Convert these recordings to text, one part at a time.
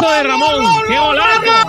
golazo de Ramón! ¡Qué golazo!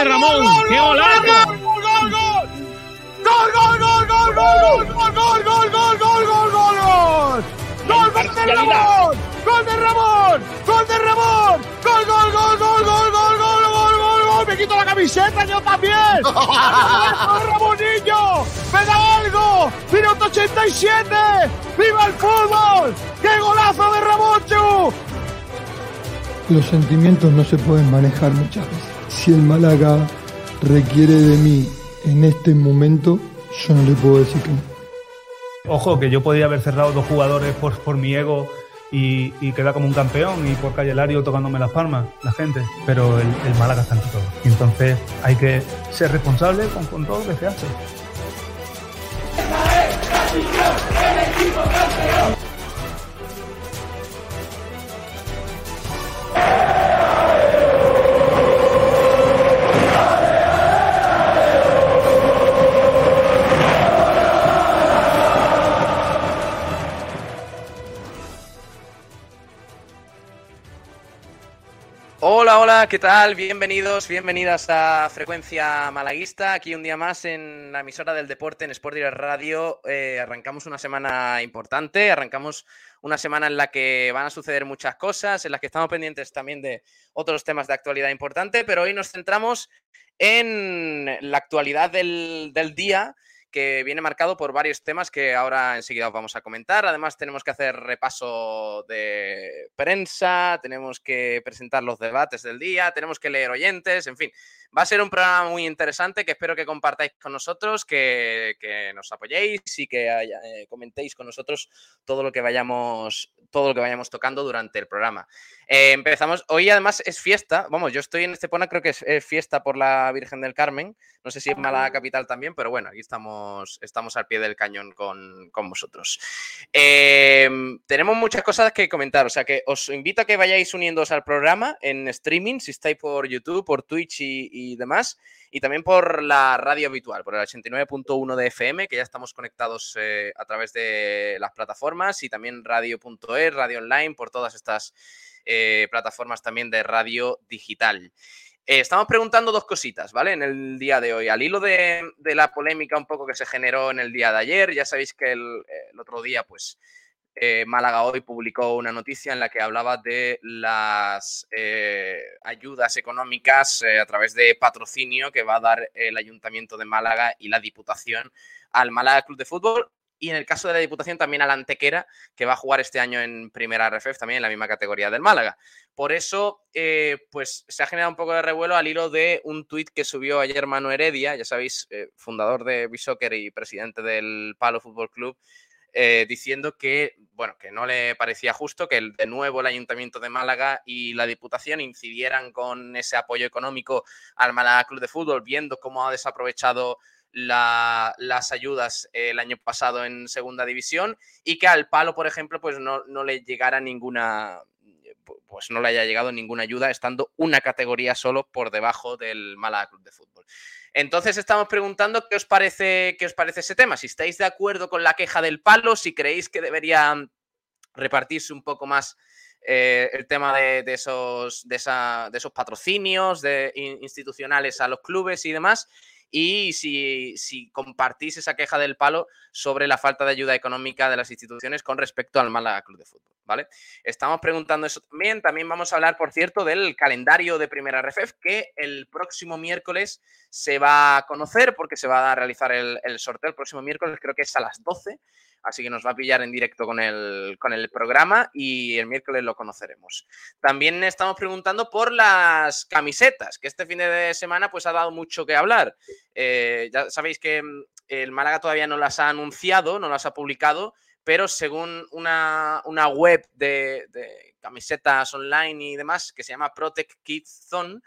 De Ramón! ¡Qué golazo! ¡Gol, gol, gol! ¡Gol, gol, gol, gol, gol, gol, gol, gol, gol, gol, gol, gol, gol! ¡Gol de Ramón! ¡Gol de Ramón! ¡Gol de Ramón! ¡Gol, gol, gol, gol, gol, gol, gol, gol, gol, gol! ¡Me quito la camiseta yo también! ¡Golazo de Ramonillo! ¡Me da algo! ¡Minuto 87! ¡Viva el fútbol! ¡Qué golazo de Ramón, Chu! Los sentimientos no se pueden manejar muchas veces. Si el Málaga requiere de mí en este momento, yo no le puedo decir que no. Ojo, que yo podía haber cerrado dos jugadores por, por mi ego y, y quedar como un campeón y por Calle Lario tocándome las palmas, la gente. Pero el, el Málaga está ante todo. Entonces hay que ser responsable con, con todo lo que se hace. Hola, ¿qué tal? Bienvenidos, bienvenidas a Frecuencia Malaguista. Aquí un día más en la emisora del deporte en Sport Direct Radio. Eh, arrancamos una semana importante, arrancamos una semana en la que van a suceder muchas cosas, en la que estamos pendientes también de otros temas de actualidad importante, pero hoy nos centramos en la actualidad del día que viene marcado por varios temas que ahora enseguida os vamos a comentar. Además, tenemos que hacer repaso de prensa, tenemos que presentar los debates del día, tenemos que leer oyentes, en fin. Va a ser un programa muy interesante que espero que compartáis con nosotros, que, nos apoyéis y que eh, comentéis con nosotros todo lo que vayamos, todo lo que vayamos tocando durante el programa. Eh, empezamos, hoy además es fiesta, vamos, yo estoy en Estepona, creo que es, es, fiesta por la Virgen del Carmen, no sé si en Málaga Capital también, pero bueno, aquí estamos, estamos al pie del cañón con, con vosotros. Eh, tenemos muchas cosas que comentar, o sea que os invito a que vayáis uniéndoos al programa en streaming, si estáis por YouTube, por Twitch y, y demás, y también por la radio habitual, por el 89.1 de FM, que ya estamos conectados eh, a través de las plataformas, y también radio.es, radio online, por todas estas eh, plataformas también de radio digital. Eh, estamos preguntando dos cositas, ¿vale? En el día de hoy. Al hilo de, la polémica un poco que se generó en el día de ayer, ya sabéis que el, otro día, pues, eh, Málaga hoy publicó una noticia en la que hablaba de las ayudas económicas a través de patrocinio que va a dar el Ayuntamiento de Málaga y la Diputación al Málaga Club de Fútbol y en el caso de la Diputación también a la Antequera, que va a jugar este año en primera RFF, también en la misma categoría del Málaga. Por eso, eh, pues se ha generado un poco de revuelo al hilo de un tuit que subió ayer Manu Heredia, ya sabéis, eh, fundador de Bisoccer y presidente del Palo Fútbol Club, eh, diciendo que, bueno, que no le parecía justo que de nuevo el Ayuntamiento de Málaga y la Diputación incidieran con ese apoyo económico al Málaga Club de Fútbol, viendo cómo ha desaprovechado la, las ayudas el año pasado en segunda división y que al palo, por ejemplo, pues no, no, le llegara ninguna, pues no le haya llegado ninguna ayuda estando una categoría solo por debajo del Málaga Club de Fútbol. Entonces estamos preguntando qué os parece, qué os parece ese tema, si estáis de acuerdo con la queja del palo, si creéis que debería repartirse un poco más eh, el tema de, de, esos, de, esa, de esos patrocinios de, institucionales a los clubes y demás y si, si, compartís esa queja del palo sobre la falta de ayuda económica de las instituciones con respecto al Málaga Club de Fútbol, ¿vale? Estamos preguntando eso también. También vamos a hablar, por cierto, del calendario de Primera RFF que el próximo miércoles se va a conocer porque se va a realizar el, el sorteo el próximo miércoles, creo que es a las 12 así que nos va a pillar en directo con el, con el programa y el miércoles lo conoceremos. También estamos preguntando por las camisetas, que este fin de semana pues ha dado mucho que hablar. Eh, ya sabéis que el Málaga todavía no las ha anunciado, no las ha publicado, pero según una, web de, camisetas online y demás que se llama Protect Kids Zone,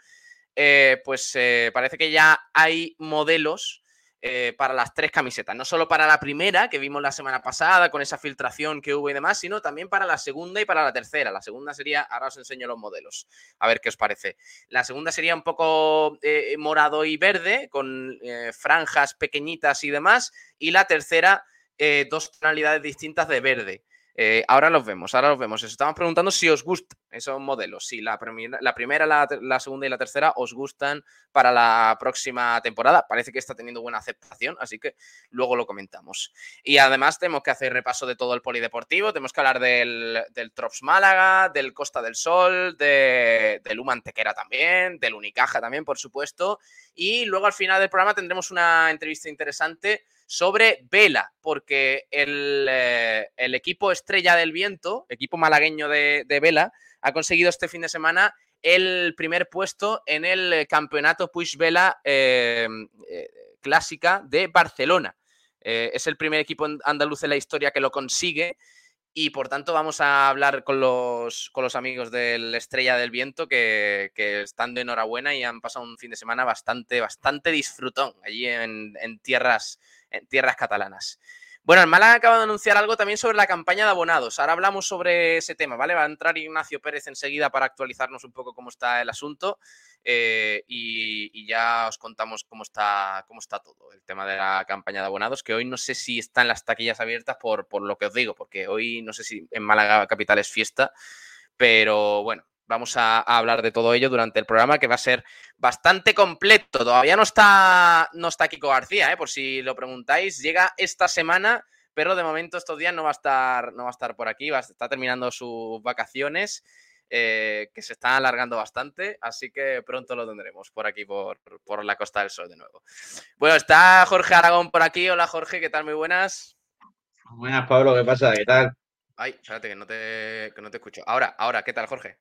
eh, pues eh, parece que ya hay modelos eh, para las tres camisetas. No solo para la primera, que vimos la semana pasada, con esa filtración que hubo y demás, sino también para la segunda y para la tercera. La segunda sería, ahora os enseño los modelos, a ver qué os parece. La segunda sería un poco eh, morado y verde, con eh, franjas pequeñiñitas y demás. Y la tercera, dos tonalidades distintas de verde. Eh, ahora los vemos, ahora los vemos. Os estamos preguntando si os gustan esos modelos, si la, la primera, la, segunda y la tercera os gustan para la próxima temporada. Parece que está teniendo buena aceptación, así que luego lo comentamos. Y además tenemos que hacer repaso de todo el polideportivo, tenemos que hablar del, del Trops Málaga, del Costa del Sol, de, del Humantequera también, del Unicaja también, por supuesto. Y luego al final del programa tendremos una entrevista interesante sobre Vela, porque eh, el, equipo Estrella del Viento, equipo malagueño de, Vela, ha conseguido este fin de semana el primer puesto en el campeonato Push Vela eh, eh, clásica de Barcelona. es el primer equipo andaluz en la historia que lo consigue y por tanto vamos a hablar con los, con los amigos del Estrella del Viento que, están de enhorabuena y han pasado un fin de semana bastante, bastante disfrutón allí en, en tierras en tierras catalanas. Bueno, el Málaga acaba de anunciar algo también sobre la campaña de abonados. Ahora hablamos sobre ese tema, ¿vale? Va a entrar Ignacio Pérez enseguida para actualizarnos un poco cómo está el asunto eh, y, ya os contamos cómo está, cómo está todo el tema de la campaña de abonados, que hoy no sé si están las taquillas abiertas por, por lo que os digo, porque hoy no sé si en Málaga Capital es fiesta, pero bueno, Vamos a, hablar de todo ello durante el programa, que va a ser bastante completo. Todavía no está, no está Kiko García, ¿eh? por si lo preguntáis. Llega esta semana, pero de momento estos días no va a estar, no va a estar por aquí. Va, está terminando sus vacaciones, eh, que se están alargando bastante. Así que pronto lo tendremos por aquí, por, por la Costa del Sol de nuevo. Bueno, está Jorge Aragón por aquí. Hola Jorge, ¿qué tal? Muy buenas. Buenas, Pablo, ¿qué pasa? ¿Qué tal? Ay, espérate que no te, que no te escucho. Ahora, ahora, ¿qué tal, Jorge?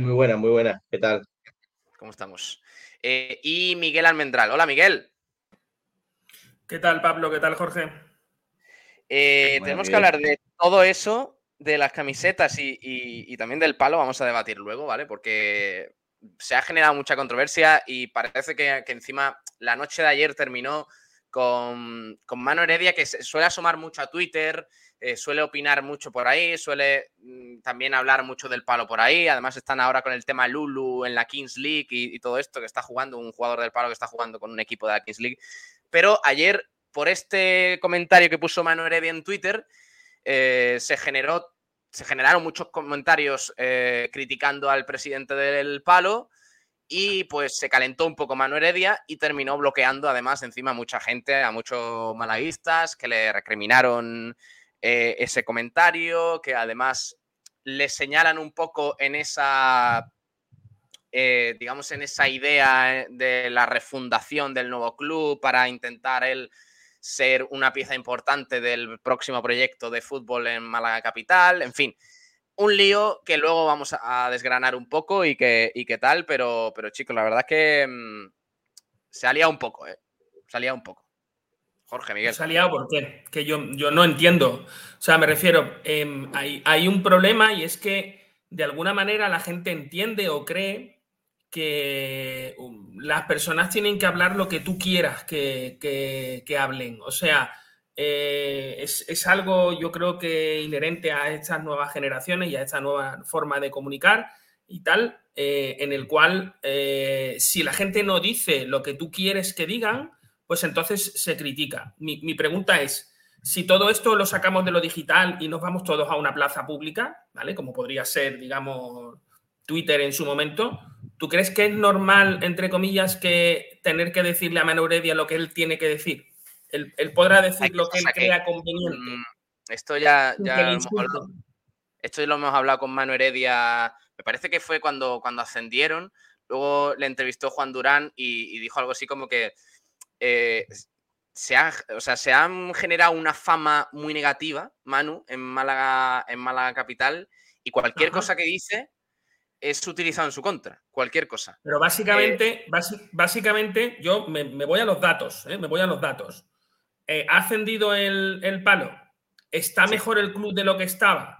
Muy buena, muy buena. ¿Qué tal? ¿Cómo estamos? Eh, y Miguel Almendral. Hola, Miguel. ¿Qué tal, Pablo? ¿Qué tal, Jorge? Eh, tenemos que hablar de todo eso, de las camisetas y, también del palo. Vamos a debatir luego, ¿vale? Porque se ha generado mucha controversia y parece que, encima la noche de ayer terminó con, con Mano Heredia, que suele asomar mucho a Twitter, eh, suele opinar mucho por ahí, suele mm, también hablar mucho del palo por ahí. Además, están ahora con el tema Lulu en la Kings League y, todo esto, que está jugando un jugador del palo que está jugando con un equipo de la Kings League. Pero ayer, por este comentario que puso Manu Heredia en Twitter, eh, se generó. Se generaron muchos comentarios eh, criticando al presidente del palo y pues se calentó un poco Manu Heredia y terminó bloqueando además encima a mucha gente, a muchos malaguistas que le recriminaron eh, ese comentario, que además le señalan un poco en esa, eh, digamos, en esa idea eh, de la refundación del nuevo club para intentar él ser una pieza importante del próximo proyecto de fútbol en Málaga Capital, en fin. Un lío que luego vamos a desgranar un poco y que, qué tal, pero, pero chicos, la verdad es que mm, se ha liado un poco, ¿eh? Se ha liado un poco. Jorge Miguel. Se ha liado, ¿por qué? Que yo, yo no entiendo. O sea, me refiero, em, hay, un problema y es que de alguna manera la gente entiende o cree que um, las personas tienen que hablar lo que tú quieras que, hablen. O sea, eh, es, algo yo creo que inherente a estas nuevas generaciones y a esta nueva forma de comunicar y tal, eh, en el cual eh, si la gente no dice lo que tú quieres que digan, pues entonces se critica. Mi, pregunta es, si todo esto lo sacamos de lo digital y nos vamos todos a una plaza pública, ¿vale? Como podría ser, digamos, Twitter en su momento, ¿tú crees que es normal, entre comillas, que tener que decirle a Manu lo que él tiene que decir? Él, podrá decir lo que él crea conveniente. Mm, esto ya, hemos hablado, esto lo hemos hablado con Manu Heredia, me parece que fue cuando, cuando ascendieron, luego le entrevistó Juan Durán y dijo algo así como que eh, se, ha, o sea, se han generado una fama muy negativa, Manu, en Málaga, en Málaga Capital, y cualquier cosa que dice es utilizado en su contra, cualquier cosa. Pero básicamente, eh, básicamente yo me, voy a los datos, ¿eh? me voy a los datos. Ha ascendido el, palo. está mejor el club de lo que estaba.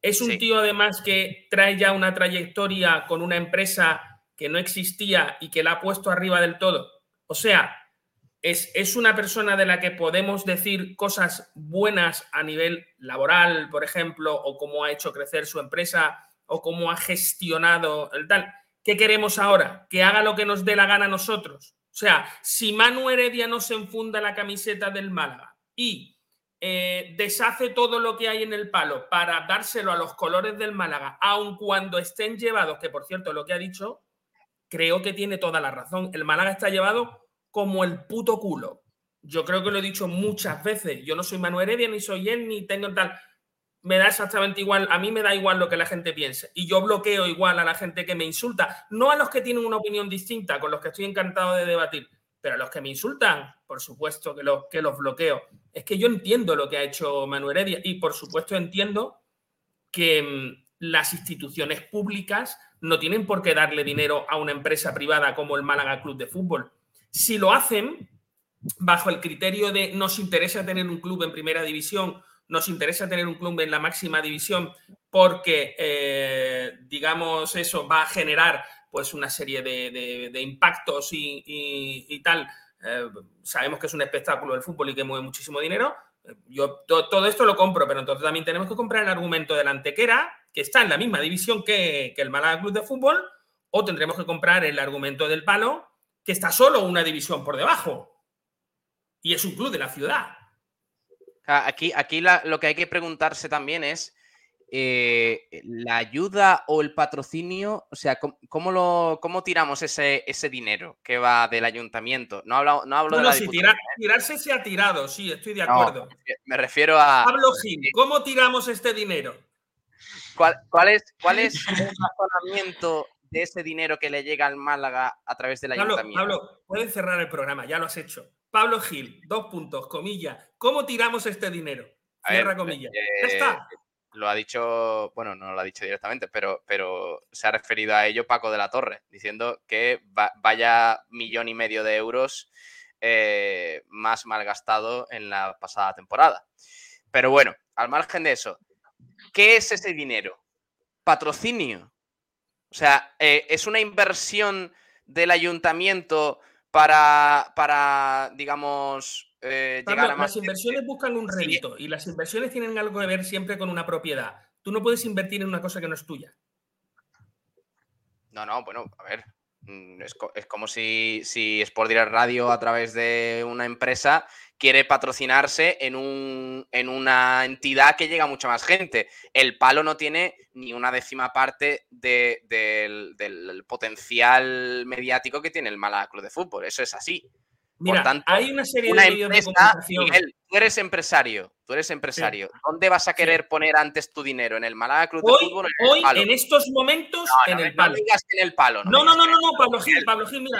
Es un Sí. tío además que trae ya una trayectoria con una empresa que no existía y que la ha puesto arriba del todo. O sea, es, es una persona de la que podemos decir cosas buenas a nivel laboral, por ejemplo, o cómo ha hecho crecer su empresa, o cómo ha gestionado el tal. ¿Qué queremos ahora? Que haga lo que nos dé la gana a nosotros. O sea, si Manu Heredia no se enfunda la camiseta del Málaga y eh, deshace todo lo que hay en el palo para dárselo a los colores del Málaga, aun cuando estén llevados, que por cierto lo que ha dicho, creo que tiene toda la razón. El Málaga está llevado como el puto culo. Yo creo que lo he dicho muchas veces. Yo no soy Manuel Heredia, ni soy él, ni tengo tal. Me da exactamente igual, a mí me da igual lo que la gente piense. Y yo bloqueo igual a la gente que me insulta, no a los que tienen una opinión distinta, con los que estoy encantado de debatir, pero a los que me insultan, por supuesto que los, que los bloqueo. Es que yo entiendo lo que ha hecho Manuel Heredia y por supuesto entiendo que mm, las instituciones públicas no tienen por qué darle dinero a una empresa privada como el Málaga Club de Fútbol. Si lo hacen bajo el criterio de nos interesa tener un club en primera división, nos interesa tener un club en la máxima división porque, eh, digamos, eso va a generar pues una serie de, de- de impactos y, y- tal. Eh, sabemos que es un espectáculo del fútbol y que mueve muchísimo dinero. Yo to- todo esto lo compro, pero entonces también tenemos que comprar el argumento del Antequera, que está en la misma división que, que el Málaga Club de Fútbol, o tendremos que comprar el argumento del Palo, que está solo una división por debajo. Y es un club de la ciudad. Aquí, aquí la- lo que hay que preguntarse también es eh, la ayuda o el patrocinio, o sea, ¿cómo, cómo lo, cómo tiramos ese, ese dinero que va del ayuntamiento? No hablo, no hablo de la si Diputación, tira- tirarse se ha tirado, sí, estoy de no, acuerdo. me refiero a Pablo Gil, ¿cómo tiramos este dinero? cuál, cuál es, cuál es el razonamiento de ese dinero que le llega al Málaga a través del Pablo, ayuntamiento. Pablo, puedes cerrar el programa, ya lo has hecho. Pablo Gil, dos puntos, comilla. ¿Cómo tiramos este dinero? Cierra comilla. eh, ya está. Lo ha dicho, bueno, no lo ha dicho directamente, pero, pero se ha referido a ello Paco de la Torre, diciendo que va- vaya millón y medio de euros eh, más malgastado en la pasada temporada. Pero bueno, al margen de eso, ¿qué es ese dinero? Patrocinio. O sea, eh, es una inversión del ayuntamiento para, para digamos, eh, Pablo, llegar a más las inversiones buscan un Sí. rédito y las inversiones tienen algo que ver siempre con una propiedad. Tú no puedes invertir en una cosa que no es tuya. No, no, bueno, a ver. Mm, Es, co- es como si, si Sport Direct Radio a través de una empresa quiere patrocinarse en, un, en una entidad que llega a mucha más gente. El palo no tiene ni una décima parte de- del, del potencial mediático que tiene el Málaga Club de Fútbol. Eso es así. Mira, tanto, hay una serie Una de medios de empresa. Miguel, tú eres empresario, tú eres empresario. ¿Dónde vas a querer poner antes tu dinero? ¿En el Málaga Club de Fútbol o en el hoy palo? en estos momentos, No, en el palo. me digas que en el palo. No, no, no, no, no, Pablo Gil, Pablo Gil, mira.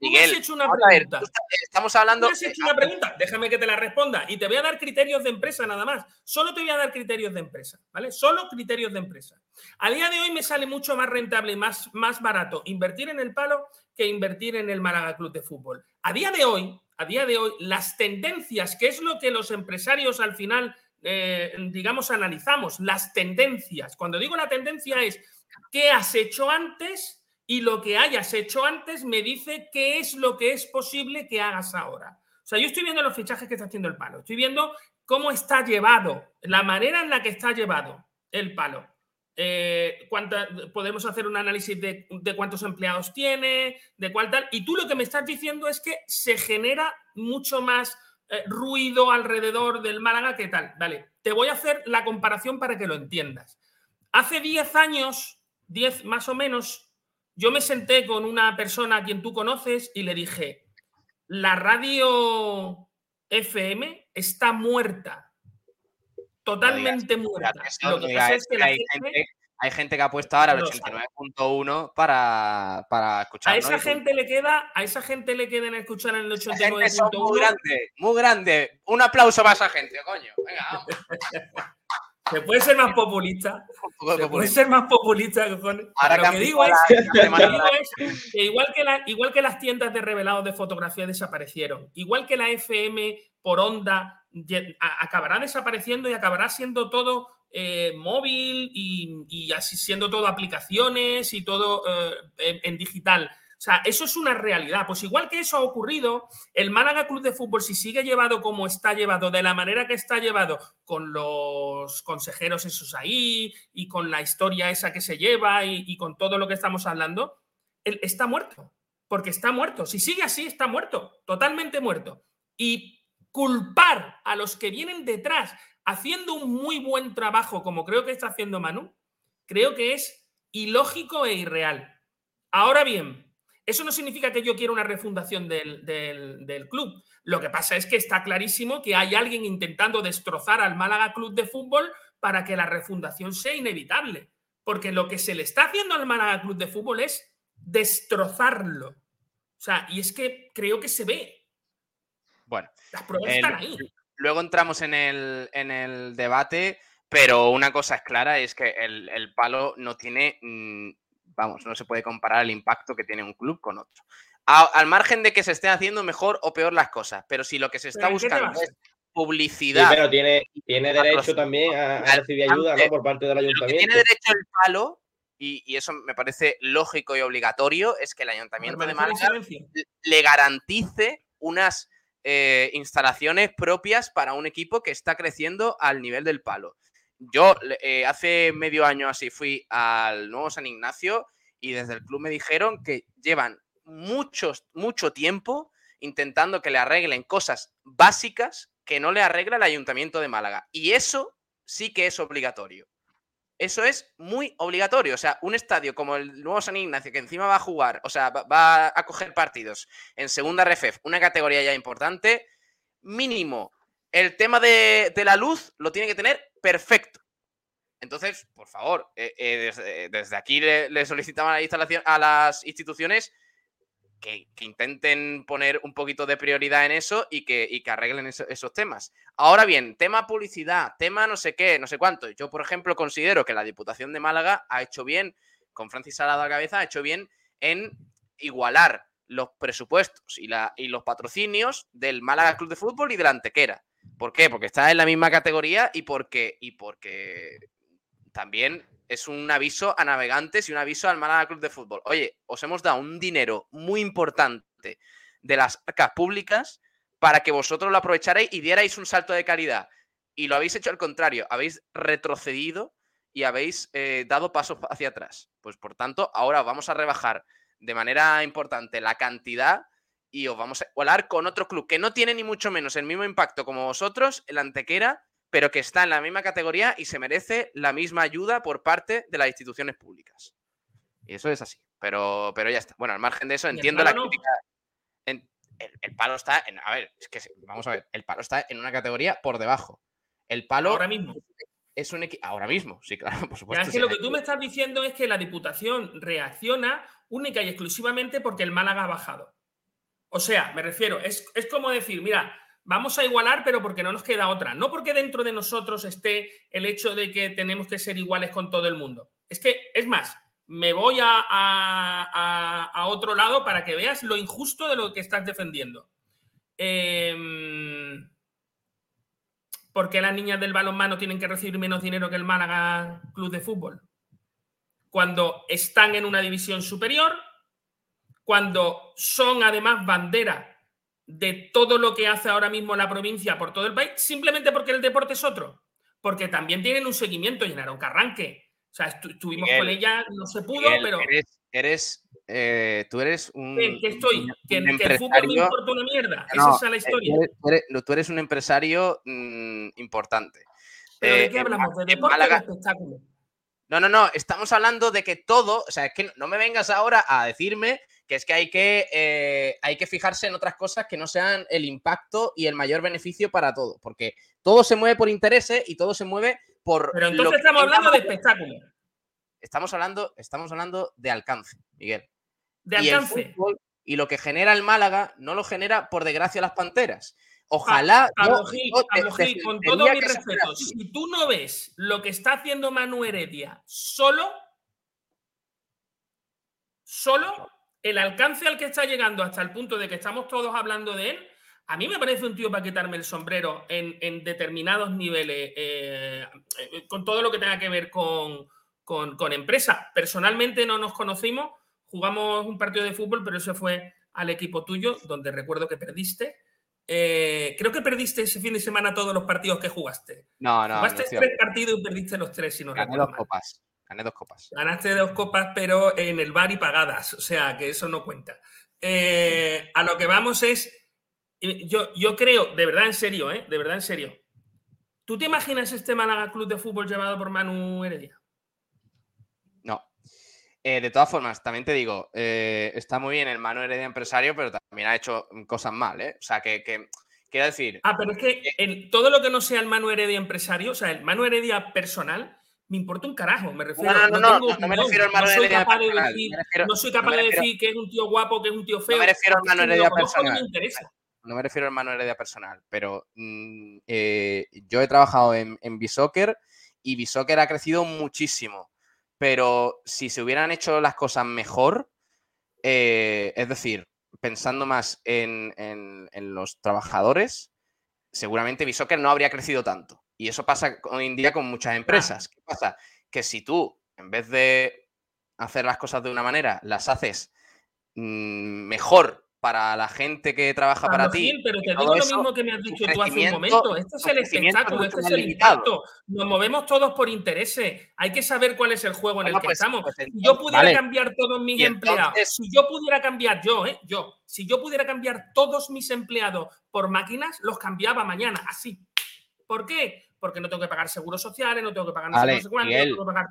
Tú me Miguel, has hecho una vamos a ver, pregunta. estamos hablando. Has hecho una pregunta, déjame que te la responda y te voy a dar criterios de empresa nada más. Solo te voy a dar criterios de empresa, ¿vale? Solo criterios de empresa. A día de hoy me sale mucho más rentable y más, más barato invertir en el palo que invertir en el Málaga Club de Fútbol. A día de hoy, a día de hoy, las tendencias, que es lo que los empresarios al final, eh, digamos, analizamos, las tendencias. Cuando digo la tendencia es qué has hecho antes y lo que hayas hecho antes me dice qué es lo que es posible que hagas ahora. O sea, yo estoy viendo los fichajes que está haciendo el palo, estoy viendo cómo está llevado, la manera en la que está llevado el palo. Eh, podemos hacer un análisis de, de cuántos empleados tiene, de cuál tal. Y tú lo que me estás diciendo es que se genera mucho más eh, ruido alrededor del Málaga que tal. Vale, te voy a hacer la comparación para que lo entiendas. Hace 10 años, 10 más o menos, yo me senté con una persona a quien tú conoces y le dije, la radio FM está muerta, totalmente muerta. Eso, Lo que diga, pasa es es que que la hay, gente- gente, hay gente que ha puesto ahora el No lo sabe. 89.1 para, para escuchar. a esa gente le queda, a esa gente le queda en escuchar en el Esa gente son muy 89.1. grande, muy grande. Un aplauso para esa gente, coño. Venga, vamos. Se puede ser más populista. Se puede ser más populista. Ahora Lo que digo es, que semana digo es que igual que, la- igual que las tiendas de revelados de fotografía desaparecieron, igual que la FM por onda acabará desapareciendo y acabará siendo todo eh, móvil y, así siendo todo aplicaciones y todo eh, en, digital. O sea, eso es una realidad. Pues igual que eso ha ocurrido, el Málaga Club de Fútbol, si sigue llevado como está llevado, de la manera que está llevado, con los consejeros esos ahí y con la historia esa que se lleva y, con todo lo que estamos hablando, él está muerto. Porque está muerto. Si sigue así, está muerto. Totalmente muerto. Y culpar a los que vienen detrás haciendo un muy buen trabajo, como creo que está haciendo Manu, creo que es ilógico e irreal. Ahora bien, eso no significa que yo quiera una refundación del, club. Lo que pasa es que está clarísimo que hay alguien intentando destrozar al Málaga Club de Fútbol para que la refundación sea inevitable. Porque lo que se le está haciendo al Málaga Club de Fútbol es destrozarlo. O sea, y es que creo que se ve. Bueno. Las pruebas están ahí. Luego entramos en el, debate, pero una cosa es clara, es que el, palo no tiene mm, vamos, no se puede comparar el impacto que tiene un club con otro. al margen de que se estén haciendo mejor o peor las cosas, pero si lo que se está buscando es publicidad. Sí, pero tiene, tiene derecho también a, recibir ayuda ¿no? por parte del ayuntamiento. tiene derecho el palo, y, eso me parece lógico y obligatorio, es que el ayuntamiento de Málaga le garantice unas eh, instalaciones propias para un equipo que está creciendo al nivel del palo. Yo eh, hace medio año así fui al nuevo San Ignacio y desde el club me dijeron que llevan muchos, mucho tiempo intentando que le arreglen cosas básicas que no le arregla el Ayuntamiento de Málaga. Y eso sí que es obligatorio. Eso es muy obligatorio. O sea, un estadio como el nuevo San Ignacio, que encima va a jugar, o sea, va a coger partidos en segunda RFF, una categoría ya importante, mínimo el tema de, la luz lo tiene que tener perfecto. Entonces, por favor, eh, eh, desde, aquí le, solicitamos a, la instalación, a las instituciones que, intenten poner un poquito de prioridad en eso y que, arreglen esos temas. Ahora bien, tema publicidad, tema no sé qué, no sé cuánto. Yo, por ejemplo, considero que la Diputación de Málaga ha hecho bien, con Francis Salado a la cabeza, ha hecho bien en igualar los presupuestos y, la, y los patrocinios del Málaga Club de Fútbol y de la Antequera. ¿Por qué? Porque está en la misma categoría y porque, y porque también es un aviso a navegantes y un aviso al Málaga Club de Fútbol. Oye, os hemos dado un dinero muy importante de las arcas públicas para que vosotros lo aprovecharais y dierais un salto de calidad. Y lo habéis hecho al contrario, habéis retrocedido y habéis eh, dado pasos hacia atrás. Pues por tanto, ahora vamos a rebajar de manera importante la cantidad y os vamos a igualar con otro club que no tiene ni mucho menos el mismo impacto como vosotros, el Antequera, pero que está en la misma categoría y se merece la misma ayuda por parte de las instituciones públicas. Y eso es así. Pero, pero ya está. Bueno, al margen de eso, entiendo la crítica. el, palo está en. A ver, es que vamos a ver. El palo está en una categoría por debajo. El palo. Ahora mismo. Es un Ahora mismo, sí, claro, por supuesto. es que lo que tú me estás diciendo es que la Diputación reacciona única y exclusivamente porque el Málaga ha bajado. O sea, me refiero, es, como decir, mira, vamos a igualar, pero porque no nos queda otra. No porque dentro de nosotros esté el hecho de que tenemos que ser iguales con todo el mundo. Es que, es más, me voy a, otro lado para que veas lo injusto de lo que estás defendiendo. Em, ¿Por qué las niñas del balonmano tienen que recibir menos dinero que el Málaga Club de Fútbol? Cuando están en una división superior, cuando son además bandera de todo lo que hace ahora mismo la provincia por todo el país, simplemente porque el deporte es otro. Porque también tienen un seguimiento, llenaron Carranque. O sea, estuvimos con ella, no se pudo, pero. Eres, eh, tú eres un. ¿Qué, estoy? ¿Que, el fútbol me importa una mierda? Esa es la eh, historia. tú, eres, un empresario mm, importante. ¿Pero de qué eh, hablamos? ¿De deporte o de espectáculo? No, no, no, estamos hablando de que todo, o sea, es que no me vengas ahora a decirme que es que hay que, eh, hay que fijarse en otras cosas que no sean el impacto y el mayor beneficio para todo, porque todo se mueve por intereses y todo se mueve por... Pero entonces estamos hablando de espectáculo. Estamos hablando, estamos hablando de alcance, Miguel. De alcance. Y, lo que genera el Málaga no lo genera, por desgracia, las Panteras. Ojalá. con todo mi respeto, si tú no ves lo que está haciendo Manu Heredia solo, solo el alcance al que está llegando hasta el punto de que estamos todos hablando de él, a mí me parece un tío para quitarme el sombrero en, determinados niveles, eh, eh, con todo lo que tenga que ver con, con, empresa. Personalmente no nos conocimos, jugamos un partido de fútbol, pero eso fue al equipo tuyo, donde recuerdo que perdiste. Eh, creo que perdiste ese fin de semana todos los partidos que jugaste. No, no. Jugaste tres partidos y perdiste los tres, si no Gané dos copas. Gané dos copas. Ganaste dos copas, pero en el bar y pagadas. O sea, que eso no cuenta. Eh, a lo que vamos es. Yo, yo creo, de verdad en serio, ¿eh? De verdad en serio. ¿Tú te imaginas este Málaga Club de Fútbol llevado por Manu Heredia? Eh, de todas formas, también te digo, eh, está muy bien el Manu Heredia empresario, pero también ha hecho cosas mal, ¿eh? O sea, que, quiero decir. Ah, pero es que todo lo que no sea el Manu Heredia empresario, o sea, el Manu Heredia personal, me importa un carajo, me refiero. No, no, no, no, me refiero al Manu Heredia personal. no soy capaz de decir que es un tío guapo, que es un tío feo. No me refiero al Manu Heredia personal. No me interesa. No me refiero al Manu Heredia personal, pero mm, yo he trabajado en, en Bisoccer y Bisoccer ha crecido muchísimo pero si se hubieran hecho las cosas mejor, eh, es decir, pensando más en, los trabajadores, seguramente Bisoccer no habría crecido tanto. Y eso pasa hoy en día con muchas empresas. ¿Qué pasa? Que si tú, en vez de hacer las cosas de una manera, las haces mm, mejor para la gente que trabaja para ti. pero te digo lo mismo que me has dicho tú hace un momento. Esto es el espectáculo, esto es el impacto. Nos movemos todos por intereses. Hay que saber cuál es el juego en el que pues, estamos. Pues, si yo pudiera cambiar todos mis empleados, si yo pudiera cambiar yo, ¿eh? yo, si yo pudiera cambiar todos mis empleados por máquinas, los cambiaba mañana, así. ¿Por qué? Porque no tengo que pagar seguros sociales, no tengo que pagar no sé cuánto, no tengo que pagar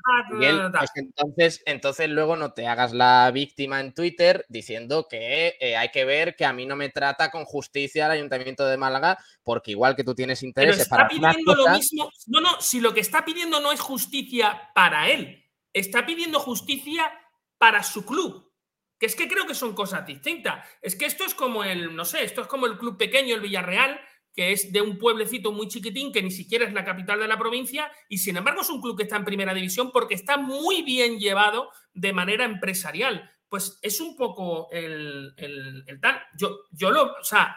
pues entonces, entonces luego no te hagas la víctima en Twitter diciendo que eh, hay que ver que a mí no me trata con justicia el Ayuntamiento de Málaga, porque igual que tú tienes intereses está pidiendo lo mismo. No, no, si lo que está pidiendo no es justicia para él, está pidiendo justicia para su club. Que es que creo que son cosas distintas. Es que esto es como el, no sé, esto es como el club pequeño, el Villarreal, que es de un pueblecito muy chiquitín que ni siquiera es la capital de la provincia y sin embargo es un club que está en primera división porque está muy bien llevado de manera empresarial. Pues es un poco el, tal. Yo, yo lo, o sea,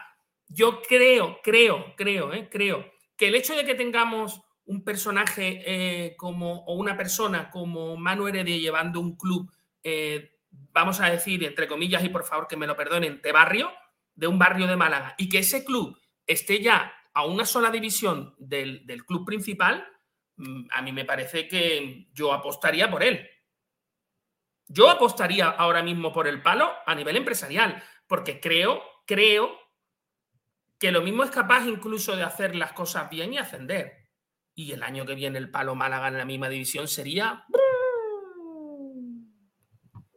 yo creo, creo, creo, eh, creo que el hecho de que tengamos un personaje eh, como, o una persona como Manu Heredia llevando un club, eh, vamos a decir, entre comillas, y por favor que me lo perdonen, de barrio, de un barrio de Málaga, y que ese club esté ya a una sola división del, club principal, mm, a mí me parece que yo apostaría por él. Yo apostaría ahora mismo por el palo a nivel empresarial, porque creo, creo que lo mismo es capaz incluso de hacer las cosas bien y ascender. Y el año que viene el palo Málaga en la misma división sería...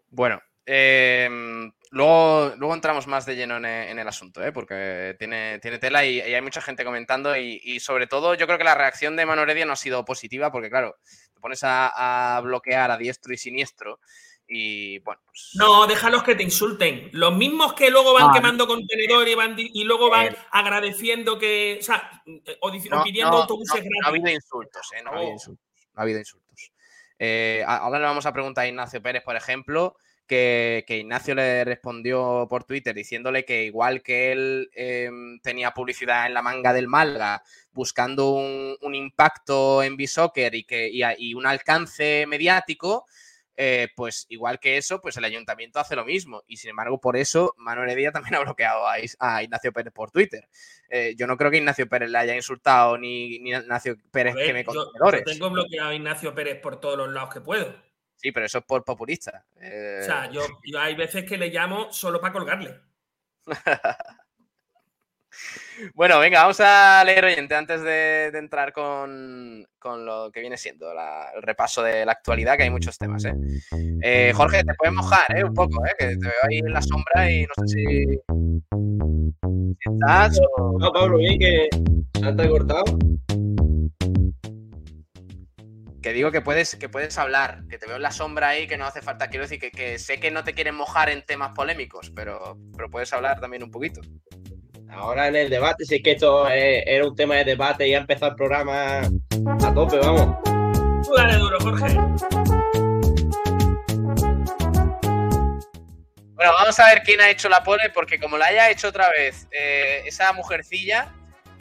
Bueno, eh, Luego, luego entramos más de lleno en, el asunto, ¿eh? porque tiene, tiene tela y, hay mucha gente comentando y, sobre todo yo creo que la reacción de Manu Heredia no ha sido positiva porque claro, te pones a, bloquear a diestro y siniestro y bueno. Pues no, déjalos que te insulten. Los mismos que luego van quemando contenedores y, van, y luego van eh. agradeciendo que, o sea, o, pidiendo autobuses gratis. No ha habido insultos, ¿eh? No, ha habido insultos. No ha habido insultos. Eh, ahora le vamos a preguntar a Ignacio Pérez, por ejemplo que, Ignacio le respondió por Twitter diciéndole que igual que él em, tenía publicidad en la manga del Malga buscando un, impacto en Bisoccer y, que, y, un alcance mediático, eh, pues igual que eso, pues el ayuntamiento hace lo mismo. Y sin embargo, por eso Manuel Heredia también ha bloqueado a, Ignacio Pérez por Twitter. Eh, yo no creo que Ignacio Pérez le haya insultado ni, ni Ignacio Pérez que me yo, yo tengo bloqueado a Ignacio Pérez por todos los lados que puedo. Sí, pero eso es por populista. O sea, eh, yo, hay veces que le llamo solo para colgarle. bueno, venga, vamos a leer oyente antes de, entrar con, lo que viene siendo el repaso de la actualidad, que hay muchos temas. ¿eh? Eh, Jorge, te puedes mojar ¿eh? un poco, que te veo ahí en la sombra y no sé si, estás o... No, Pablo, bien que se ha cortado que digo que puedes, que puedes hablar, que te veo en la sombra ahí, que no hace falta, quiero decir, que, sé que no te quieren mojar en temas polémicos, pero, pero puedes hablar también un poquito. Ahora en el debate, si es que esto era un tema de debate y ha empezado el programa a tope, vamos. Tú dale duro, Jorge. Bueno, vamos a ver quién ha hecho la pole, porque como la haya hecho otra vez eh, esa mujercilla,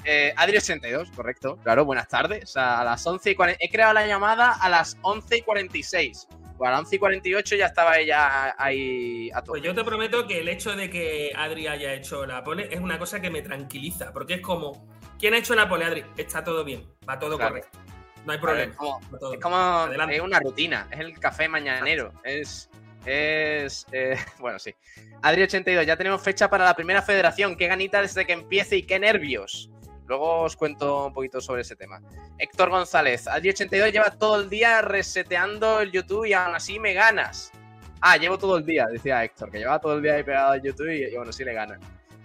eh, Adri82, correcto, claro, buenas tardes. A las 11 y 40, he creado la llamada a las 11 y 46. Pues a las 11 y 48 ya estaba ella ahí a todo. Pues yo te prometo que el hecho de que Adri haya hecho la pole es una cosa que me tranquiliza, porque es como, ¿quién ha hecho la pole, Adri? Está todo bien, va todo Claro. correcto. No hay ver, problema. es como, es como- una rutina, es el café mañanero, es... Es. eh, bueno, sí. Adri82, ya tenemos fecha para la primera federación. Qué ganitas desde que empiece y qué nervios. Luego os cuento un poquito sobre ese tema. Héctor González, Adri82 lleva todo el día reseteando el YouTube y aún así me ganas. Ah, llevo todo el día, decía Héctor, que lleva todo el día ahí pegado al YouTube y, y bueno, sí le ganan.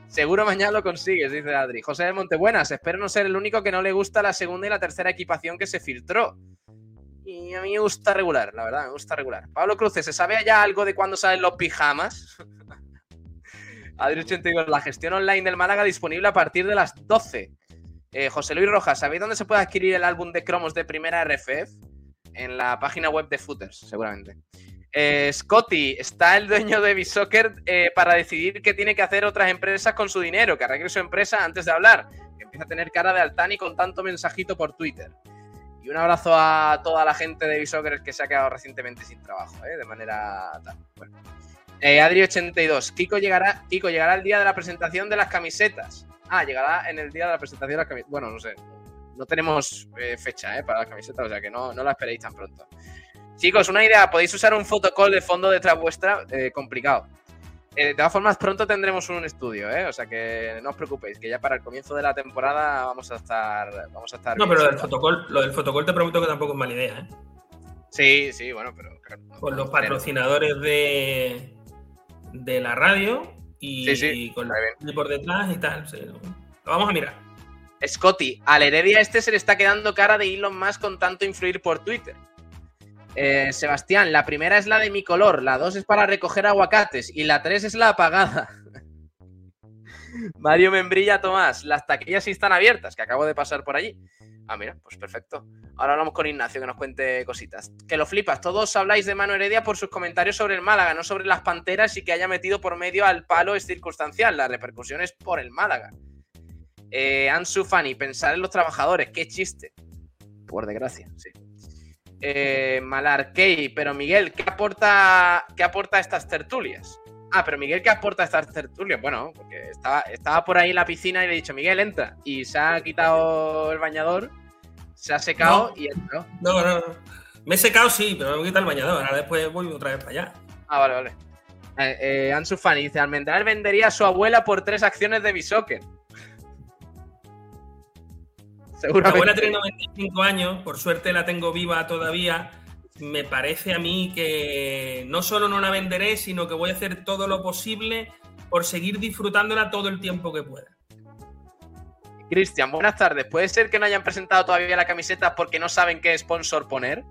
Seguro mañana lo consigues, dice Adri. José del Montebuenas, espero no ser el único que no le gusta la segunda y la tercera equipación que se filtró. Y a mí me gusta regular, la verdad, me gusta regular. Pablo Cruces, ¿se sabe ya algo de cuándo salen los pijamas? Adri82, la gestión online del Málaga disponible a partir de las 12. Eh, José Luis Rojas, ¿sabéis dónde se puede adquirir el álbum de cromos de primera RFF? En la página web de Footers, seguramente. Eh, Scotty, está el dueño de Bisoccer eh, para decidir qué tiene que hacer otras empresas con su dinero, que arregle su empresa antes de hablar, que empieza a tener cara de Altani con tanto mensajito por Twitter. Y un abrazo a toda la gente de Bisoccer que se ha quedado recientemente sin trabajo, de manera tal. Bueno. Eh, Adri82, Kiko llegará, Kiko llegará el día de la presentación de las camisetas. Ah, llegará en el día de la presentación de las camisetas. Bueno, no sé. No tenemos eh, fecha ¿eh? para las camisetas, o sea que no, no la esperéis tan pronto. Chicos, una idea, podéis usar un fotocall de fondo detrás vuestra, eh, complicado. Eh, de todas formas, pronto tendremos un estudio, ¿eh? O sea que no os preocupéis, que ya para el comienzo de la temporada vamos a estar. Vamos a estar No, pero lo del, fotocall, lo del fotocall te prometo que tampoco es mala idea, ¿eh? Sí, sí, bueno, pero. claro, no Con los patrocinadores de, de la radio y, Sí, sí, y con la por detrás y tal. lo vamos a mirar. Scotty, al Heredia este se le está quedando cara de Elon Musk con tanto influir por Twitter. Eh, Sebastián, la primera es la de mi color, la dos es para recoger aguacates y la tres es la apagada. Mario Membrilla Tomás, las taquillas sí están abiertas, que acabo de pasar por allí. Ah, mira, pues perfecto. Ahora hablamos con Ignacio que nos cuente cositas. Que lo flipas, todos habláis de Manu Heredia por sus comentarios sobre el Málaga, no sobre las panteras y que haya metido por medio al palo es circunstancial. La repercusión es por el Málaga. Eh, Ansu Fani, pensar en los trabajadores, qué chiste. Por desgracia, sí. Eh, Malarkey, pero Miguel, ¿qué aporta, ¿qué aporta estas tertulias? Ah, pero Miguel, ¿qué aporta a estas tertulias? Bueno, porque estaba, estaba por ahí en la piscina y le he dicho, Miguel, entra. Y se ha quitado el bañador, se ha secado No. y entró. No, no, no. Me he secado, sí, pero me a quitar el bañador. Ahora después voy otra vez para allá. Ah, vale, vale. Eh, eh, Ansu Fani dice, Almendral vendería a su abuela por tres acciones de Bisoccer. Mi Seguramente. abuela tiene 95 años, por suerte la tengo viva todavía. Me parece a mí que no solo no la venderé, sino que voy a hacer todo lo posible por seguir disfrutándola todo el tiempo que pueda. Cristian, buenas tardes. ¿Puede ser que no hayan presentado todavía la camiseta porque no saben qué sponsor poner?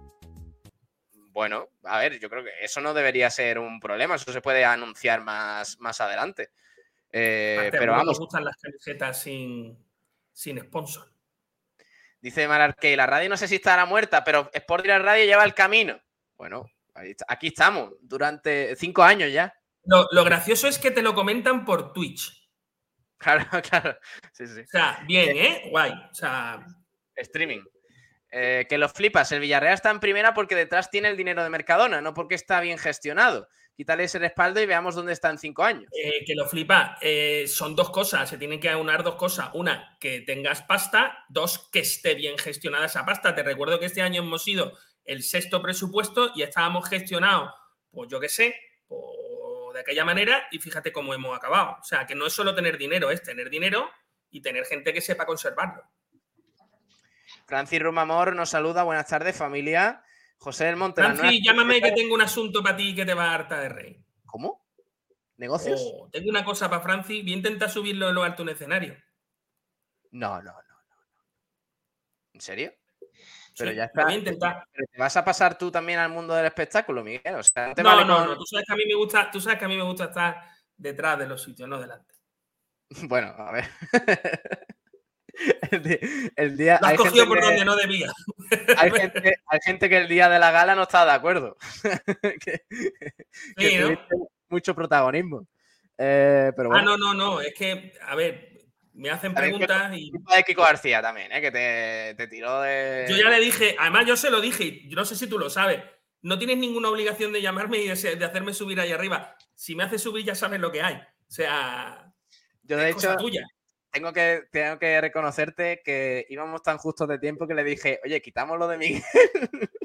Bueno, a ver, yo creo que eso no debería ser un problema. Eso se puede anunciar más, más adelante. Eh, pero vamos, Me gustan las camisetas sin, sin sponsor. Dice Mararque, la radio no sé si estará muerta, pero Sport Direct Radio lleva el camino. Bueno, aquí estamos, durante cinco años ya. Lo, lo gracioso es que te lo comentan por Twitch. Claro, claro. Sí, sí. O sea, bien, ¿eh? Guay. O sea, Streaming. Eh, que lo flipas. El Villarreal está en primera porque detrás tiene el dinero de Mercadona, no porque está bien gestionado. Quítale ese respaldo y veamos dónde está en cinco años. eh, que lo flipa. Eh, son dos cosas, se tienen que aunar dos cosas. Una, que tengas pasta. Dos, que esté bien gestionada esa pasta. Te recuerdo que este año hemos sido el sexto presupuesto y estábamos gestionados, pues yo qué sé, por- de aquella manera y fíjate cómo hemos acabado. O sea, que no es solo tener dinero, es tener dinero y tener gente que sepa conservarlo. Francis Rumamor nos saluda. Buenas tardes, familia. José del Monte. nuevas llámame que tengo un asunto para ti que te va a harta de rey. ¿Cómo? ¿Negocios? Oh, tengo una cosa para Francis, voy a intentar subirlo en lo alto un escenario. No, no, no, no. ¿En serio? Pero Sí, ya está. voy a intentar. Pero ¿Te vas a pasar tú también al mundo del espectáculo, Miguel? O sea, no te No, vale no, con- no. Tú sabes que a mí me gusta, tú sabes que a mí me gusta estar detrás de los sitios, no delante. Bueno, a ver. el, día. Lo has cogido por que- donde no debía. hay gente, hay gente que el día de la gala no está de acuerdo. que, que Sí, ¿no? tuviste, mucho protagonismo. Eh, pero Ah, bueno. no, no, no. Es que, a ver, me hacen preguntas y. De Kiko García también, ¿eh? que te, te tiró de. Yo ya le dije, además yo se lo dije, yo no sé si tú lo sabes. No tienes ninguna obligación de llamarme y de, hacerme subir ahí arriba. Si me haces subir, ya sabes lo que hay. O sea, Yo, de hecho, tuya. Tengo que, tengo que reconocerte que íbamos tan justos de tiempo que le dije, oye, quitamos lo de Miguel.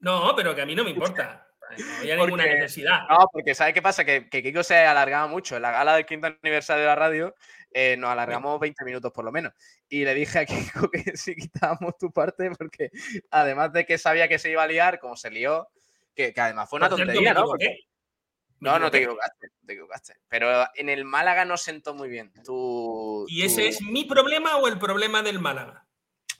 No, pero que a mí no me importa. No había Porque- ninguna necesidad. No, porque ¿sabes qué pasa? Que, que Kiko se alargaba mucho. En la gala del quinto aniversario de la radio eh, nos alargamos 20 minutos por lo menos. Y le dije a Kiko que si quitábamos tu parte, porque además de que sabía que se iba a liar, como se lió, que, que además fue una Por cierto, tontería, me ¿no? Porque- no, no te equivocaste, te equivocaste. Pero en el Málaga no sentó muy bien. Tu, ¿Y ese es mi problema o el problema del Málaga?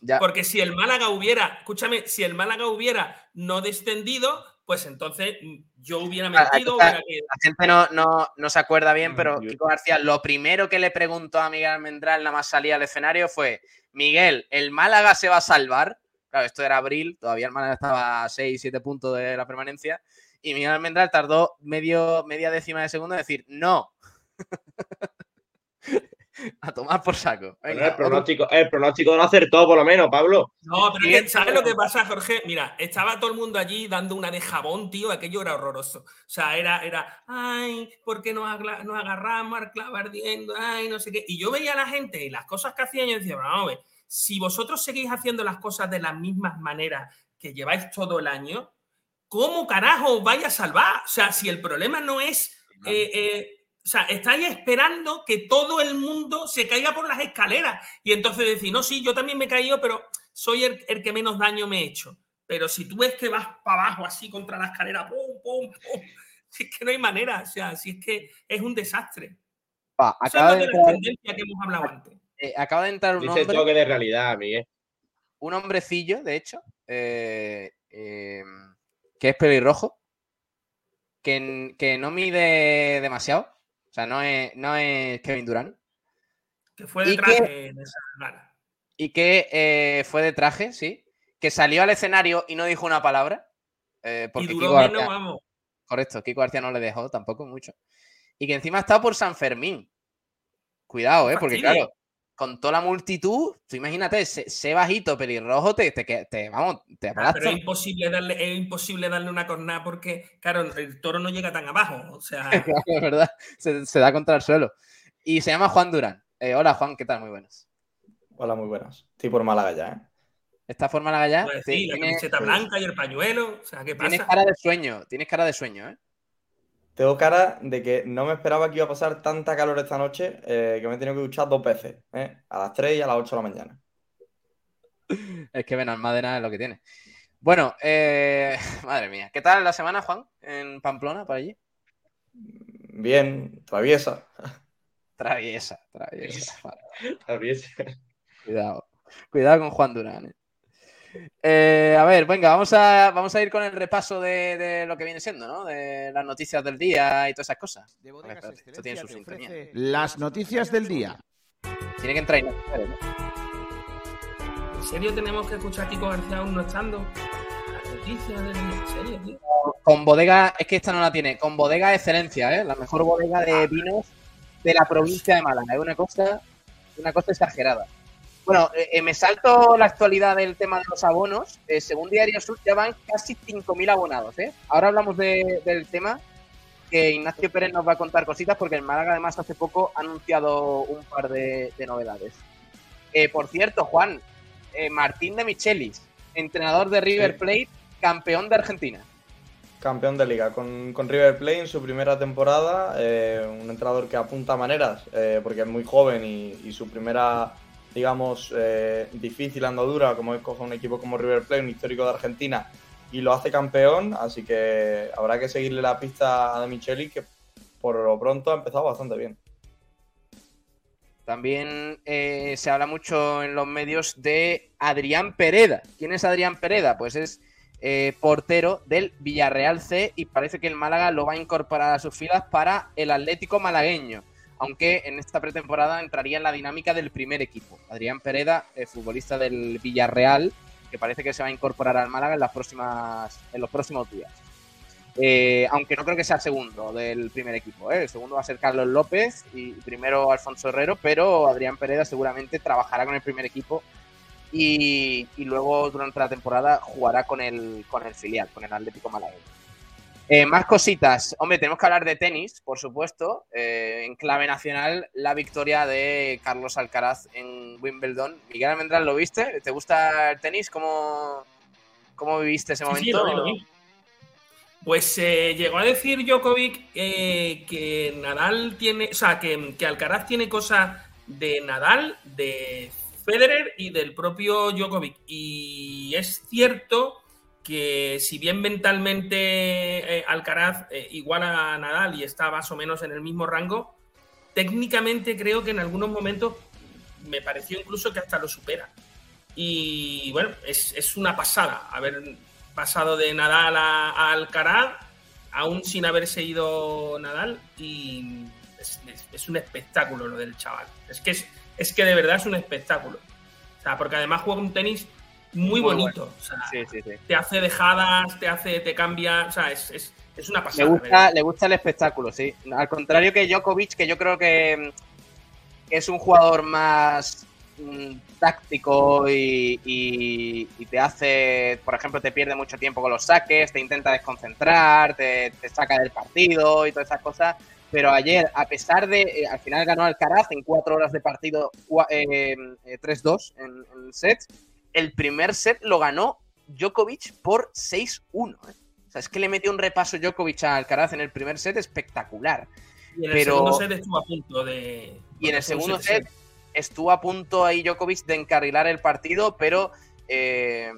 ya- Porque si el Málaga hubiera, escúchame, si el Málaga hubiera no descendido, pues entonces mm, yo hubiera metido, está. hubiera que- La gente no, no, no se acuerda bien, pero Kiko García lo primero que le preguntó a Miguel Almendral nada más salía al escenario fue, Miguel, ¿el Málaga se va a salvar? Claro, esto era abril, todavía el Málaga estaba a 6, 7 puntos de la permanencia. Y Miguel Almendral tardó medio, media décima de segundo en decir, no. a tomar por saco. Venga, el, pronóstico, el pronóstico lo acertó, por lo menos, Pablo. No, pero es Siguiente que, ¿sabes lo que pasa, Jorge? Mira, estaba todo el mundo allí dando una de jabón, tío, aquello era horroroso. O sea, era, era ay, ¿por qué nos, agla- nos agarramos al clavo ardiendo? Ay, no sé qué. Y yo veía a la gente y las cosas que hacían y yo decía, vamos a ver, si vosotros seguís haciendo las cosas de las mismas maneras que lleváis todo el año, ¿cómo carajo os vais a salvar? O sea, si el problema no es... eh, eh, o sea, estáis esperando que todo el mundo se caiga por las escaleras. Y entonces decir, no, sí, yo también me he caído, pero soy el, el que menos daño me he hecho. Pero si tú ves que vas para abajo así contra la escalera, pum, pum, pum, si es que no hay manera. O sea, si es que es un desastre. Acaba, de entrar, tendencia que hemos hablado antes. eh, acaba de entrar un Dice hombre. toque de realidad, Miguel. un hombrecillo, de hecho, eh, eh, que es pelirrojo, que, que no mide demasiado. O sea, no es, no es Kevin Durant. Que fue ¿Y detrás qué? de, de esa. Y que eh, fue de traje, sí. Que salió al escenario y no dijo una palabra. eh, Y porque duró Kiko menos, García, vamos. correcto, Kiko García no le dejó tampoco mucho. Y que encima está por San Fermín. Cuidado, ¿eh? Porque claro, con toda la multitud, tú imagínate, sé, sé bajito, pelirrojo, te, te, te- vamos, te Ah, aplastas. pero es imposible darle, es imposible darle una cornada porque, claro, el toro no llega tan abajo. O sea, Claro, es verdad, se, se da contra el suelo. Y se llama Juan Durán. Eh, hola Juan, ¿qué tal? Muy buenas. Hola, muy buenas. Estoy por Málaga ya, ¿eh? ¿Esta forma la ya? pues sí, la camiseta blanca y el pañuelo. O sea, ¿qué Tienes pasa? cara de sueño, tienes cara de sueño, ¿eh? Tengo cara de que no me esperaba que iba a pasar tanta calor esta noche eh, que me he tenido que duchar dos veces, ¿eh? A las 3 y a las 8 de la mañana. Es que Benalmádena es lo que tiene. Bueno, eh, madre mía. ¿Qué tal la semana, Juan? En Pamplona, por allí. Bien, traviesa. Traviesa, traviesa. Traviesa. Cuidado. Cuidado con Juan Durán. ¿Eh? Eh, a ver, venga, vamos a, vamos a ir con el repaso de, de lo que viene siendo, ¿no? De las noticias del día y todas esas cosas. De ver, espérate, esto tiene su sintonía. Las noticias del día. Tiene que entrar ¿no? ¿En serio tenemos que escuchar a Kiko García aún no estando? La noticia de ¿En serio, tío? Con bodega, es que esta no la tiene, con bodega excelencia, ¿eh? La mejor bodega de vinos de la provincia de Málaga. Es una cosa, una cosa exagerada. Bueno, eh, eh, me salto la actualidad del tema de los abonos. Eh, según Diario Sur ya van casi 5.000 abonados, ¿eh? Ahora hablamos de- del tema que Ignacio Pérez nos va a contar cositas porque el Málaga además hace poco ha anunciado un par de, de novedades. Por cierto, Juan, Martín de Michelis, entrenador de River. Plate, campeón de Argentina. Campeón de liga con, con River Plate en su primera temporada. eh, un entrenador que apunta maneras eh, porque es muy joven y, y su primera, digamos, eh, difícil andadura, como es un equipo como River Plate, un histórico de Argentina, y lo hace campeón. Así que habrá que seguirle la pista a De Micheli, que por lo pronto ha empezado bastante bien. También eh, se habla mucho en los medios de Adrián Pereda. ¿Quién es Adrián Pereda? Pues es eh, portero del Villarreal C y parece que el Málaga lo va a incorporar a sus filas para el Atlético malagueño. Aunque en esta pretemporada entraría en la dinámica del primer equipo. Adrián Pereda, eh, futbolista del Villarreal, que parece que se va a incorporar al Málaga en, las próximas, en los próximos días. Eh, aunque no creo que sea segundo del primer equipo. ¿eh? El segundo va a ser Carlos López y primero Alfonso Herrero, pero Adrián Pereda seguramente trabajará con el primer equipo y, luego durante la temporada jugará con el, con el filial, con el Atlético Malagueño. Eh, más cositas. Hombre, tenemos que hablar de tenis, por supuesto. en clave nacional, la victoria de Carlos Alcaraz en Wimbledon. Miguel Almendral, ¿lo viste? ¿Te gusta el tenis? ¿Cómo, cómo viviste ese momento? Pues eh, llegó a decir Djokovic eh, que Nadal tiene, o sea, que, Alcaraz tiene cosas de Nadal, de Federer y del propio Djokovic. Y es cierto que si bien mentalmente eh, Alcaraz igual a Nadal y está más o menos en el mismo rango, técnicamente creo que en algunos momentos me pareció incluso que hasta lo supera. Y bueno, es, es una pasada. A ver, pasado de Nadal a, Alcaraz, aún sin haberse ido Nadal, y es, un espectáculo lo del chaval. Es que, es, que de verdad es un espectáculo. O sea, porque además juega un tenis muy, bonito. O sea, Te hace dejadas, te hace, te cambia. O sea, es, una pasada. Le gusta, le gusta el espectáculo, sí. Al contrario que Djokovic, que yo creo que es un jugador más táctico y, te hace, por ejemplo, te pierde mucho tiempo con los saques, te intenta desconcentrar, te, saca del partido y todas esas cosas. Pero ayer, a pesar de, eh, al final ganó Alcaraz en cuatro horas de partido 3-2 eh, en, en sets, el primer set lo ganó Djokovic por 6-1. ¿eh? O sea, es que le metió un repaso Djokovic a Alcaraz en el primer set espectacular. Y en el segundo set estuvo a punto de... Y en el segundo set estuvo a punto ahí Djokovic de encarrilar el partido, pero eh,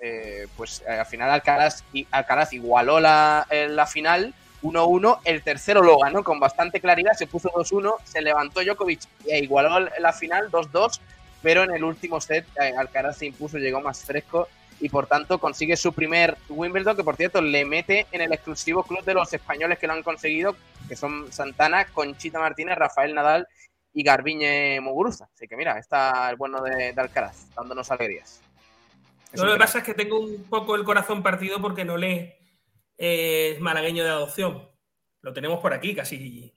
eh, pues al final Alcaraz, Alcaraz igualó la, la final 1-1, el tercero lo ganó con bastante claridad, se puso 2-1, se levantó Djokovic e igualó la final 2-2, pero en el último set eh, Alcaraz se impuso, llegó más fresco y por tanto consigue su primer Wimbledon, que por cierto le mete en el exclusivo club de los españoles que lo han conseguido, que son Santana, Conchita Martínez, Rafael Nadal y Garbiñe Muguruza. Así que mira, está el bueno de, Alcaraz, dándonos alegrías. lo que pasa es que tengo un poco el corazón partido porque no le es malagueño de adopción. Lo tenemos por aquí casi.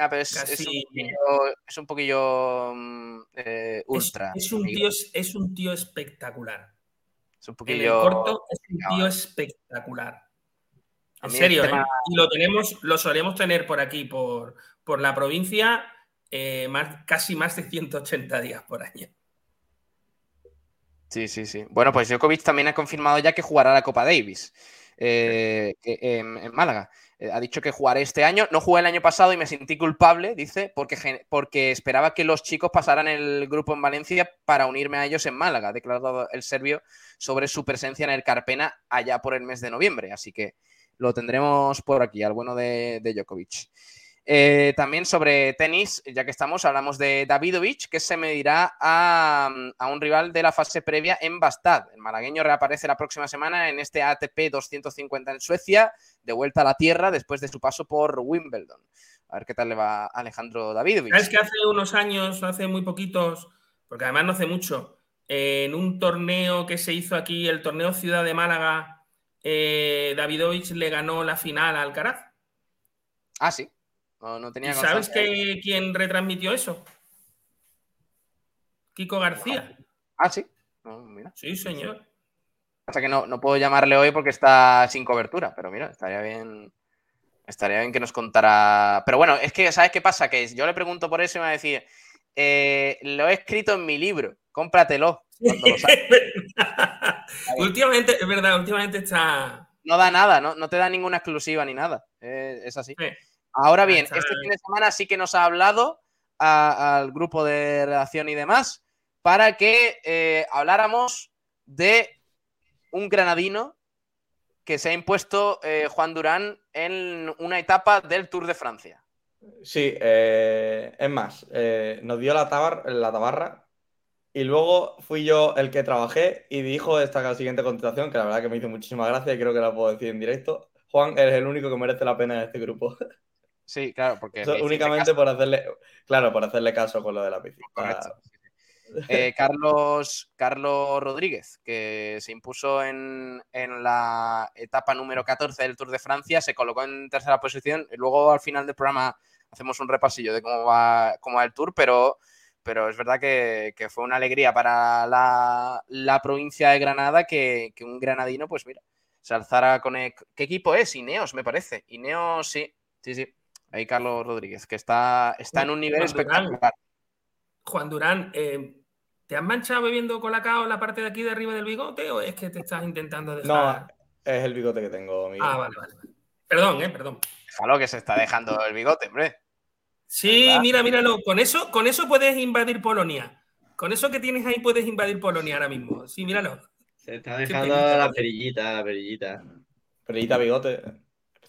Ah, pero es, un poquillo, mm, eh, ultra. Es, un tío, es un tío espectacular. Es un poquillo. corto es un tío espectacular. En serio, ¿eh? y lo tenemos, lo solemos tener por aquí, por, por la provincia, eh, más, casi más de 180 días por año. Sí, sí, sí. Bueno, pues Djokovic también ha confirmado ya que jugará la Copa Davis eh, en, Málaga. Eh, ha dicho que jugará este año. No jugué el año pasado y me sentí culpable, dice, porque, porque esperaba que los chicos pasaran el grupo en Valencia para unirme a ellos en Málaga, ha declarado el serbio sobre su presencia en el Carpena allá por el mes de noviembre. Así que lo tendremos por aquí, al bueno de, de Djokovic. Eh, también sobre tenis, ya que estamos, hablamos de Davidovich, que se medirá a, un rival de la fase previa en Bastad. El malagueño reaparece la próxima semana en este ATP 250 en Suecia, de vuelta a la tierra después de su paso por Wimbledon. A ver qué tal le va Alejandro Davidovich. Es que hace unos años, hace muy poquitos, porque además no hace mucho, en un torneo que se hizo aquí, el torneo Ciudad de Málaga, eh, Davidovich le ganó la final a Alcaraz. Ah, sí. No, tenía ¿Sabes que, quién retransmitió eso? Kiko García. Ah, sí. Sí, señor. Pasa que no, no puedo llamarle hoy porque está sin cobertura, pero mira, estaría bien. Estaría bien que nos contara. Pero bueno, es que, ¿sabes qué pasa? Que yo le pregunto por eso y me va a decir: eh, Lo he escrito en mi libro, cómpratelo. últimamente, es verdad, últimamente está. No da nada, no, no te da ninguna exclusiva ni nada. es así. Ahora bien, este fin de semana sí que nos ha hablado al grupo de redacción y demás para que eh, habláramos de un granadino que se ha impuesto eh, Juan Durán en una etapa del Tour de Francia. Sí, eh, es más, nos dio la, la tabarra y luego fui yo el que trabajé y dijo esta siguiente contestación, que la verdad que me hizo muchísima gracia y creo que la puedo decir en directo. Juan, eres el único que merece la pena en este grupo. Sí, claro, porque. únicamente por hacerle. Claro, por hacerle caso con lo de la piscina. Eh, Carlos, Carlos Rodríguez, que se impuso en, en la etapa número 14 del Tour de Francia, se colocó en tercera posición. Y luego al final del programa hacemos un repasillo de cómo va, cómo va el Tour, pero, pero es verdad que, que fue una alegría para la, la provincia de Granada que, que, un granadino, pues mira, se alzara con... El, ¿Qué equipo es? Ineos, me parece. Ineos, sí, sí, sí. Ahí Carlos Rodríguez, que está, está en un nivel Juan espectacular. Durán, Juan Durán, eh, ¿te has manchado bebiendo colacao la parte de aquí de arriba del bigote o es que te estás intentando dejar? No, es el bigote que tengo, Miguel. Ah, vale, vale. Perdón, eh, perdón. Déjalo que se está dejando el bigote, hombre. Sí, ¿Verdad? mira, míralo. Con eso, con eso puedes invadir Polonia. Con eso que tienes ahí puedes invadir Polonia ahora mismo. Sí, míralo. Se está dejando la perillita, la perillita. Perillita bigote.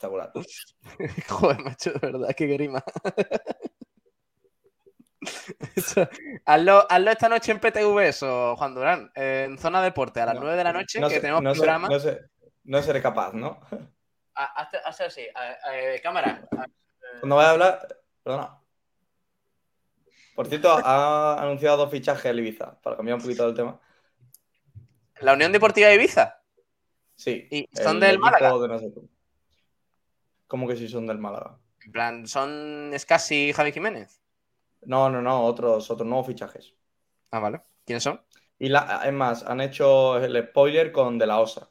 Espectacular. Joder, macho, de verdad, qué grima. Eso, hazlo, hazlo esta noche en PTV, eso, Juan Durán. en zona deporte, a las No, 9 de la noche, No que sé- tenemos no sé- programa. no sé- no seré capaz, ¿no? Ah, hazte así, a- eh, cámara. a- Cuando vaya a hablar. Perdona. Por cierto, ha anunciado dos fichajes el Ibiza, para cambiar un poquito del tema. La Unión Deportiva de Ibiza. Sí. ¿Y son el del Málaga? de. ¿Cómo que sí son del Málaga? En plan, son Scassi y Javi Jiménez. No, no, no, otros, otros nuevos fichajes. Ah, vale. ¿Quiénes son? Y la, es más, han hecho el spoiler con De La Osa.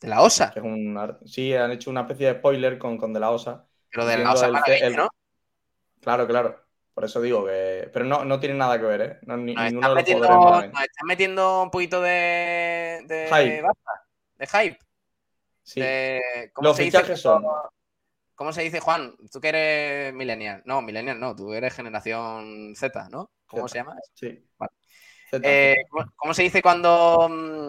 De la OSA. Que es un, ar- sí, han hecho una especie de spoiler con, con De La Osa. Pero de la OSA el- malagueño, el- ¿no? Claro, claro. Por eso digo que. Pero no, no tiene nada que ver, ¿eh? No, ni- Nos están, metiendo, nos están metiendo un poquito de. de Hype. baza, de hype. Sí. de- ¿cómo Los se dice fichajes cuando- son. ¿Cómo se dice, Juan? Tú que eres millennial. No, millennial no, tú eres generación Z, ¿no? ¿Cómo Z. se llama? Sí. Vale. Z. Eh, ¿cómo, cómo se dice cuando. mm,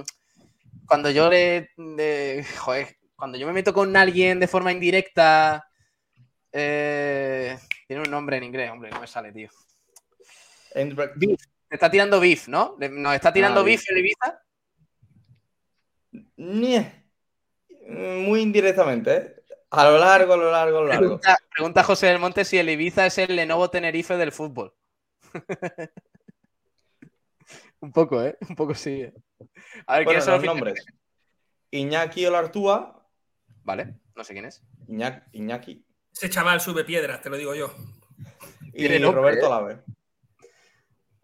Cuando yo le. de- joder, cuando yo me meto con alguien de forma indirecta. eh, tiene un nombre en inglés, hombre, no me sale, tío. Beef. Te está tirando beef, ¿no? ¿Nos está tirando Ah, beef el Ibiza? Ñe. Muy indirectamente, ¿eh? A lo largo, a lo largo, a lo largo. Pregunta, pregunta José del Monte si el Ibiza es el Lenovo Tenerife del fútbol. un poco, ¿eh? Un poco sí. ¿eh? A ver, Bueno, ¿quiénes son los nombres. Iñaki Olartúa. Vale, no sé quién es. Iñaki, Iñaki Ese chaval sube piedras, te lo digo yo. y nombre, Roberto ¿eh? Lave.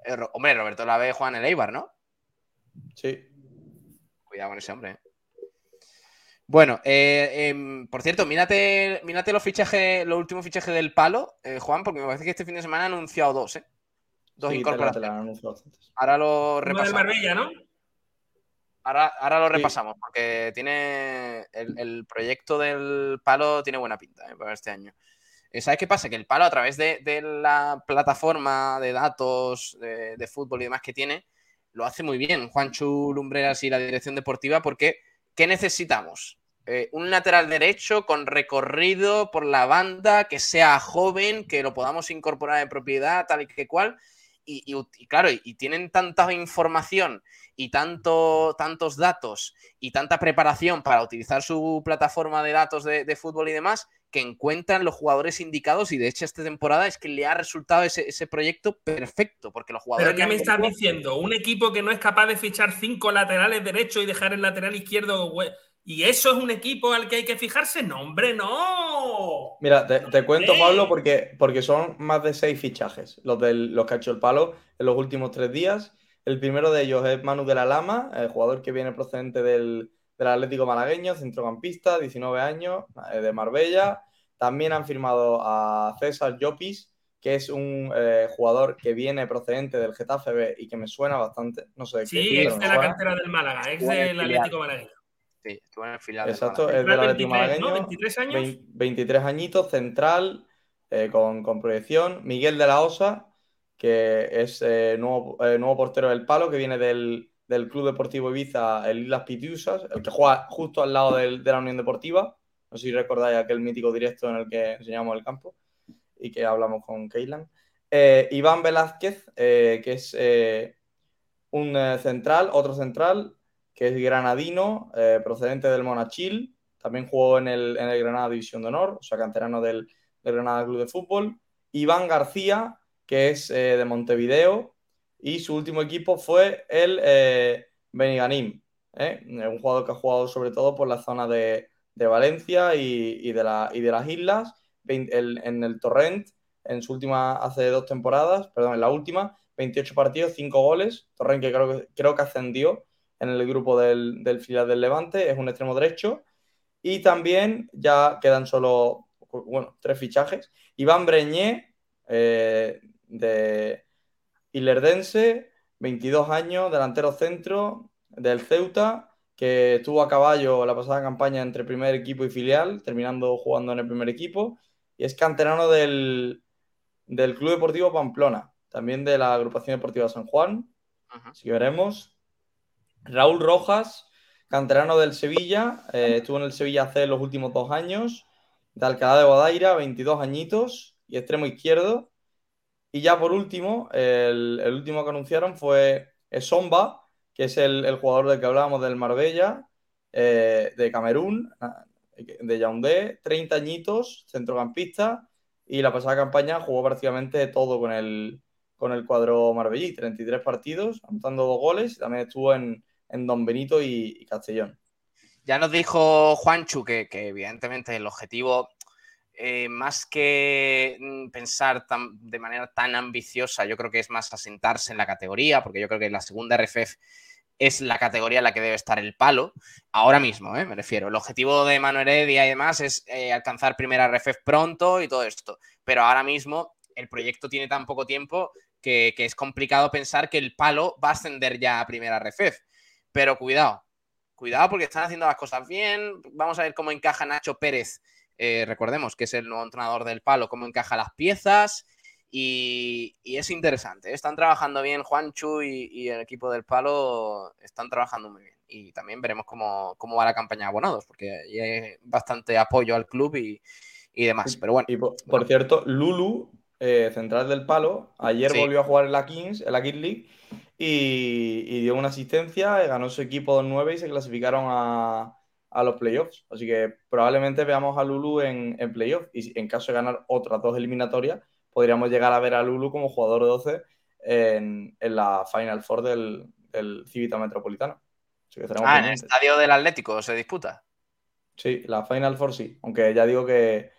Eh, Ro- hombre, Roberto Lave Juan el Eibar, ¿no? Sí. Cuidado con ese hombre. ¿eh? Bueno, eh, em, por cierto, mírate, mírate los fichajes, los últimos fichajes del palo, eh, Juan, porque me parece que este fin de semana han anunciado dos, ¿eh? Dos sí, te la- te incorporaciones. Ahora lo Uno repasamos. Marbella, ¿no? Ahora, ahora lo Sí. repasamos, porque tiene el, el proyecto del palo tiene buena pinta ¿eh? para este año. ¿Sabes qué pasa? Que el palo, a través de, de la plataforma de datos de, de fútbol y demás que tiene, lo hace muy bien. Juanchu Lumbreras y la dirección deportiva, porque ¿qué necesitamos? Eh, un lateral derecho con recorrido por la banda, que sea joven, que lo podamos incorporar en propiedad, tal y que cual. Y, claro, y, tienen tanta información y tanto, tantos datos y tanta preparación para utilizar su plataforma de datos de, de fútbol y demás, que encuentran los jugadores indicados y de hecho esta temporada es que le ha resultado ese, ese proyecto perfecto, porque los jugadores... ¿Pero qué me estás diciendo? ¿Un equipo que no es capaz de fichar cinco laterales derechos y dejar el lateral izquierdo? ¿Y eso es un equipo al que hay que fijarse? No, hombre, no. Mira, te, te cuento. Pablo, porque, porque son más de seis fichajes los, del, los que ha hecho el palo en los últimos tres días. El primero de ellos es Manu de la Lama, el jugador que viene procedente del, del Atlético Malagueño, centrocampista, 19 años, eh, de Marbella. También han firmado a César Llopis, que es un eh, jugador que viene procedente del Getafe B y que me suena bastante. No sé de qué, Sí, pero es de la suena. cantera del Málaga, es del. Atlético Malagueño. Sí, estuvo en el filial Exacto, es del Atlético 23, ¿no? Malagueño. 23 años. Vein- 23 añitos, central, eh, con, con proyección. Miguel de la Osa, que es eh, nuevo, eh, nuevo portero del palo, que viene del, del Club Deportivo Ibiza, el Islas Pitiusas, el que juega justo al lado del- de la Unión Deportiva. No sé si recordáis aquel mítico directo en el que enseñamos el campo y que hablamos con Keylan. Eh, Iván Velázquez, eh, que es eh, un central, otro central, que es granadino, procedente del Monachil. También jugó en el, Granada División de Honor, o sea, canterano del, del Granada Club de Fútbol. Iván García, que es de Montevideo. Y su último equipo fue el eh, Beniganim, ¿eh? Un jugador que ha jugado sobre todo por la zona de, Valencia y, de la, y de las islas. en el Torrent, en su última, hace dos temporadas, perdón, en la última, 28 partidos, 5 goles. Torrent que creo, que creo que ascendió en el grupo del, del filial del Levante, es un extremo derecho. Y también ya quedan solo, bueno, tres fichajes. Iván Breñé, eh, de Ilerdense, 22 años, delantero centro del Ceuta, que estuvo a caballo la pasada campaña entre primer equipo y filial, terminando jugando en el primer equipo. Y es canterano del, del Club Deportivo Pamplona, también de la Agrupación Deportiva San Juan. Si veremos. Raúl Rojas, canterano del Sevilla, eh, estuvo en el Sevilla C los últimos dos años, de Alcalá de Guadaira, 22 añitos y extremo izquierdo. Y ya por último, el, último que anunciaron fue Somba, que es el, jugador del que hablábamos del Marbella, eh, de Camerún, de Yaoundé, 30 añitos, centrocampista, y la pasada campaña jugó prácticamente todo con el, con el cuadro marbellí, 33 partidos, anotando dos goles, también estuvo en, en Don Benito y, Castellón. Ya nos dijo Juanchu que, que evidentemente el objetivo, eh, más que mm, pensar de manera tan ambiciosa, yo creo que es más asentarse en la categoría, porque yo creo que la segunda RFF es la categoría en la que debe estar el palo, ahora mismo, ¿eh? me refiero. El objetivo de Manuel Heredia y demás es eh, alcanzar primera RFF pronto y todo esto, pero ahora mismo el proyecto tiene tan poco tiempo que, es complicado pensar que el palo va a ascender ya a primera RFF. Pero cuidado, cuidado porque están haciendo las cosas bien. Vamos a ver cómo encaja Nacho Pérez. Eh, recordemos que es el nuevo entrenador del palo, cómo encaja las piezas. Y, es interesante. Están trabajando bien Juanchu y, y, el equipo del palo están trabajando muy bien. Y también veremos cómo, va la campaña de abonados, porque hay bastante apoyo al club y, demás. Pero bueno. Y por, cierto, Lulu, eh, central del palo, ayer volvió a jugar en la Kings, en la Kings League, y, dio una asistencia, ganó su equipo 2-9 y se clasificaron a, los playoffs. Así que probablemente veamos a Lulu en, en playoffs y en caso de ganar otras dos eliminatorias, podríamos llegar a ver a Lulu como jugador 12 en, en la Final Four del, del Civita Metropolitano. ah, en el estadio del Atlético se disputa. Sí, la Final Four sí, aunque ya digo que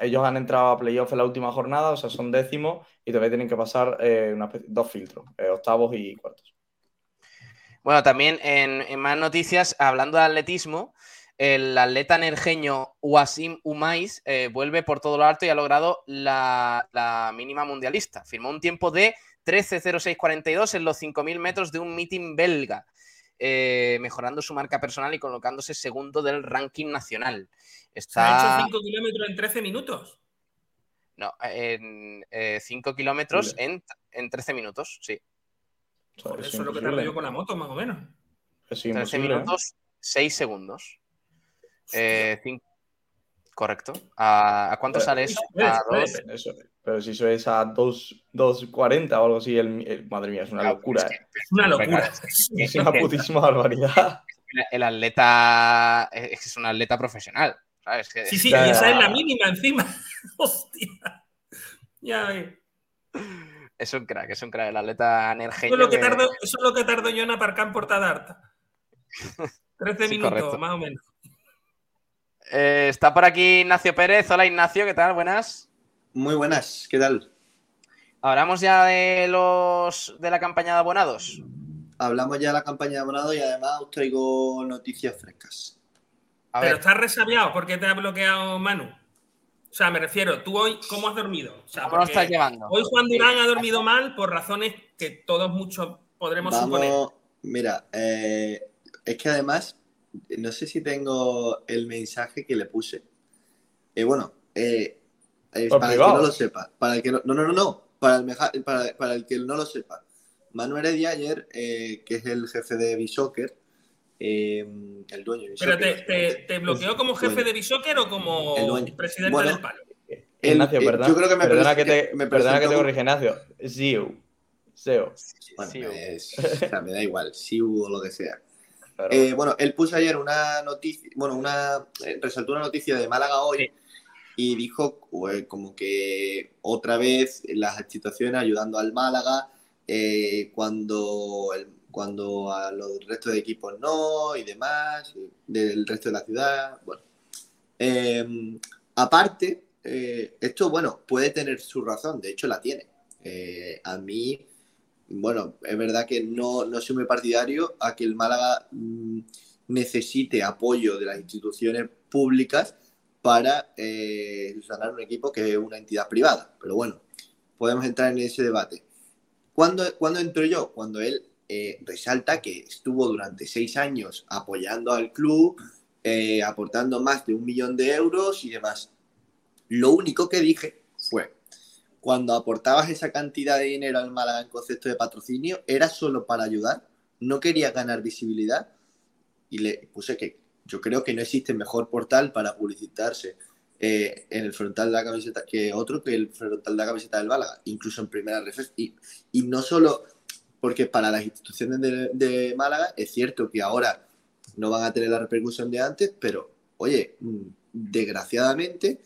ellos han entrado a playoff en la última jornada, o sea, son décimos y todavía tienen que pasar eh, dos filtros, eh, octavos y cuartos. Bueno, también en, más noticias, hablando de atletismo, el atleta nerjeño Wasim Umais eh, vuelve por todo lo alto y ha logrado la, mínima mundialista. Firmó un tiempo de 13.06.42 en los 5.000 metros de un meeting belga, mejorando su marca personal y colocándose segundo del ranking nacional. Está... ¿Ha hecho 5 kilómetros en 13 minutos? No, en 5 eh, kilómetros en, en 13 minutos, sí. eso es lo que tardo yo con la moto, más o menos. 13 minutos, 6 segundos. Eh, correcto. ¿A, cuánto sale eso? a pero si eso es a 2.40 o algo así, el, madre mía, es una locura. Es, es una locura. Es una putísima barbaridad. El atleta es un atleta profesional. Sí, sí, y esa es la mínima encima. Hostia. Ya Es un crack, es un crack, el atleta energético. Eso es lo que tardo, eso es lo que tardo yo en aparcar en portada harta. 13 minutos, más o menos. Eh, está por aquí Ignacio Pérez. Hola Ignacio, ¿qué tal? Buenas. Muy buenas, ¿qué tal? ¿Hablamos ya de los de la campaña de abonados? Hablamos ya de la campaña de abonados y además os traigo noticias frescas. Pero estás resabiado, ¿por qué te ha bloqueado Manu? O sea, me refiero, tú hoy, ¿cómo has dormido? O sea, ¿Cómo lo estás llevando? Hoy Juan Durán ha dormido mal por razones que todos muchos podremos suponer. Mira, eh, es que además, no sé si tengo el mensaje que le puse. Eh, bueno, eh, para el que no lo sepa, para el que no, no, no, no, para el, para, para el que no lo sepa. Manuel Heredia ayer, que es el jefe de Bishocker, Em, el dueño. ¿Pero te, te, bloqueó como jefe de Bishoker o como presidente del palo? Ignacio, perdón, yo creo que me perdona que te, me perdona que te corrige, Ignacio. Ziu. SEO. Bueno, me da igual, Siu o lo que sea. Eh, bueno, él puso ayer una noticia, bueno, una, eh, resaltó una noticia de Málaga hoy y dijo como que otra vez las instituciones ayudando al Málaga eh, cuando el cuando a los restos de equipos no y demás, del resto de la ciudad. Bueno, em, aparte, esto, bueno, puede tener su razón, de hecho la tiene. A mí, bueno, es verdad que no, no soy muy partidario a que el Málaga mm, necesite apoyo de las instituciones públicas para eh, un equipo que es una entidad privada. Pero bueno, podemos entrar en ese debate. ¿Cuándo, ¿cuándo entro yo? Cuando él eh, resalta que estuvo durante seis años apoyando al club, eh, aportando más de un millón de euros y demás. Lo único que dije cuando aportabas esa cantidad de dinero al Málaga en concepto de patrocinio, era solo para ayudar, no quería ganar visibilidad y le puse que yo creo que no existe mejor portal para publicitarse eh, en el frontal de la camiseta que otro que el frontal de la camiseta del Málaga, incluso en primera reflex. Y, y no solo porque para las instituciones de, Málaga es cierto que ahora no van a tener la repercusión de antes, pero oye, mm, desgraciadamente,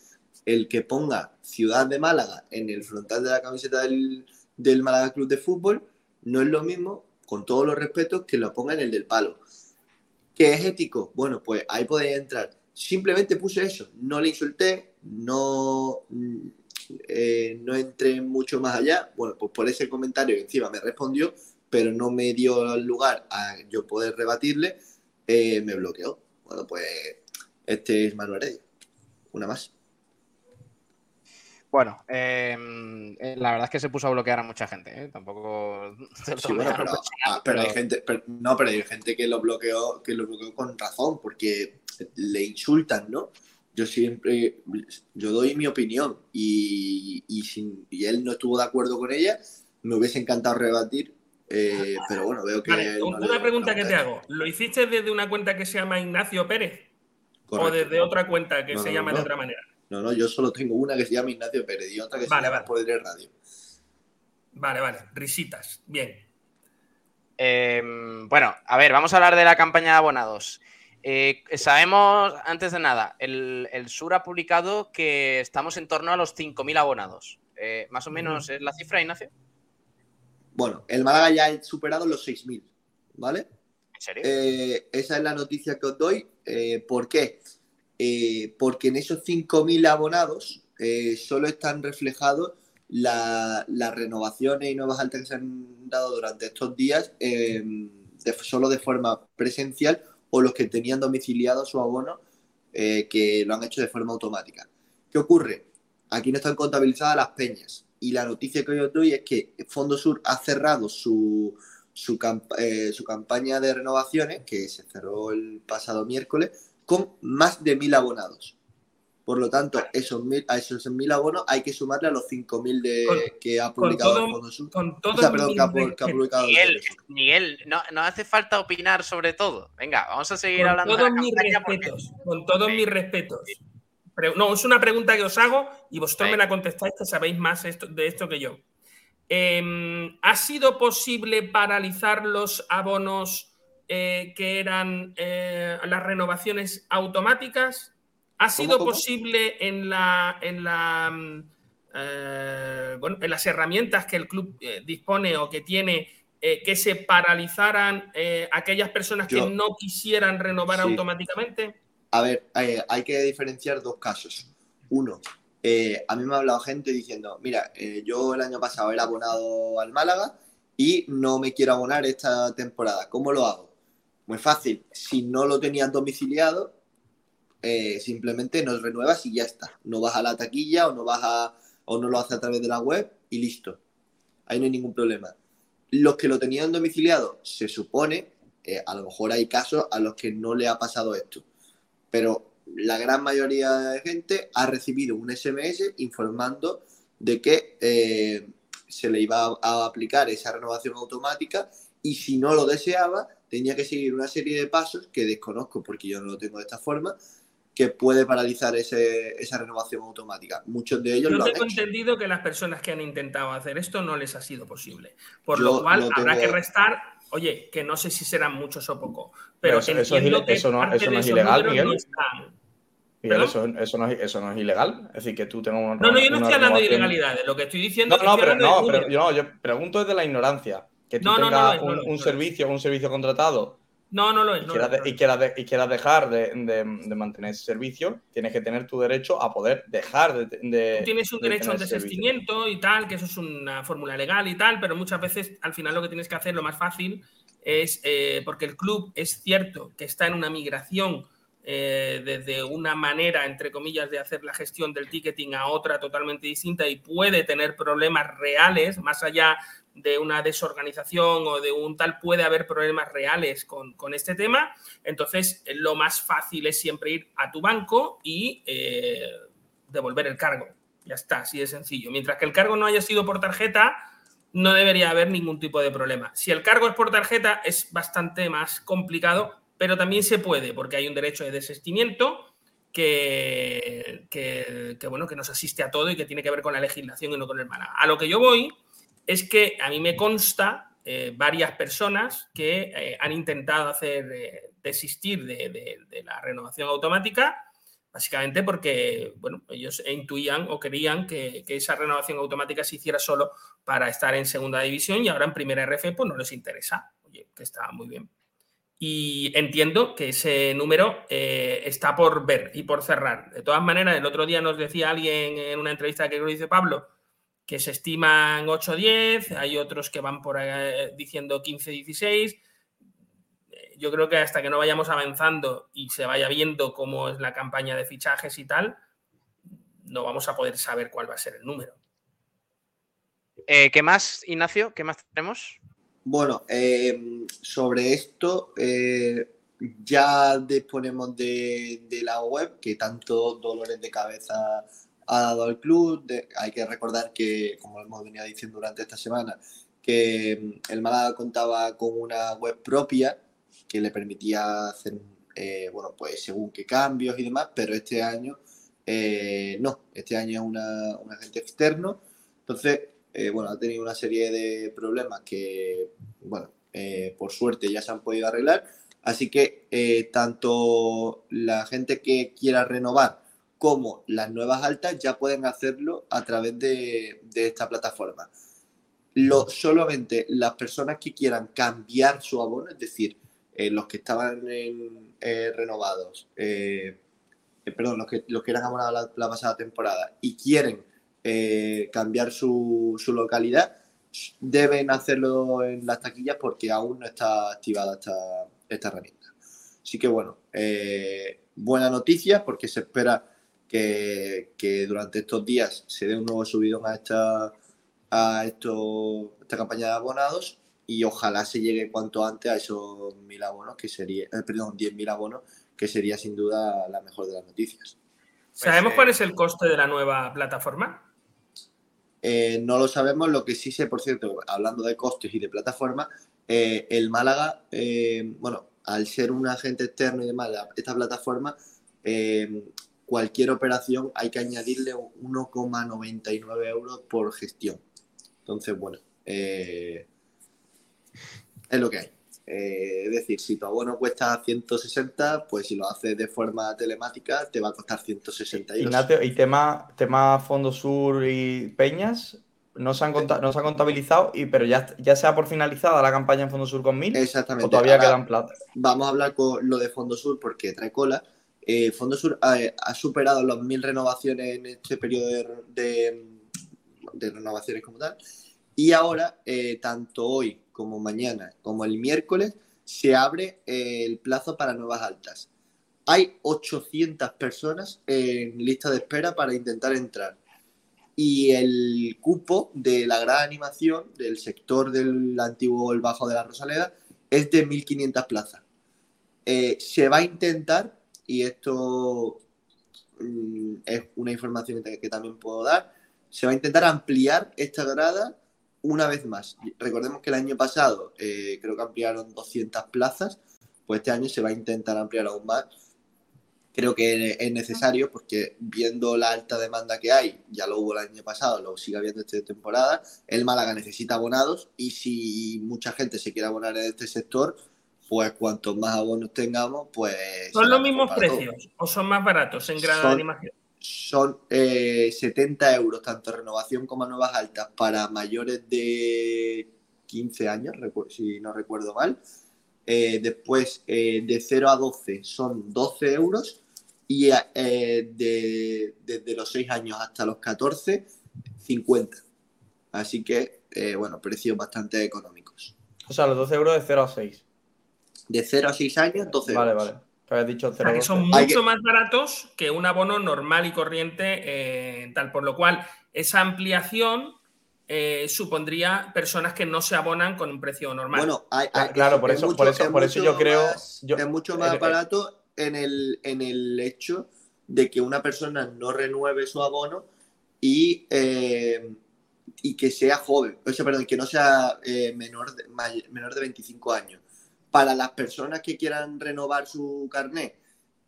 el que ponga Ciudad de Málaga en el frontal de la camiseta del, del Málaga Club de Fútbol no es lo mismo, con todos los respetos, que lo ponga en el del palo. ¿Qué es ético? Bueno, pues ahí podéis entrar. Simplemente puse eso, no le insulté, no, eh, no entré mucho más allá. Bueno, pues por ese comentario encima me respondió, pero no me dio lugar a yo poder rebatirle, eh, me bloqueó. Bueno, pues este es Manuel Heredia. Una más. Bueno, em, eh, la verdad es que se puso a bloquear a mucha gente, ¿eh? Tampoco. Ah, pero, hay gente, no, pero hay gente que lo bloqueó, que lo bloqueó con razón, porque le insultan, ¿no? Yo siempre, yo doy mi opinión y, y, él no estuvo de acuerdo con ella, me hubiese encantado rebatir, eh, pero bueno, veo que. una pregunta que te hago. ¿Lo hiciste desde una cuenta que se llama Ignacio Pérez? ¿O desde otra cuenta que se llama de otra manera? No, no, yo solo tengo una que se llama Ignacio Pérez y otra que se llama Poder Radio. Vale, vale, risitas, bien. Em, bueno, a ver, vamos a hablar de la campaña de abonados. Eh, sabemos, antes de nada, el, Sur ha publicado que estamos en torno a los 5.000 abonados. Eh, más o menos es la cifra, Ignacio. Bueno, el Málaga ya ha superado los 6.000, ¿vale? ¿En serio? Eh, esa es la noticia que os doy. ¿Por qué? Eh, porque en esos 5.000 abonados eh, solo están reflejados las renovaciones y nuevas altas que se han dado durante estos días em, solo de forma presencial o los que tenían domiciliado su abono eh, que lo han hecho de forma automática. ¿Qué ocurre? Aquí no están contabilizadas las peñas y la noticia que os doy es que Fondo Sur ha cerrado su, su, su campaña de renovaciones, que se cerró el pasado miércoles, con más de mil abonados. Por lo tanto, esos mil, a esos mil abonos hay que sumarle a los 5.000 de, que ha publicado con Con todo perdón, que ha, publicado Miguel, no, no, hace falta opinar sobre todo. Venga, vamos a seguir hablando de la mis respetos, Con todos mis respetos. no, es una pregunta que os hago y vosotros me la contestáis que sabéis más de esto que yo. Em, ¿Ha sido posible paralizar los abonos eh, que eran eh, las renovaciones automáticas. ¿Ha sido posible en, la, en, la, mm, eh, en las herramientas que el club dispone o que tiene que se paralizaran aquellas personas que no quisieran renovar automáticamente? A ver, hay que diferenciar dos casos. Uno, a mí me ha hablado gente diciendo, mira, yo el año pasado era abonado al Málaga y no me quiero abonar esta temporada. ¿Cómo lo hago? Muy fácil. Si no lo tenías domiciliado, eh, simplemente nos renuevas y ya está. No vas a la taquilla o no vas a, o no lo haces a través de la web y listo. Ahí no hay ningún problema. Los que lo tenían domiciliado, se supone, eh, a lo mejor hay casos a los que no le ha pasado esto. Pero la gran mayoría de gente ha recibido un SMS informando de que eh, se le iba a aplicar esa renovación automática y si no lo deseaba, tenía que seguir una serie de pasos que desconozco porque yo no lo tengo de esta forma, que puede paralizar esa renovación automática. Muchos de ellos yo lo tengo entendido que las personas que han intentado hacer esto no les ha sido posible. Por lo cual habrá que restar, oye, que no sé si serán muchos o pocos, pero, eso, eso, no, es ilegal, Miguel. eso, no es, eso no es ilegal. Es decir, que tú tengas No, no, yo no estoy hablando de ilegalidades. Lo que estoy diciendo no, no, pero, no, pero yo, yo pregunto desde la ignorancia. Que tú tengas un, servicio, un servicio contratado no, no lo es. Y, quieras, y, quieras dejar de, mantener ese servicio, tienes que tener tu derecho a poder dejar de. tienes un derecho al desistimiento y tal, que eso es una fórmula legal y tal, pero muchas veces al final lo que tienes que hacer, lo más fácil, es eh, porque el club es cierto que está en una migración eh, desde una manera, entre comillas, de hacer la gestión del ticketing a otra totalmente distinta y puede tener problemas reales, más allá de una desorganización o de un tal, puede haber problemas reales con, este tema. Entonces, lo más fácil es siempre ir a tu banco y eh, devolver el cargo. Ya está, así de sencillo. Mientras que el cargo no haya sido por tarjeta, no debería haber ningún tipo de problema. Si el cargo es por tarjeta, es bastante más complicado, pero también se puede, porque hay un derecho de desistimiento que, que, bueno, que nos asiste a todo y que tiene que ver con la legislación y no con el mana. A lo que yo voy es que a mí me consta eh, varias personas que eh, han intentado hacer eh, desistir de, la renovación automática, básicamente porque bueno, ellos intuían o querían que, esa renovación automática se hiciera solo para estar en segunda división y ahora en primera RF pues no les interesa. Oye, que está muy bien. Y entiendo que ese número está por ver y por cerrar. De todas maneras, el otro día nos decía alguien en una entrevista que lo dice Pablo, que se estiman 8 o 10, hay otros que van por ahí diciendo 15 16. Yo creo que hasta que no vayamos avanzando y se vaya viendo cómo es la campaña de fichajes y tal, no vamos a poder saber cuál va a ser el número. Eh, ¿Qué más, Ignacio? ¿Qué más tenemos? Bueno, eh, sobre esto eh, ya disponemos de, de, la web que tanto dolores de cabeza ha dado al club. hay que recordar que, como hemos venido diciendo durante esta semana, que mm, el Málaga contaba con una web propia que le permitía hacer, eh, bueno, pues según qué cambios y demás, pero este año eh, no, este año es una, un agente externo. Entonces, eh, bueno, ha tenido una serie de problemas que, bueno, por suerte ya se han podido arreglar. Así que tanto la gente que quiera renovar como las nuevas altas ya pueden hacerlo a través de, esta plataforma. Lo, solamente las personas que quieran cambiar su abono, es decir, eh, los que estaban eh, renovados, eh, perdón, los que, los que eran abonados la, pasada temporada y quieren cambiar su, localidad, deben hacerlo en las taquillas porque aún no está activada esta, esta herramienta. Así que bueno, buena noticia porque se espera que, durante estos días se dé un nuevo subidón a esta, a esto, esta campaña de abonados y ojalá se llegue cuanto antes a esos mil abonos, que sería, eh, perdón, 10.000 abonos, que sería sin duda la mejor de las noticias. ¿Sabemos cuál es el coste de la nueva plataforma? Eh, no lo sabemos, lo que sí sé, por cierto, hablando de costes y de plataforma, eh, el Málaga, bueno, al ser un agente externo y demás, esta plataforma cualquier operación hay que añadirle 1,99 euros por gestión. Entonces, bueno, eh, es lo que hay. Eh, es decir, si tu abono cuesta 160, pues si lo haces de forma telemática te va a costar 162. Ignacio, y tema, tema Fondo Sur y Peñas, no se han, no se contabilizado, y, pero ya, ya se ha por finalizada la campaña en Fondo Sur con mil. Exactamente. O todavía quedan plata. Vamos a hablar con lo de Fondo Sur porque trae cola. Eh, Fondo Sur ha, superado los mil renovaciones en este periodo de, renovaciones como tal. Y ahora, eh, tanto hoy como mañana, como el miércoles, se abre eh, el plazo para nuevas altas. Hay 800 personas en lista de espera para intentar entrar. Y el cupo de la gran animación del sector del antiguo Bajo de la Rosaleda es de 1.500 plazas. se va a intentar y esto mm, es una información que también puedo dar, se va a intentar ampliar esta grada una vez más. Recordemos que el año pasado eh, creo que ampliaron 200 plazas, pues este año se va a intentar ampliar aún más. Creo que es necesario porque viendo la alta demanda que hay, ya lo hubo el año pasado, lo sigue habiendo esta temporada, el Málaga necesita abonados y si mucha gente se quiere abonar en este sector, pues cuanto más abonos tengamos, pues... ¿Son los mismos precios o son más baratos en grado de animación? Son 70 eh, euros, tanto renovación como nuevas altas, para mayores de 15 años, si no recuerdo mal. Eh, después, eh, de 0 a 12 son 12 euros y eh, de, desde los 6 años hasta los 14, 50. Así que, bueno, precios bastante económicos. O sea, los 12 euros de 0 a 6. De 0 a 6 años, 12 vale, euros. Vale, vale. dicho 0 o sea, que son mucho más baratos que un abono normal y corriente, tal. Por lo cual, esa ampliación eh, supondría personas que no se abonan con un precio normal. Bueno, claro, por eso, por eso, por eso yo creo. es mucho más barato en el, en el hecho de que una persona no renueve su abono y, eh, y que sea joven, o sea, perdón, que no sea eh, menor, de, menor de 25 años. Para las personas que quieran renovar su carnet,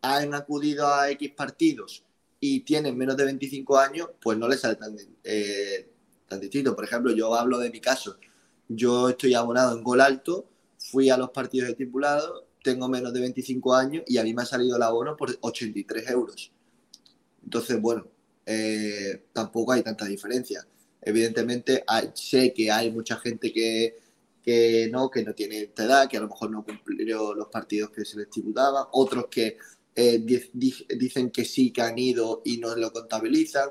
han acudido a X partidos y tienen menos de 25 años, pues no les sale tan, tan distinto. Por ejemplo, yo hablo de mi caso. Yo estoy abonado en gol alto, fui a los partidos estipulados, tengo menos de 25 años y a mí me ha salido el abono por 83 euros. Entonces, bueno, eh, tampoco hay tanta diferencia. Evidentemente, sé que hay mucha gente que, que no, que no tiene esta edad, que a lo mejor no cumplió los partidos que se les estipulaban, otros que eh, dicen que sí, que han ido y no lo contabilizan.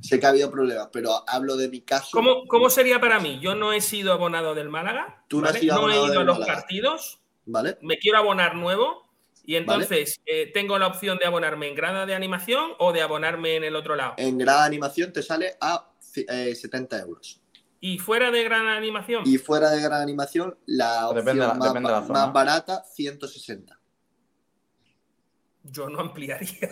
Sé que ha habido problemas, pero hablo de mi caso. ¿Cómo, cómo sería para mí? Yo no he sido abonado del Málaga. Tú no, has sido no he ido a los partidos. ¿Vale? Me quiero abonar nuevo. Y entonces, eh, ¿tengo la opción de abonarme en grada de animación o de abonarme en el otro lado? En grada de animación te sale a 70 eh, euros. ¿Y fuera de gran animación? Y fuera de gran animación, la opción más, más barata, 160. Yo no ampliaría.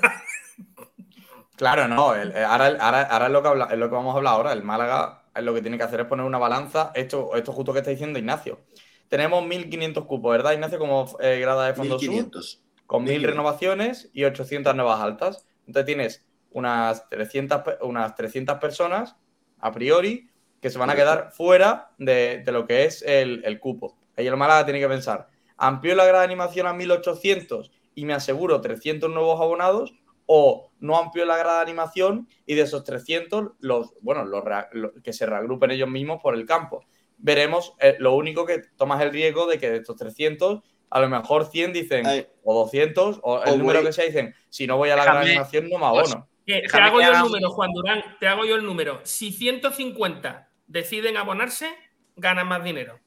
Claro, no. ahora, ahora, es, lo que es lo que vamos a hablar ahora. El Málaga es lo que tiene que hacer es poner una balanza. Esto, esto justo que está diciendo Ignacio. Tenemos 1.500 cupos, ¿verdad, Ignacio? Como eh, grada de fondo 1500. sur. Con 1.000 renovaciones y 800 nuevas altas. Entonces tienes unas 300, unas 300 personas, a priori, que se van a quedar fuera de, lo que es el, el cupo. Ahí el Málaga tiene que pensar, amplío la grada de animación a 1.800 y me aseguro 300 nuevos abonados o no amplió la grada de animación y de esos 300, los, bueno, los, que se reagrupen ellos mismos por el campo. Veremos, eh, lo único que tomas el riesgo de que de estos 300, a lo mejor 100 dicen, o 200, o el número que sea, dicen, si no voy a la grada de animación no me abono. te hago yo el número, Juan Durán, te hago yo el número. Si 150 deciden abonarse, ganan más dinero.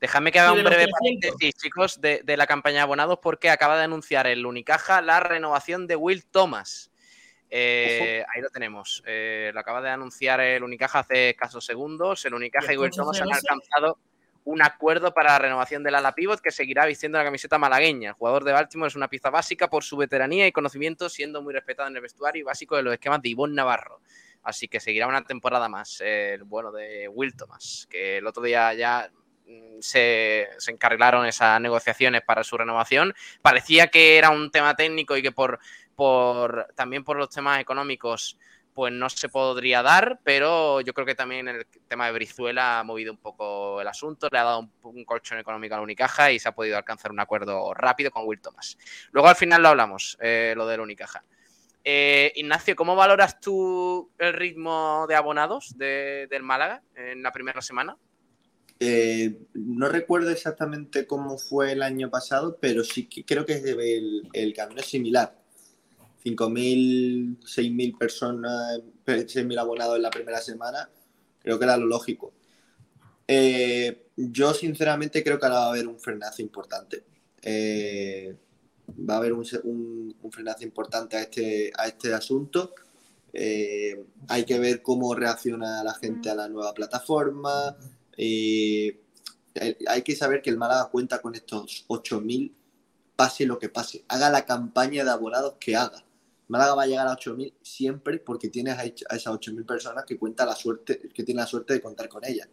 Déjame que haga un breve paréntesis, chicos, de, la campaña de abonados, porque acaba de anunciar el Unicaja la renovación de Will Thomas. Eh, ahí lo tenemos. Eh, lo acaba de anunciar el Unicaja hace escasos segundos. El Unicaja y, Will Thomas han alcanzado un acuerdo para la renovación del ala pivot que seguirá vistiendo la camiseta malagueña. El jugador de Baltimore es una pieza básica por su veteranía y conocimiento, siendo muy respetado en el vestuario y básico de los esquemas de Ivonne Navarro. Así que seguirá una temporada más el bueno de Will Thomas, que el otro día ya Mm, se, encarrilaron esas negociaciones para su renovación. Parecía que era un tema técnico y que por, por también por los temas económicos pues no se podría dar, pero yo creo que también el tema de Brizuela ha movido un poco el asunto, le ha dado un, colchón económico a la Unicaja y se ha podido alcanzar un acuerdo rápido con Will Thomas. Luego al final lo hablamos, eh, lo de la Unicaja. Eh, Ignacio, ¿cómo valoras tú el ritmo de abonados del Málaga en la primera semana? Eh, no recuerdo exactamente cómo fue el año pasado, pero sí que creo que el, camino es similar. 5.000, 6.000 personas, 6.000 abonados en la primera semana, creo que era lo lógico. Eh, yo sinceramente creo que ahora va a haber un frenazo importante. Eh, va a haber un, un, frenazo importante a este, a este asunto. hay que ver cómo reacciona la gente a la nueva plataforma, eh, hay que saber que el Málaga cuenta con estos 8.000, pase lo que pase. Haga la campaña de abonados que haga. Málaga va a llegar a 8.000 siempre porque tienes a esas 8.000 personas que, cuenta la suerte, que tienen la suerte de contar con ellas.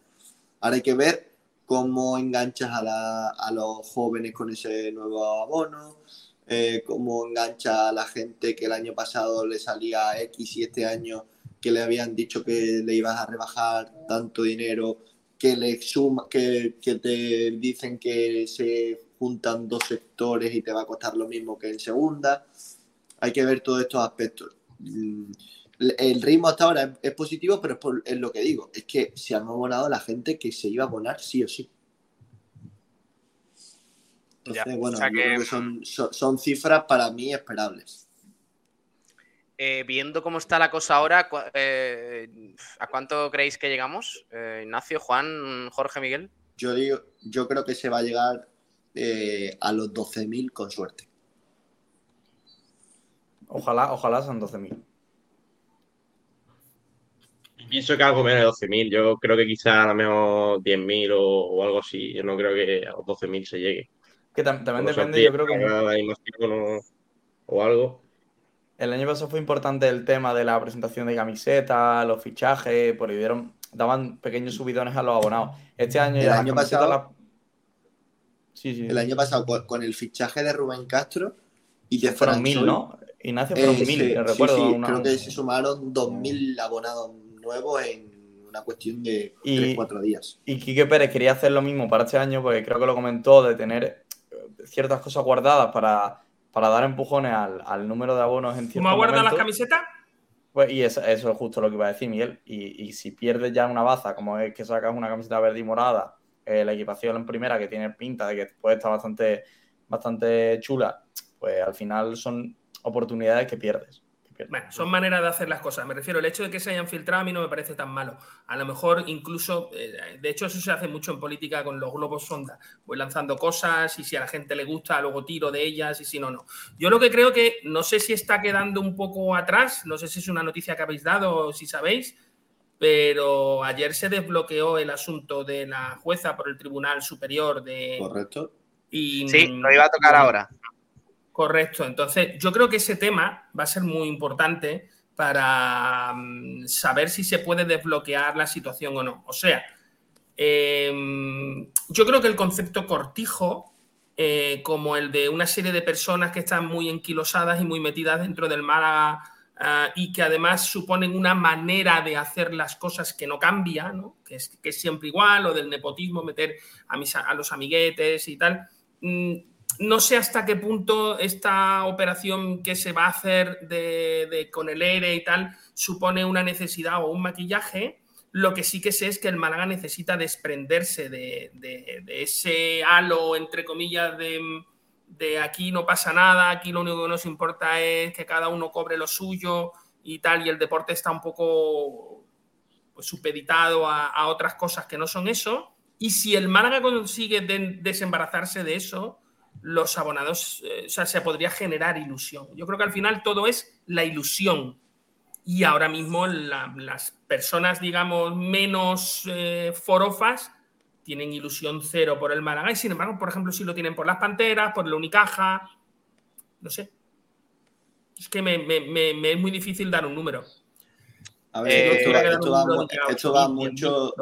Ahora hay que ver cómo enganchas a, los jóvenes con ese nuevo abono, eh, cómo engancha a la gente que el año pasado le salía X y este año que le habían dicho que le ibas a rebajar tanto dinero que le suma, que, que, te dicen que se juntan dos sectores y te va a costar lo mismo que en segunda. Hay que ver todos estos aspectos. El ritmo hasta ahora es, positivo, pero es, lo que digo. Es que se han abonado la gente que se iba a abonar sí o sí. Entonces, bueno, son, cifras para mí esperables. Eh, viendo cómo está la cosa ahora, eh, ¿a cuánto creéis que llegamos? Eh, Ignacio, Juan, Jorge, Miguel. Yo digo, yo creo que se va a llegar a los 12.000 con suerte. Ojalá, ojalá sean 12.000. Pienso que algo menos de 12.000. Yo creo que quizá a lo mejor 10.000 o, o, algo así. Yo no creo que a los 12.000 se llegue. Que también depende, yo creo que. o algo. El año pasado fue importante el tema de la presentación de camisetas, los fichajes, porque dieron, daban pequeños subidones a los abonados. Este año el año pasado. Sí, sí. El año pasado con, el fichaje de Rubén Castro y de Fueron mil, ¿no? Ignacio fueron eh, mil, recuerdo. creo que se sumaron 2.000 abonados nuevos en una cuestión de 3-4 días. Y Quique Pérez quería hacer lo mismo para este año, porque creo que lo comentó, de tener ciertas cosas guardadas para, para dar empujones al, número de abonos en cierto ¿Cómo guardan las camisetas? Pues, y eso, es justo lo que iba a decir Miguel. Y, si pierdes ya una baza, como es que sacas una camiseta verde y morada, eh, la equipación en primera que tiene pinta de que puede estar bastante, bastante chula, pues al final son oportunidades que pierdes. Bueno, son maneras de hacer las cosas. Me refiero, el hecho de que se hayan filtrado a mí no me parece tan malo. A lo mejor incluso, eh, de hecho eso se hace mucho en política con los globos sonda. Voy lanzando cosas y si a la gente le gusta, luego tiro de ellas y si no, no. Yo lo que creo que, no sé si está quedando un poco atrás, no sé si es una noticia que habéis dado o si sabéis, pero ayer se desbloqueó el asunto de la jueza por el Tribunal Superior de... Correcto. Y, sí, lo iba a tocar ahora. Correcto. Entonces, yo creo que ese tema va a ser muy importante para mm, saber si se puede desbloquear la situación o no. O sea, em, yo creo que el concepto cortijo, eh, como el de una serie de personas que están muy enquilosadas y muy metidas dentro del Málaga ah, y que además suponen una manera de hacer las cosas que no cambia, Que, es, que, siempre igual, o del nepotismo, meter a, mis, a los amiguetes y tal. Mm, no sé hasta qué punto esta operación que se va a hacer de, con el ERE y tal supone una necesidad o un maquillaje. Lo que sí que sé es que el Málaga necesita desprenderse de, ese halo, entre comillas, de, aquí no pasa nada, aquí lo único que nos importa es que cada uno cobre lo suyo y tal, y el deporte está un poco pues, supeditado a, otras cosas que no son eso. Y si el Málaga consigue desembarazarse de eso, los abonados, eh, o sea, se podría generar ilusión. Yo creo que al final todo es la ilusión. Y ahora mismo las personas, digamos, menos eh, forofas tienen ilusión cero por el Málaga y sin embargo, por ejemplo, si lo tienen por las Panteras, por el Unicaja, no sé. Es que me, es muy difícil dar un número. A ver, esto, va, mucho...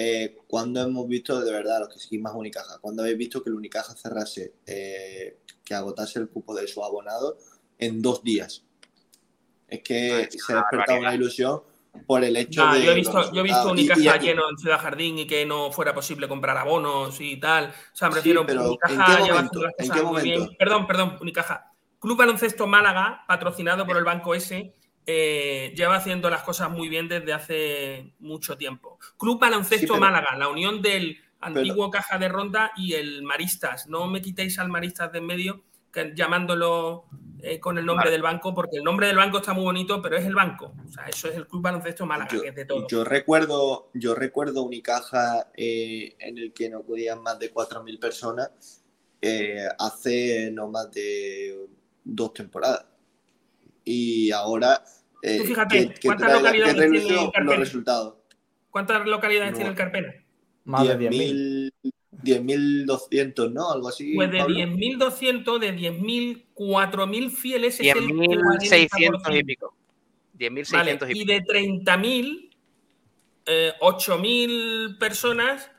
Eh, cuando hemos visto de verdad los que seguimos más Unicaja? cuando habéis visto que el Unicaja cerrase, eh, que agotase el cupo de su abonado en dos días? Es que se ha despertado una ilusión por el hecho de. Yo he visto, yo he visto Unicaja lleno en Ciudad Jardín y que no fuera posible comprar abonos y tal. O sea, me refiero, pero Unicaja ¿en qué momento? Perdón, perdón, Unicaja. Club Baloncesto Málaga, patrocinado por el Banco S, eh, lleva haciendo las cosas muy bien desde hace mucho tiempo. Club Baloncesto Málaga, la unión del antiguo Caja de Ronda y el Maristas. No me quitéis al Maristas de en medio llamándolo eh, con el nombre del banco, porque el nombre del banco está muy bonito, pero es el banco. O sea, eso es el Club Baloncesto Málaga, yo, que es de todo. Yo recuerdo, yo recuerdo Unicaja eh, en el que no podían más de 4.000 personas hace no más de dos temporadas. Y ahora eh, fíjate, ¿cuántas localidades tiene el Carpena? resultados. ¿Cuántas localidades tiene el Carpena? Más de 10.000. 10.200, ¿no? Algo así. Pues de 10.200, de 10.000, 4.000 fieles 10, es el 10.600 y pico. 10.600 vale, y, y de 30.000, eh, 8.000 personas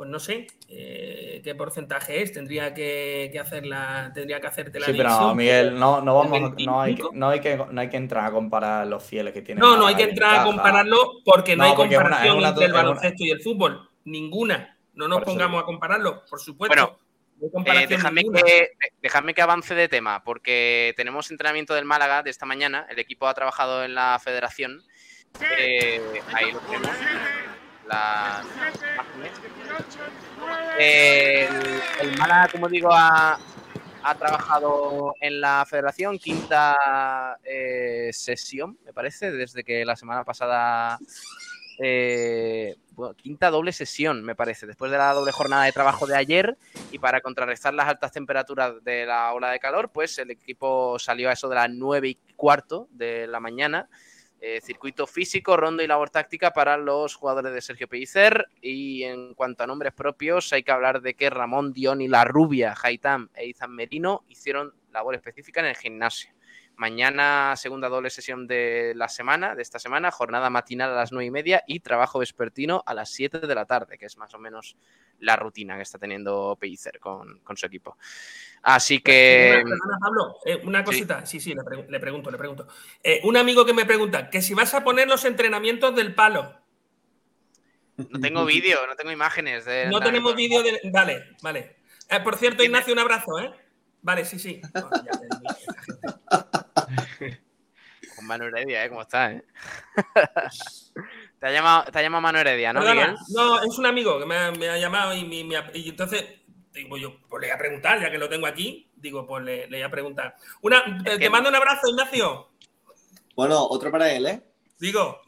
pues no sé eh, qué porcentaje es, tendría que, hacerla, tendría que hacerte la Sí, pero Miguel, no, no vamos, no hay, que, no hay que, no hay que entrar a comparar los fieles que tienen. No, no hay que entrar a compararlo porque no, hay comparación entre el baloncesto y el fútbol, ninguna. No nos pongamos a compararlo, por supuesto. Eh, déjame, que, déjame, que, avance de tema, porque tenemos entrenamiento del Málaga de esta mañana. El equipo ha trabajado en la federación. Eh, ahí lo tenemos. El, Málaga, como digo, ha, trabajado en la federación, quinta eh, sesión, me parece, desde que la semana pasada eh, quinta doble sesión, me parece, después de la doble jornada de trabajo de ayer y para contrarrestar las altas temperaturas de la ola de calor, pues el equipo salió a eso de las nueve y cuarto de la mañana. Eh, circuito físico, rondo y labor táctica para los jugadores de Sergio Pellicer. Y en cuanto a nombres propios, hay que hablar de que Ramón Dion y La Rubia, Jaitam e Izan Merino hicieron labor específica en el gimnasio. Mañana, segunda doble sesión de la semana, de esta semana, jornada matinal a las nueve y media y trabajo vespertino a las 7 de la tarde, que es más o menos la rutina que está teniendo Pellicer con, su equipo. Así que. Pablo, eh, una cosita. Sí, sí, le, pregunto, le pregunto. Eh, un amigo que me pregunta que si vas a poner los entrenamientos del palo. No tengo vídeo, no tengo imágenes. De no tenemos vídeo de. Vale, vale. Eh, por cierto, Ignacio, un abrazo, ¿eh? Vale, sí, sí. Con Manu Heredia, ¿eh? ¿Cómo estás? Eh? ¿Te, ha llamado, te ha llamado Manu Heredia, ¿no, Miguel? No, es un amigo que me ha, llamado y, y, entonces digo yo, pues le voy a preguntar, ya que lo tengo aquí, digo, pues le, le voy a preguntar. Una, te, mando un abrazo, Ignacio. Bueno, otro para él, ¿eh? Digo.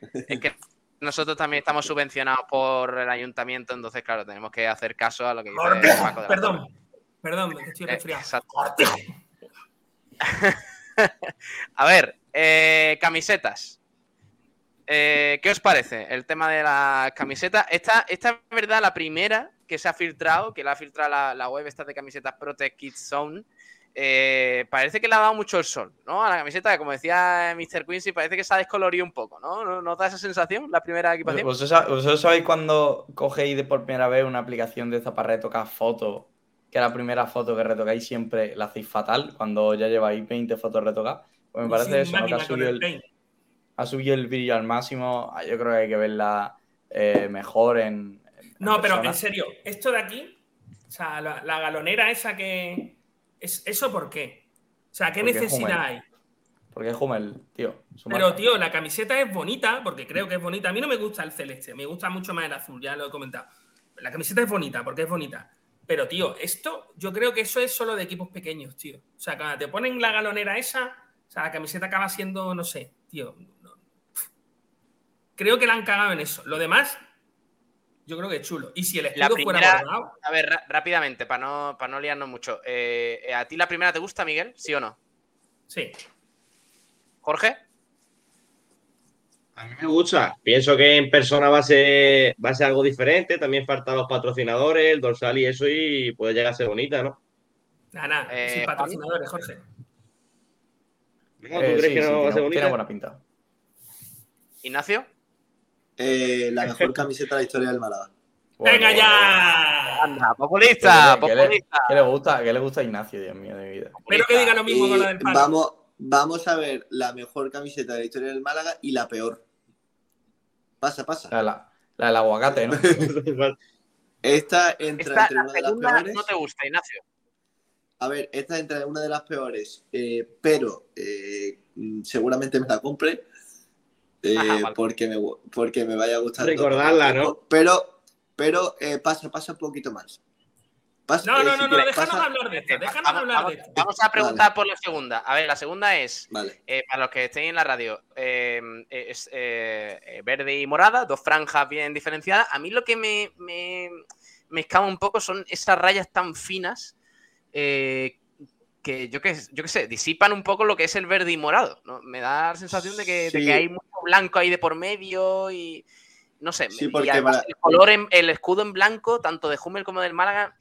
Es que nosotros también estamos subvencionados por el ayuntamiento, entonces, claro, tenemos que hacer caso a lo que dice Paco de Perdón, perdón, estoy eh, resfriado. a ver, eh, camisetas. Eh, ¿Qué os parece el tema de la camiseta? Esta, esta es verdad la primera que se ha filtrado, que la ha filtrado la, web esta de camisetas Protect Kids Zone. Eh, parece que le ha dado mucho el sol, ¿no? A la camiseta, como decía Mr. Quincy, parece que se ha descolorido un poco, ¿no? ¿No, da esa sensación la primera equipación? ¿Vosotros, sabéis cuando cogéis de por primera vez una aplicación de esta para retocar fotos que la primera foto que retocáis siempre la hacéis fatal cuando ya lleváis 20 fotos retocadas. Pues me parece eso, ¿no? que ha subido, el, ha subido, el, brillo al máximo. Ah, yo creo que hay que verla eh, mejor en. no, pero en serio, esto de aquí, o sea, la, galonera esa que. Es, ¿Eso por qué? O sea, ¿qué necesidad hay? Porque es Hummel, tío. Pero, tío, la camiseta es bonita, porque creo que es bonita. A mí no me gusta el celeste, me gusta mucho más el azul, ya lo he comentado. La camiseta es bonita, porque es bonita. Pero, tío, esto, yo creo que eso es solo de equipos pequeños, tío. O sea, cuando te ponen la galonera esa, o sea, la camiseta acaba siendo, no sé, tío. Creo que la han cagado en eso. Lo demás, yo creo que es chulo. Y si el escudo fuera bordado... A ver, rápidamente, para no, para no liarnos mucho. Eh, ¿A ti la primera te gusta, Miguel? ¿Sí o no? Sí. ¿Jorge? A mí me gusta. Pienso que en persona va a ser, va a ser algo diferente. También faltan los patrocinadores, el dorsal y eso, y puede llegar a ser bonita, ¿no? Nada, nada. Eh, sin patrocinadores, Jorge. ¿Tú eh, crees que no va a ser bonita? Tiene buena pinta. ¿Ignacio? Eh, la mejor camiseta de la historia del Málaga. ¡Venga ya! Anda, populista, populista. ¿Qué le, gusta, ¿Qué le gusta a Ignacio, Dios mío, de vida? Pero que diga lo mismo con la del Málaga. Vamos, vamos a ver la mejor camiseta de la historia del Málaga y la peor. Pasa, pasa. La, del aguacate, ¿no? esta entra entre una de las peores. No te gusta, Ignacio. A ver, esta entra en una de las peores, eh, pero eh, seguramente me la compre. Eh, porque, me, porque me vaya a gustar. Recordarla, ¿no? Pero, pero pasa, pasa un poquito más no, no, no, no, déjanos hablar de esto. Déjanos vamos, hablar de esto. Vamos a preguntar por la segunda. A ver, la segunda es, vale. eh, para los que estén en la radio, eh, es eh, verde y morada, dos franjas bien diferenciadas. A mí lo que me, me, me escama un poco son esas rayas tan finas que yo qué yo sé, disipan un poco lo que es el verde y morado. ¿no? Me da la sensación de que, de que hay mucho blanco ahí de por medio y no sé, sí, porque el color, el escudo en blanco, tanto de Hummel como del Málaga,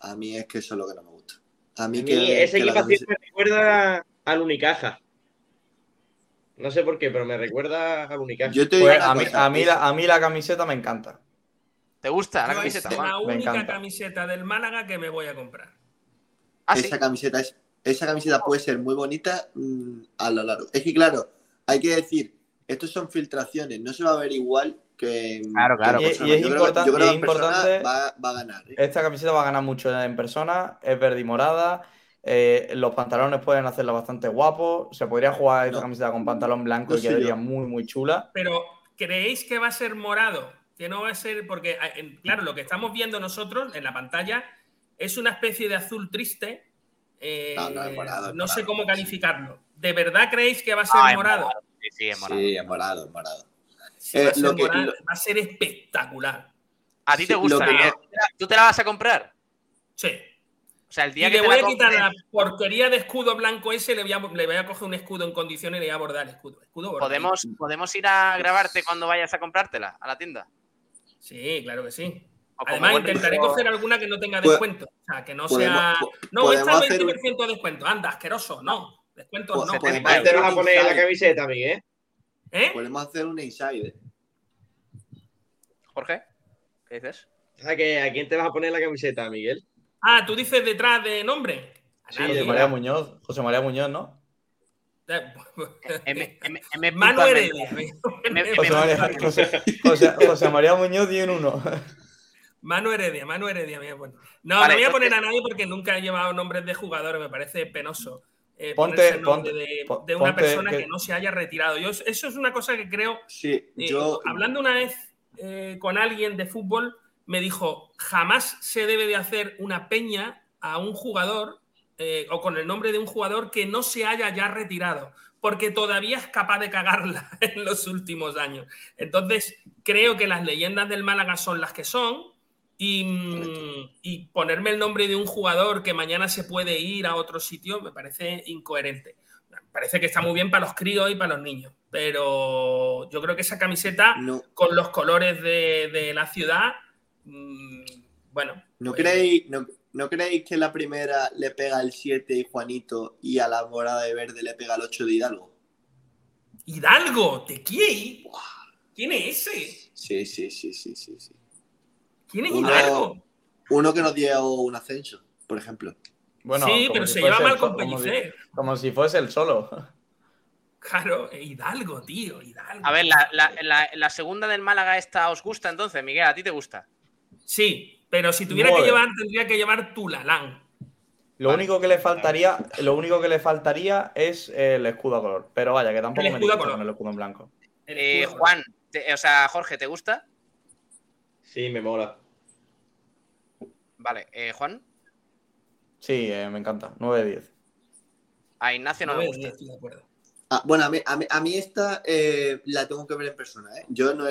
a mí es que eso es lo que no me gusta. A mí, que, ese equipación me recuerda al Unicaja. No sé por qué, pero me recuerda al Unicaja. Pues a, mí, a, mí la, a, mí, la, camiseta me encanta. ¿Te gusta la camiseta? Es la única camiseta del Málaga que me voy a comprar. ¿Ah, esa, camiseta es, esa camiseta puede ser muy bonita mm, a lo largo. Es que, claro, hay que decir, estos son filtraciones, no se va a ver igual que. Claro, claro. Y, y es importante, y es importante va, va, a ganar. ¿eh? Esta camiseta va a ganar mucho en persona, es verde y morada. Eh, los pantalones pueden hacerla bastante guapo. Se podría jugar esta No. camiseta con pantalón blanco No y quedaría yo. muy, muy chula. Pero, ¿creéis que va a ser morado? Que no va a ser, porque, en- claro, lo que estamos viendo nosotros en la pantalla es una especie de azul triste. eh, No, no, es morado, es no sé morado, cómo sí. calificarlo. ¿De verdad creéis que va a ser Ah, es morado? Sí, sí, es morado. Sí, es morado, es morado. Va, Eh, a ser lo que- morado, lo- va a ser espectacular. ¿A ti te gusta? que Miguel? ¿Tú te la vas a comprar? Sí. O sea, el día Y que le te voy la a quitar la porquería de escudo blanco ese, le voy, a, le voy a coger un escudo en condiciones y le voy a bordar el escudo. ¿podemos, ¿podemos ir a grabarte cuando vayas a comprártela a la tienda? Sí, claro que sí. Además, intentaré rico- coger alguna que no tenga descuento. O sea, que no podemos- sea. No, esta podemos es hacer un- 20% de descuento. Anda, asqueroso. No. Descuentos Pues no. se te- Ahí te vas a poner la camiseta, Miguel. ¿Eh? Podemos hacer un inside. Jorge, ¿qué dices? O sea, que ¿a quién te vas a poner la camiseta, Miguel? Ah, tú dices detrás de nombre. A Sí, nadie. José María Muñoz. José María Muñoz, ¿no? Eh, M, M, M. Manu punto Heredia. José María, José, José- José María Muñoz 10 en 1. Manu Heredia, Manu Heredia. a poner. No, Vale, no voy a poner a nadie porque nunca he llevado nombres de jugadores, me parece penoso. Eh, Ponte- ponerse el nombre ponte- de, una ponte persona que... que- no se haya retirado. Yo, eso es una cosa que creo. Sí, eh, yo. hablando una vez eh, con alguien de fútbol, me dijo: jamás se debe de hacer una peña a un jugador eh, o con el nombre de un jugador que no se haya ya retirado, porque todavía es capaz de cagarla en los últimos años. Entonces, creo que las leyendas del Málaga son las que son. Y, y ponerme el nombre de un jugador que mañana se puede ir a otro sitio me parece incoherente. Me parece que está muy bien para los críos y para los niños, pero yo creo que esa camiseta No, con los colores de, de la ciudad, mm, bueno. ¿no, pues, creéis, no, ¿No creéis que la primera le pega el 7 Juanito y a la morada de verde le pega el 8 de Hidalgo? Hidalgo, ¿de quién? ¿Quién es ese? Sí, sí, sí, sí, sí. sí. ¿Quién es Uno- Hidalgo? Uno que nos dio un ascenso, por ejemplo. Bueno, sí, pero si se fuese lleva mal el con so- como si- Pellicer. Como si fuese el solo. Claro, eh, Hidalgo, tío, Hidalgo. A ver, la, la- la- la segunda del Málaga esta os gusta entonces, Miguel, ¿a ti te gusta? Sí, pero si tuviera que llevar, tendría que llevar Tulalán. Lo único que le faltaría, lo único que le faltaría es el escudo a color. Pero vaya, que tampoco El me escudo a disgusta color. con el escudo en blanco. Eh. Juan, te- o sea, Jorge, ¿te gusta? Sí, me mola. Vale, eh, Juan, Sí, eh, me encanta. 9 de 10. a Ignacio no No, le eh, gusta. estoy de acuerdo. Ah, bueno, a mí, a mí, a mí esta eh, la tengo que ver en persona, ¿eh? Yo, no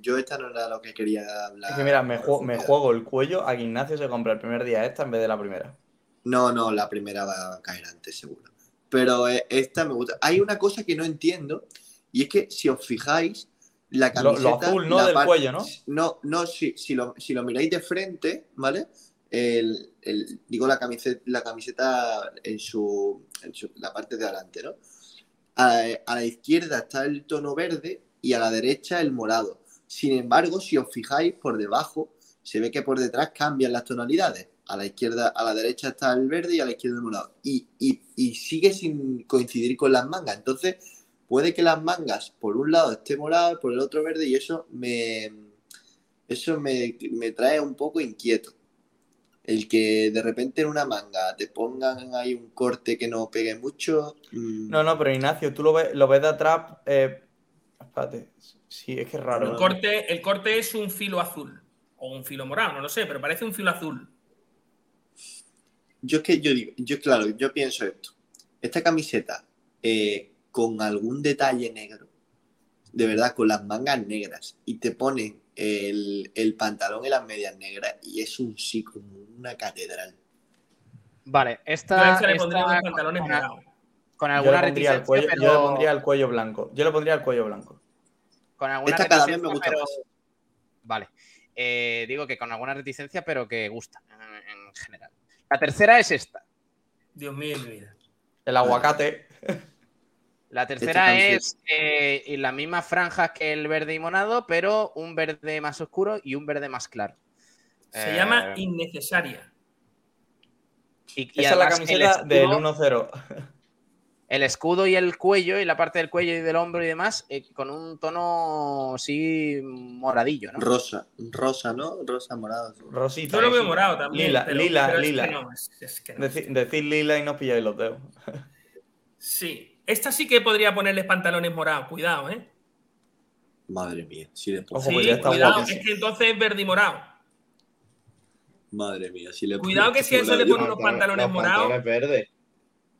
yo esta no era lo que quería hablar. Es que mira, me, juego, me el cuello a que Ignacio se compra el primer día esta en vez de la primera. No, no, la primera va a caer antes, seguro. Pero eh, esta me gusta. Hay una cosa que no entiendo, y es que si os fijáis, la Lo- lo camiseta. azul, ¿no? la Del cuello, ¿no? No, no, si, si, lo, si lo miráis de frente, ¿vale? El, el- digo la camiseta, la camiseta en su, en su- la parte de adelante, ¿no? A, la izquierda está el tono verde y a la derecha el morado. Sin embargo, si os fijáis por debajo, se ve que por detrás cambian las tonalidades. A la izquierda, a la derecha está el verde y a la izquierda el morado. Y, y- y sigue sin coincidir con las mangas. Entonces, puede que las mangas por un lado esté morado, por el otro verde, y eso me, eso me, me trae un poco inquieto. El que de repente en una manga te pongan ahí un corte que no pegue mucho. mm, No, no, pero Ignacio, tú lo ves, lo ves de atrás. eh, espérate. Sí, es que es raro. El corte, el corte es un filo azul. O un filo morado, no lo sé, pero parece un filo azul. Yo es que yo digo, yo claro, yo pienso esto. Esta camiseta eh, con algún detalle negro, de verdad, con las mangas negras, y te ponen el, el pantalón y las medias negras, y es un sí como una catedral. Vale, Yo esta, esta le esta pondría con, pantalones con- con Yo le, alguna pondría el reticencia, cuello, pero, yo le pondría el cuello blanco. Yo le pondría el cuello blanco. con alguna Esta cada vez me gusta pero- más. Vale, Eh, digo que con alguna reticencia, pero que gusta en, en general. La tercera es esta. Dios mío, mi vida. El aguacate. La tercera camiseta. es eh, en las mismas franjas que el verde y monado, pero un verde más oscuro y un verde más claro. Se Eh, llama innecesaria. y- y Esa es la camiseta del escudo- 1-0. el escudo y el cuello y la parte del cuello y del hombro y demás eh, con un tono sí moradillo, ¿no? Rosa, rosa, ¿no? Rosa morado. Rosita. Yo lo veo morado también. Lila, pero- lila, pero es lila. que no, es- es que no. Deci- decir lila y no pilláis los dedos. Sí. Esta sí que podría ponerles pantalones morados. Cuidado, ¿eh? Madre mía, si le. Sí, pues ya está cuidado. guapísimo. Es que entonces es verde y morado. Madre mía, si le Cuidado que si a eso le ponen unos pantalones Los morados. pantalones verdes.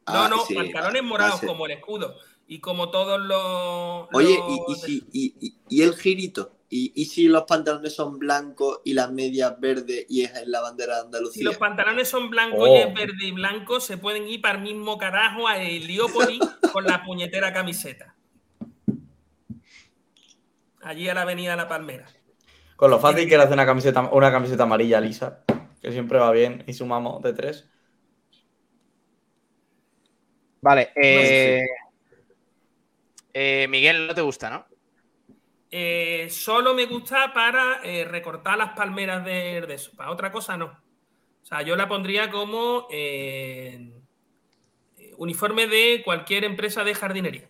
No, Ah, no, sí, pantalones morados como el escudo. Y como todos los. Oye, los- y, y, si- y, y- y el girito. ¿Y, y si los pantalones son blancos y las medias verdes y es en la bandera de Si Andalucía? los pantalones son blancos Oh. y es verde y blanco, se pueden ir para el mismo carajo a Heliópolis con la puñetera camiseta. Allí a la avenida La Palmera. Con lo fácil que era hacer una camiseta, una camiseta amarilla lisa, que siempre va bien, y sumamos de tres. Vale, eh, eh, Miguel, no te gusta, ¿no? Eh, solo me gusta para eh, recortar las palmeras de, de eso. Para otra cosa no. O sea, yo la pondría como eh, uniforme de cualquier empresa de jardinería.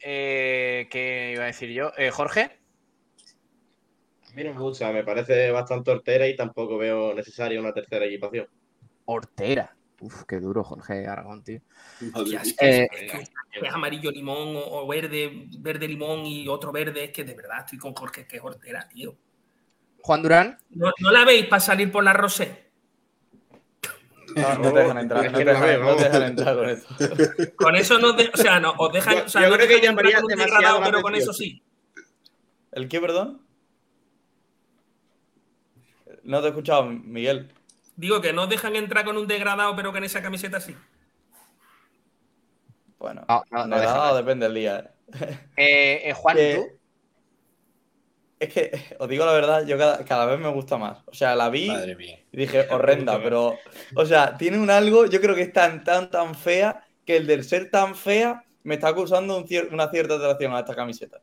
Eh, ¿Qué iba a decir yo? Eh, Jorge. A mí no me gusta, me parece bastante hortera y tampoco veo necesaria una tercera equipación. Hortera. Uf, qué duro, Jorge Aragón, tío. Madre Hostia, mía. es, que, Eh, es que es amarillo limón o, o verde, verde limón y otro verde. Es que de verdad estoy con Jorge, que es hortera, tío. Juan Durán. ¿No, no la veis para salir por la Rosé? No, no te dejan entrar, no te dejan, veo, no te dejan vamos. entrar con esto. Con eso no, de- o sea, no, os dejan, Yo- o sea, yo no creo que dejan entrar con demasiado degradado, la pero con eso sí. ¿El qué, perdón? No te he escuchado, Miguel. Digo que no os dejan entrar con un degradado, pero que en esa camiseta sí. Bueno, No, no, no da, nada. depende del día. ¿eh? Eh, eh, Juan, Que- ¿tú? Es que, os digo la verdad, yo cada, cada vez me gusta más. O sea, la vi y dije, horrenda, pero, o sea, tiene un algo, yo creo que es tan, tan, tan fea, que el del ser tan fea me está causando un cier- una cierta atracción a esta camiseta.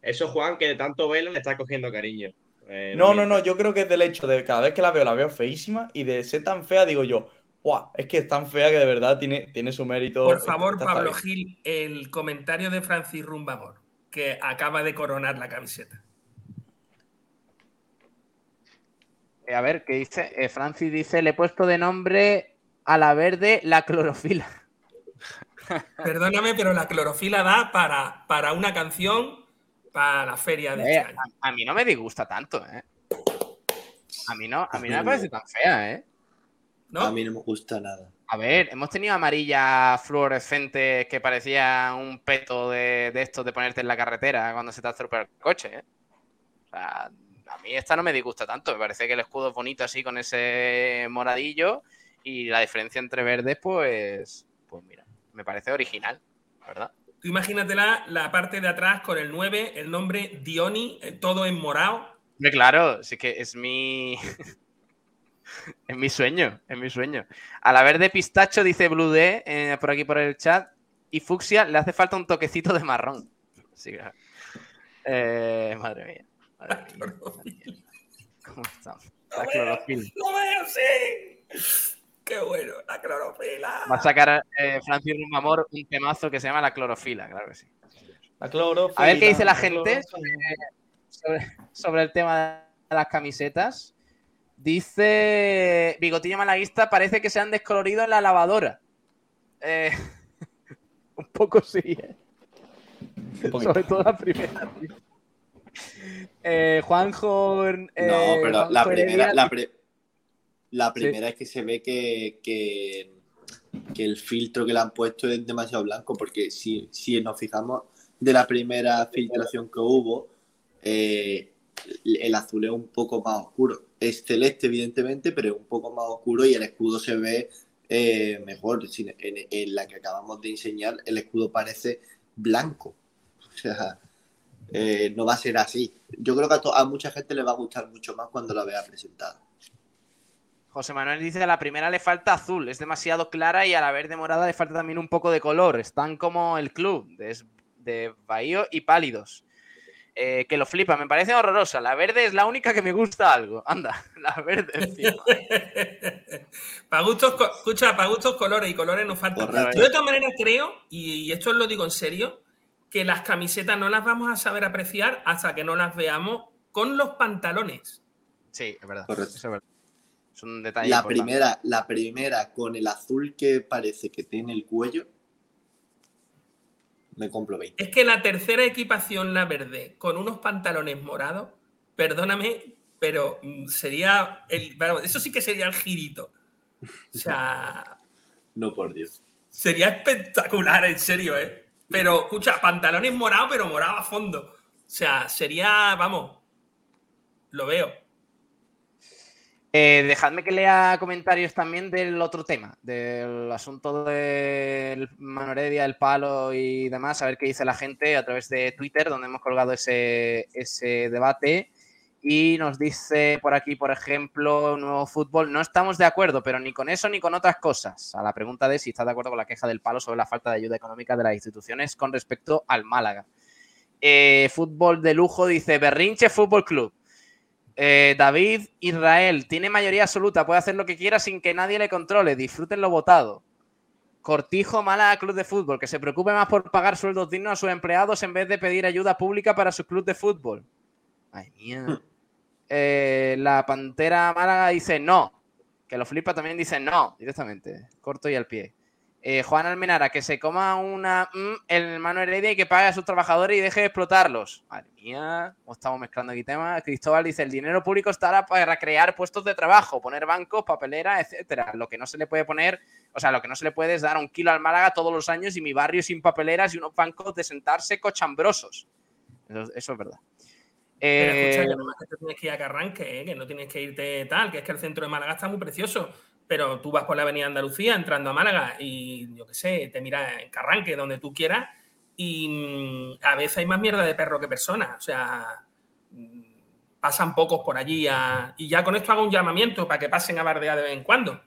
Eso, Juan, que de tanto verlo le está cogiendo cariño. Eh, No, no, no, yo creo que es del hecho de cada vez que la veo, la veo feísima y de ser tan fea, digo yo, ¡guau! Es que es tan fea que de verdad tiene, tiene su mérito. Por favor, está Pablo bien. Gil, el comentario de Francis Rumbamor, que acaba de coronar la camiseta. Eh, a ver, ¿qué dice? Eh, Francis dice, le he puesto de nombre a la verde la clorofila. Perdóname, pero la clorofila da para, para una canción para la feria de Eh, este año. a, a mí no me disgusta tanto, ¿eh? A mí no, a mí no me parece tan fea, ¿eh? ¿no? A mí no me gusta nada. A ver, hemos tenido amarillas fluorescentes que parecía un peto de, de estos de ponerte en la carretera cuando se te ha estropeado el coche, ¿eh? O sea, a mí esta no me disgusta tanto. Me parece que el escudo es bonito así con ese moradillo y la diferencia entre verdes, pues, pues mira, me parece original, ¿verdad? Tú imagínatela la parte de atrás con el 9, el nombre Dioni, eh, todo en morado. Claro, sí que es mi. es mi sueño, es mi sueño. A la verde pistacho, dice Blue D eh, por aquí por el chat. Y fucsia le hace falta un toquecito de marrón. Sí, claro. Eh, madre mía. Madre mía, madre mía. ¿Cómo estamos? La clorofila. ¡Lo veo, sí! ¡Qué bueno! La clorofila. Va a sacar eh, Francis Rumamor un temazo que se llama la clorofila, claro que sí. La clorofila, A ver qué dice la la gente sobre, sobre- sobre el tema de las camisetas. Dice Bigotillo Malaguista, parece que se han descolorido en la lavadora. Eh, un poco sí, ¿eh? Un sobre todo la primera. tío. Eh, Juanjo. eh, No, pero la primera, Heredia- la, pre- la primera es que se ve que, que, que el filtro que le han puesto es demasiado blanco, porque si, si nos fijamos de la primera filtración que hubo, eh, el azul es un poco más oscuro. Es celeste, evidentemente, pero es un poco más oscuro y el escudo se ve eh, mejor. En, en la que acabamos de enseñar, el escudo parece blanco. O sea, eh, no va a ser así. Yo creo que a mucha gente le va a gustar mucho más cuando la vea presentada. José Manuel dice: a la primera le falta azul, es demasiado clara y a la verde morada le falta también un poco de color. Están como el club de, de Bahío y pálidos. eh, que lo flipa, me parece horrorosa. La verde es la única que me gusta algo. Anda, la verde encima. para gustos, escucha, para gustos colores y colores nos faltan. Yo de todas maneras creo, y, esto lo digo en serio, que las camisetas no las vamos a saber apreciar hasta que no las veamos con los pantalones. Sí, es verdad. Eso es verdad. Es un detalle. La primera, la primera con el azul que parece que tiene el cuello me compro 20. Es que la tercera equipación, la verde, con unos pantalones morados, perdóname, pero mm, sería. El, eso sí que sería el girito. O sea. no, por Dios. Sería espectacular, en serio, ¿eh? Pero, escucha, pantalones morados, pero morado a fondo. O sea, sería, vamos, lo veo. Eh, dejadme que lea comentarios también del otro tema, del asunto del Manoredia, el palo y demás, a ver qué dice la gente a través de Twitter, donde hemos colgado ese, ese debate. Y nos dice por aquí, por ejemplo, nuevo fútbol. No estamos de acuerdo, pero ni con eso ni con otras cosas. A la pregunta de si está de acuerdo con la queja del palo sobre la falta de ayuda económica de las instituciones con respecto al Málaga. Eh, fútbol de lujo dice Berrinche Fútbol Club. Eh, David Israel tiene mayoría absoluta, puede hacer lo que quiera sin que nadie le controle. Disfruten lo votado. Cortijo Málaga Club de Fútbol, que se preocupe más por pagar sueldos dignos a sus empleados en vez de pedir ayuda pública para su club de fútbol. Ay, mía. Hmm. Eh, la Pantera Málaga dice no. Que lo flipa también dice no, directamente. Corto y al pie. Eh, Juan Almenara, que se coma una mm, el hermano Heredia y que pague a sus trabajadores y deje de explotarlos. Madre mía, ¿cómo estamos mezclando aquí temas? Cristóbal dice, el dinero público estará para crear puestos de trabajo, poner bancos, papelera, etcétera. Lo que no se le puede poner, o sea, lo que no se le puede es dar un kilo al Málaga todos los años y mi barrio sin papeleras y unos bancos de sentarse cochambrosos. Eso, es verdad. Pero escucha, que no tienes que ir a que arranque, ¿eh? que no tienes que irte tal, que es que el centro de Málaga está muy precioso pero tú vas por la Avenida Andalucía entrando a Málaga y yo qué sé, te miras en Carranque, donde tú quieras, y mm, a veces hay más mierda de perro que persona. O sea, mm, pasan pocos por allí y ya con esto hago un llamamiento para que pasen a bardear de vez en cuando.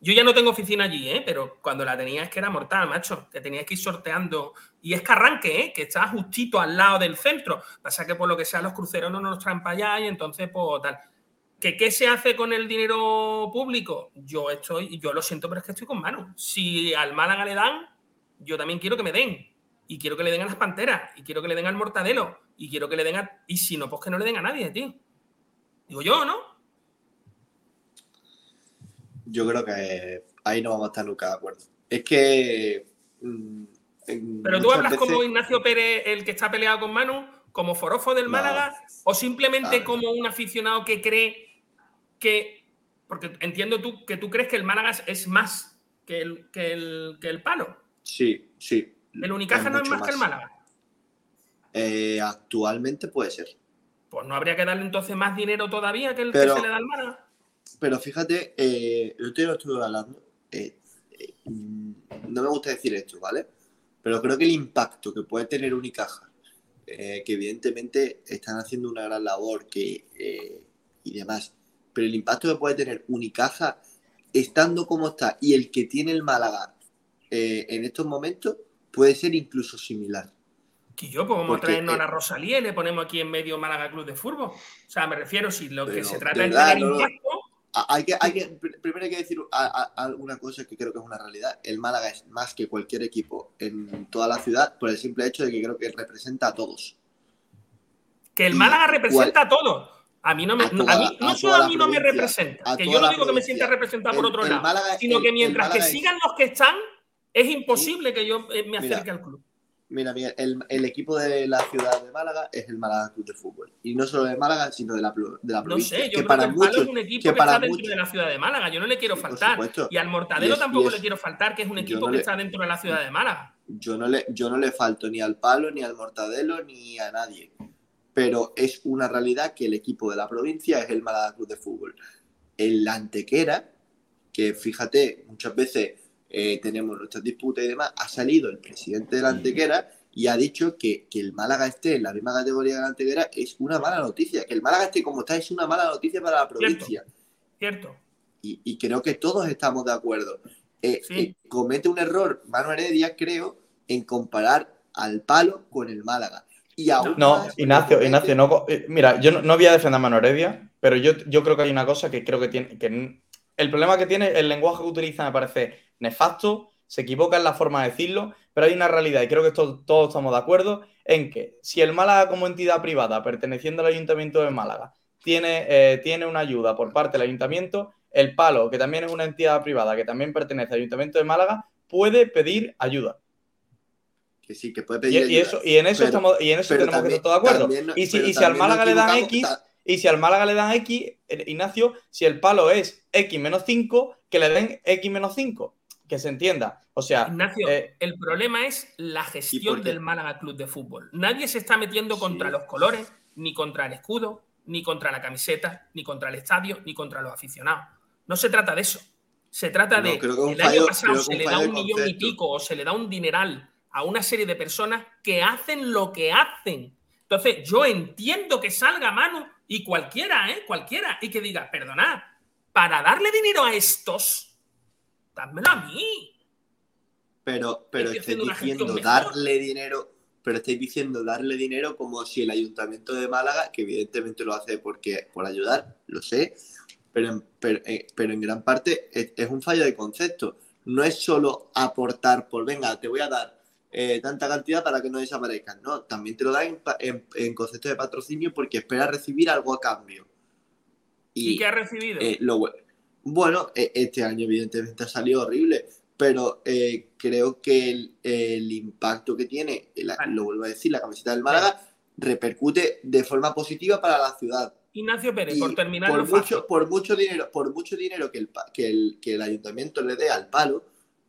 Yo ya no tengo oficina allí, ¿eh? pero cuando la tenía es que era mortal, macho, que tenías que ir sorteando. Y es Carranque, ¿eh? que está justito al lado del centro. Pasa que por lo que sea los cruceros no nos traen para allá y entonces, pues tal ¿Que ¿Qué se hace con el dinero público? Yo estoy, yo lo siento, pero es que estoy con mano. Si al Málaga le dan, yo también quiero que me den. Y quiero que le den a las panteras. Y quiero que le den al mortadelo. Y quiero que le den a. Y si no, pues que no le den a nadie, tío. Digo yo, ¿no? Yo creo que ahí no vamos a estar nunca de acuerdo. Es que. Mm, pero tú hablas como Ignacio Pérez, el que está peleado con Manu, como forofo del Málaga, o simplemente como un aficionado que cree que, porque entiendo tú que tú crees que el Málaga es más que el, que el, palo. Sí, sí. ¿El Unicaja no es más, que el Málaga? Eh, actualmente puede ser. Pues no habría que darle entonces más dinero todavía que el que se le da al Málaga. Pero fíjate, eh, yo te lo estuve hablando. Eh, eh, no me gusta decir esto, ¿vale? Pero creo que el impacto que puede tener Unicaja, que evidentemente están haciendo una gran labor que, y demás, pero el impacto que puede tener Unicaja estando como está y el que tiene el Málaga eh, en estos momentos puede ser incluso similar. Que yo podemos traernos a la Rosalía y le ponemos aquí en medio Málaga Club de Fútbol. O sea, me refiero, si lo que se trata es de tener impacto. Hay que, hay que, primero hay que decir alguna cosa que creo que es una realidad. El Málaga es más que cualquier equipo en toda la ciudad por el simple hecho de que creo que representa a todos. Que el Málaga representa a todos. A mí no me, a, mí, no solo a mí no me representa, que yo no digo que me sienta representado por otro lado, sino que mientras que sigan los que están, es imposible que yo eh, me acerque al club. Mira, mira el, el, equipo de la ciudad de Málaga es el Málaga Club de Fútbol. Y no solo de Málaga, sino de la, de la provincia. No sé, yo creo que el Palo es un equipo que, está dentro de la ciudad de Málaga. Yo no le quiero faltar. Y al Mortadelo tampoco le quiero faltar, que es un equipo que está dentro de la ciudad de Málaga. Yo no, le, yo no le falto ni al Palo, ni al Mortadelo, ni a nadie pero es una realidad que el equipo de la provincia es el Málaga Club de Fútbol. En la Antequera, que fíjate, muchas veces eh, tenemos nuestras disputas y demás, ha salido el presidente de la Antequera y ha dicho que, el Málaga esté en la misma categoría de la Antequera es una mala noticia. Que el Málaga esté como está es una mala noticia para la provincia. Cierto. Y, creo que todos estamos de acuerdo. Eh, eh, comete un error Manuel Heredia, creo, en comparar al palo con el Málaga Y aún no, más, Ignacio, Ignacio, no, eh, mira, yo no, no voy a defender a Mano Heredia, pero yo, yo creo que hay una cosa que creo que tiene, que el problema que tiene, el lenguaje que utiliza me parece nefasto, se equivoca en la forma de decirlo, pero hay una realidad, y creo que esto, todos estamos de acuerdo, en que si el Málaga como entidad privada perteneciendo al Ayuntamiento de Málaga tiene, eh, tiene una ayuda por parte del Ayuntamiento, el Palo, que también es una entidad privada que también pertenece al Ayuntamiento de Málaga, puede pedir ayuda. Que sí, que puede Y, pedir y ayuda. eso, y en eso, Pero- estamos, y en eso tenemos que estar todos de acuerdo. también y si, y si al Málaga le dan X, y si al Málaga le dan X, Ignacio, si el palo es X menos 5, que le den X menos 5. Que se entienda. O sea, Ignacio, eh, el problema es la ¿Y gestión del Málaga Club de Fútbol. Nadie se está metiendo Sí. contra los colores, ni contra el escudo, ni contra la camiseta, ni contra el estadio, ni contra los aficionados. No se trata de eso. Se trata No, de creo que un el fallo- año pasado creo que se le da un millón y pico o se le da un dineral a una serie de personas que hacen lo que hacen. Entonces, yo entiendo que salga Manu y cualquiera, ¿eh? Cualquiera, y que diga, perdonad, para darle dinero a estos, dádmelo a mí. Pero, pero Estoy estáis diciendo darle dinero, pero estáis diciendo darle dinero como si el ayuntamiento de Málaga, que evidentemente lo hace porque por ayudar, lo sé, pero en, pero, eh, pero en gran parte es, es un fallo de concepto. No es solo aportar por, venga, te voy a dar eh, tanta cantidad para que no desaparezcan. No, también te lo dan en, en- en concepto de patrocinio porque esperas recibir algo a cambio. ¿Y, qué ha recibido? Eh, lo bu- bueno, eh, este año evidentemente ha salido horrible, pero eh, creo que el, el impacto que tiene, la- Vale. lo vuelvo a decir, la camiseta del Málaga repercute de forma positiva para la ciudad. Ignacio Pérez, Y por terminar por mucho, fácil. por mucho dinero, por mucho dinero que el, que el, que el ayuntamiento le dé al palo,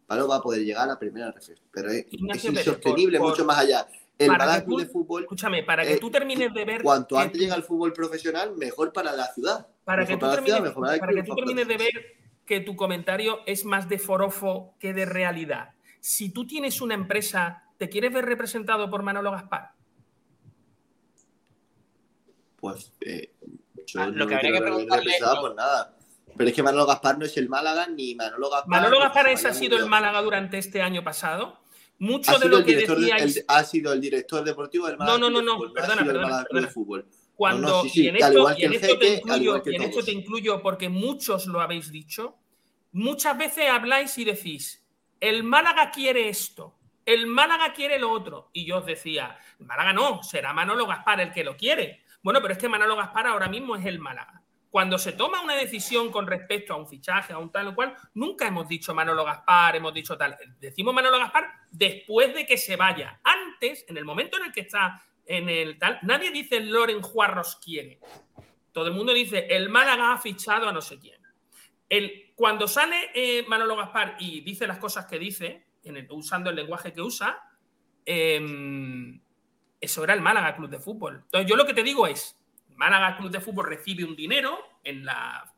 Palo va a poder llegar a primera ref. Pero es, Ignacio es insostenible por- mucho más allá. El tú- de Fútbol, Escúchame, para que tú termines de ver. cuanto antes llega al fútbol profesional, mejor para la ciudad. para Mejor que tú para la ciudad, termines, mejor para el para club, que tú mejor para termines de ver que tu comentario es más de forofo que de realidad. Si tú tienes una empresa, ¿te quieres ver representado por Manolo Gaspar? Pues eh, yo Ah, lo no que habría que preguntarle- representado por nada. Pero es que Manolo Gaspar no es el Málaga, ni Manolo Gaspar. Manolo Gaspar es- ha sido el. Málaga durante este año pasado. Mucho Ha de lo que de- decíais el- ha sido el director deportivo del Málaga. No, no, no, no, perdona, perdona. Fútbol. cuando No, no, sí, sí, y en esto, y en esto jeque, incluyo, y en te incluyo porque muchos lo habéis dicho. Muchas veces habláis y decís, el Málaga quiere esto, el Málaga quiere lo otro. Y yo os decía, Málaga no, será Manolo Gaspar el que lo quiere. Bueno, pero es que Manolo Gaspar ahora mismo es el Málaga. Cuando se toma una decisión con respecto a un fichaje, a un tal o cual, nunca hemos dicho Manolo Gaspar, hemos dicho tal. Decimos Manolo Gaspar después de que se vaya. Antes, en el momento en el que está en el tal, nadie dice Loren Juarros quiere. Todo el mundo dice el Málaga ha fichado a no sé quién. El, cuando sale eh, Manolo Gaspar y dice las cosas que dice, en el- usando el lenguaje que usa, em, eso era el Málaga Club de Fútbol. Entonces, yo lo que te digo es, Málaga Club de Fútbol recibe un dinero en la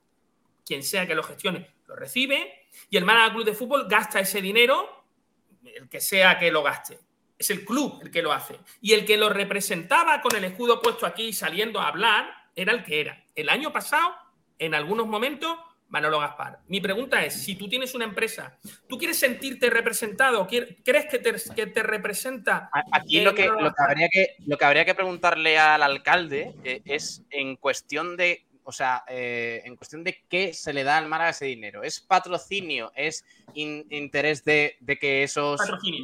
quien sea que lo gestione lo recibe y el Málaga Club de Fútbol gasta ese dinero el que sea que lo gaste. Es el club el que lo hace. Y el que lo representaba con el escudo puesto aquí saliendo a hablar era el que era. El año pasado, en algunos momentos, Manolo Gaspar. Mi pregunta es, si tú tienes una empresa, ¿tú quieres sentirte representado? ¿Quier- ¿Crees que te, que te representa? A- Aquí lo que, lo, que habría que, lo que habría que preguntarle al alcalde eh, es en cuestión de, o sea, eh, en cuestión de qué se le da al Málaga ese dinero. ¿Es patrocinio? ¿Es in- interés de, de que eso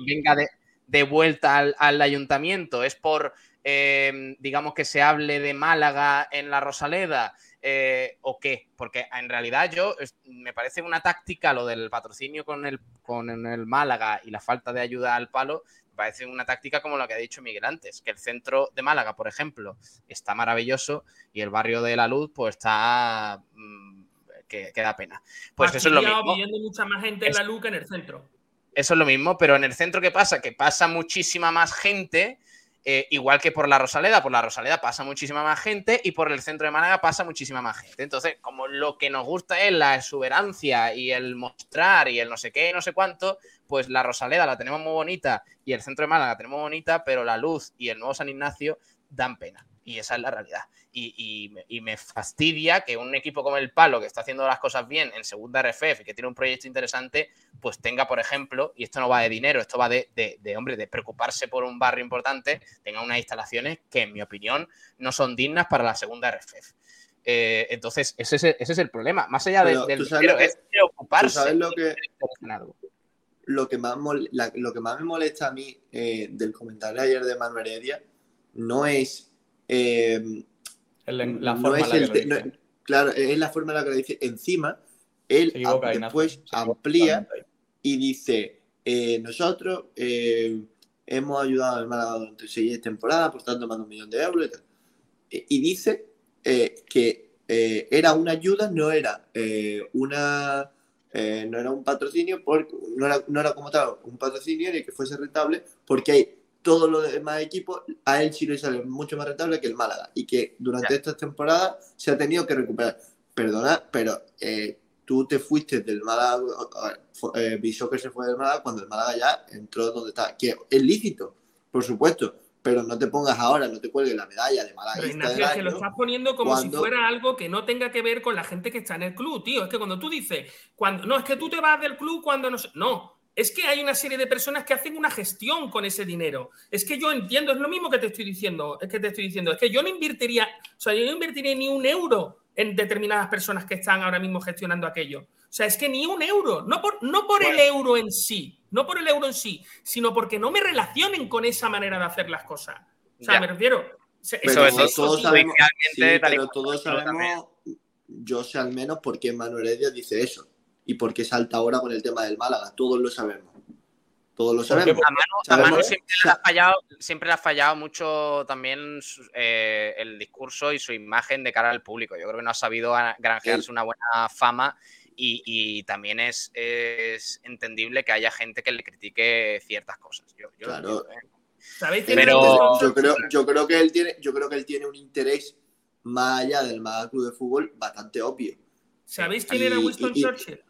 venga de, de vuelta al, al ayuntamiento? ¿Es por, eh, digamos, que se hable de Málaga en la Rosaleda? eh, ¿O qué? Porque en realidad yo me parece una táctica lo del patrocinio con el, con el Málaga y la falta de ayuda al palo me parece una táctica como la que ha dicho Miguel antes, que el centro de Málaga, por ejemplo, está maravilloso y el barrio de la Luz, pues está mm, que, que da pena. Pues eso es lo mismo. viviendo mucha más gente en Es- la Luca en el centro. Eso es lo mismo, pero en el centro, ¿qué pasa? Que pasa muchísima más gente, eh, igual que por la Rosaleda. Por la Rosaleda pasa muchísima más gente y por el centro de Málaga pasa muchísima más gente. Entonces, como lo que nos gusta es la exuberancia y el mostrar y el no sé qué no sé cuánto, pues la Rosaleda la tenemos muy bonita y el centro de Málaga la tenemos bonita, pero la luz y el nuevo San Ignacio dan pena. Y esa es la realidad. Y, me fastidia que un equipo como el Palo, que está haciendo las cosas bien en segunda RFF y que tiene un proyecto interesante, pues tenga, por ejemplo, y esto no va de dinero, esto va de, de, hombre, de preocuparse por un barrio importante, tenga unas instalaciones que, en mi opinión, no son dignas para la segunda RFF. Eh, entonces, ese es, el, problema. Más allá del dinero, es preocuparse. lo que, lo que, más, lo que más me molesta a mí eh, del comentario ayer de Manuel Heredia no es eh, la forma claro, es la forma en la que lo dice. Encima, él después amplía y dice, eh, nosotros eh, hemos ayudado al Málaga durante seis temporadas, por tanto más de un millón de euros y dice que era una ayuda, no era una... no era un patrocinio, porque, no, era, no era como tal un patrocinio ni que fuese rentable, porque hay todos los demás equipos, a él sí le sale mucho más rentable que el Málaga y que durante estas temporadas se ha tenido que recuperar. Perdona, pero eh, tú te fuiste del Málaga, eh, que se fue del Málaga cuando el Málaga ya entró donde está, que es lícito, por supuesto, pero no te pongas ahora, no te cuelgues la medalla de Málaga. Pero Ignacio, que lo estás poniendo como si fuera algo que no tenga que ver con la gente que está en el club, tío. Es que cuando tú dices, cuando no, es que tú te vas del club cuando no No, es que hay una serie de personas que hacen una gestión con ese dinero. Es que yo entiendo, es lo mismo que te estoy diciendo, es que te estoy diciendo, es que yo no invertiría, o sea, yo no invertiría ni un euro en determinadas personas que están ahora mismo gestionando aquello. O sea, es que ni un euro, no por, no por el euro en sí, no por el euro en sí, sino porque no me relacionen con esa manera de hacer las cosas. O sea, me refiero. Pero todos sabemos, pero todos sabemos, yo sé al menos por qué Manuel Heredia dice eso y por qué salta ahora con el tema del Málaga. Todos lo sabemos. Todos lo sabemos. A Manu, siempre, le ha fallado, mucho también eh, el discurso y su imagen de cara al público. Yo creo que no ha sabido granjearse una buena fama y, también es, entendible que haya gente que le critique ciertas cosas. Yo, claro. ¿Sabéis Pero yo creo, yo creo que él tiene, yo creo que él tiene un interés más allá del Málaga Club de Fútbol bastante obvio. ¿Sabéis quién era Winston Churchill?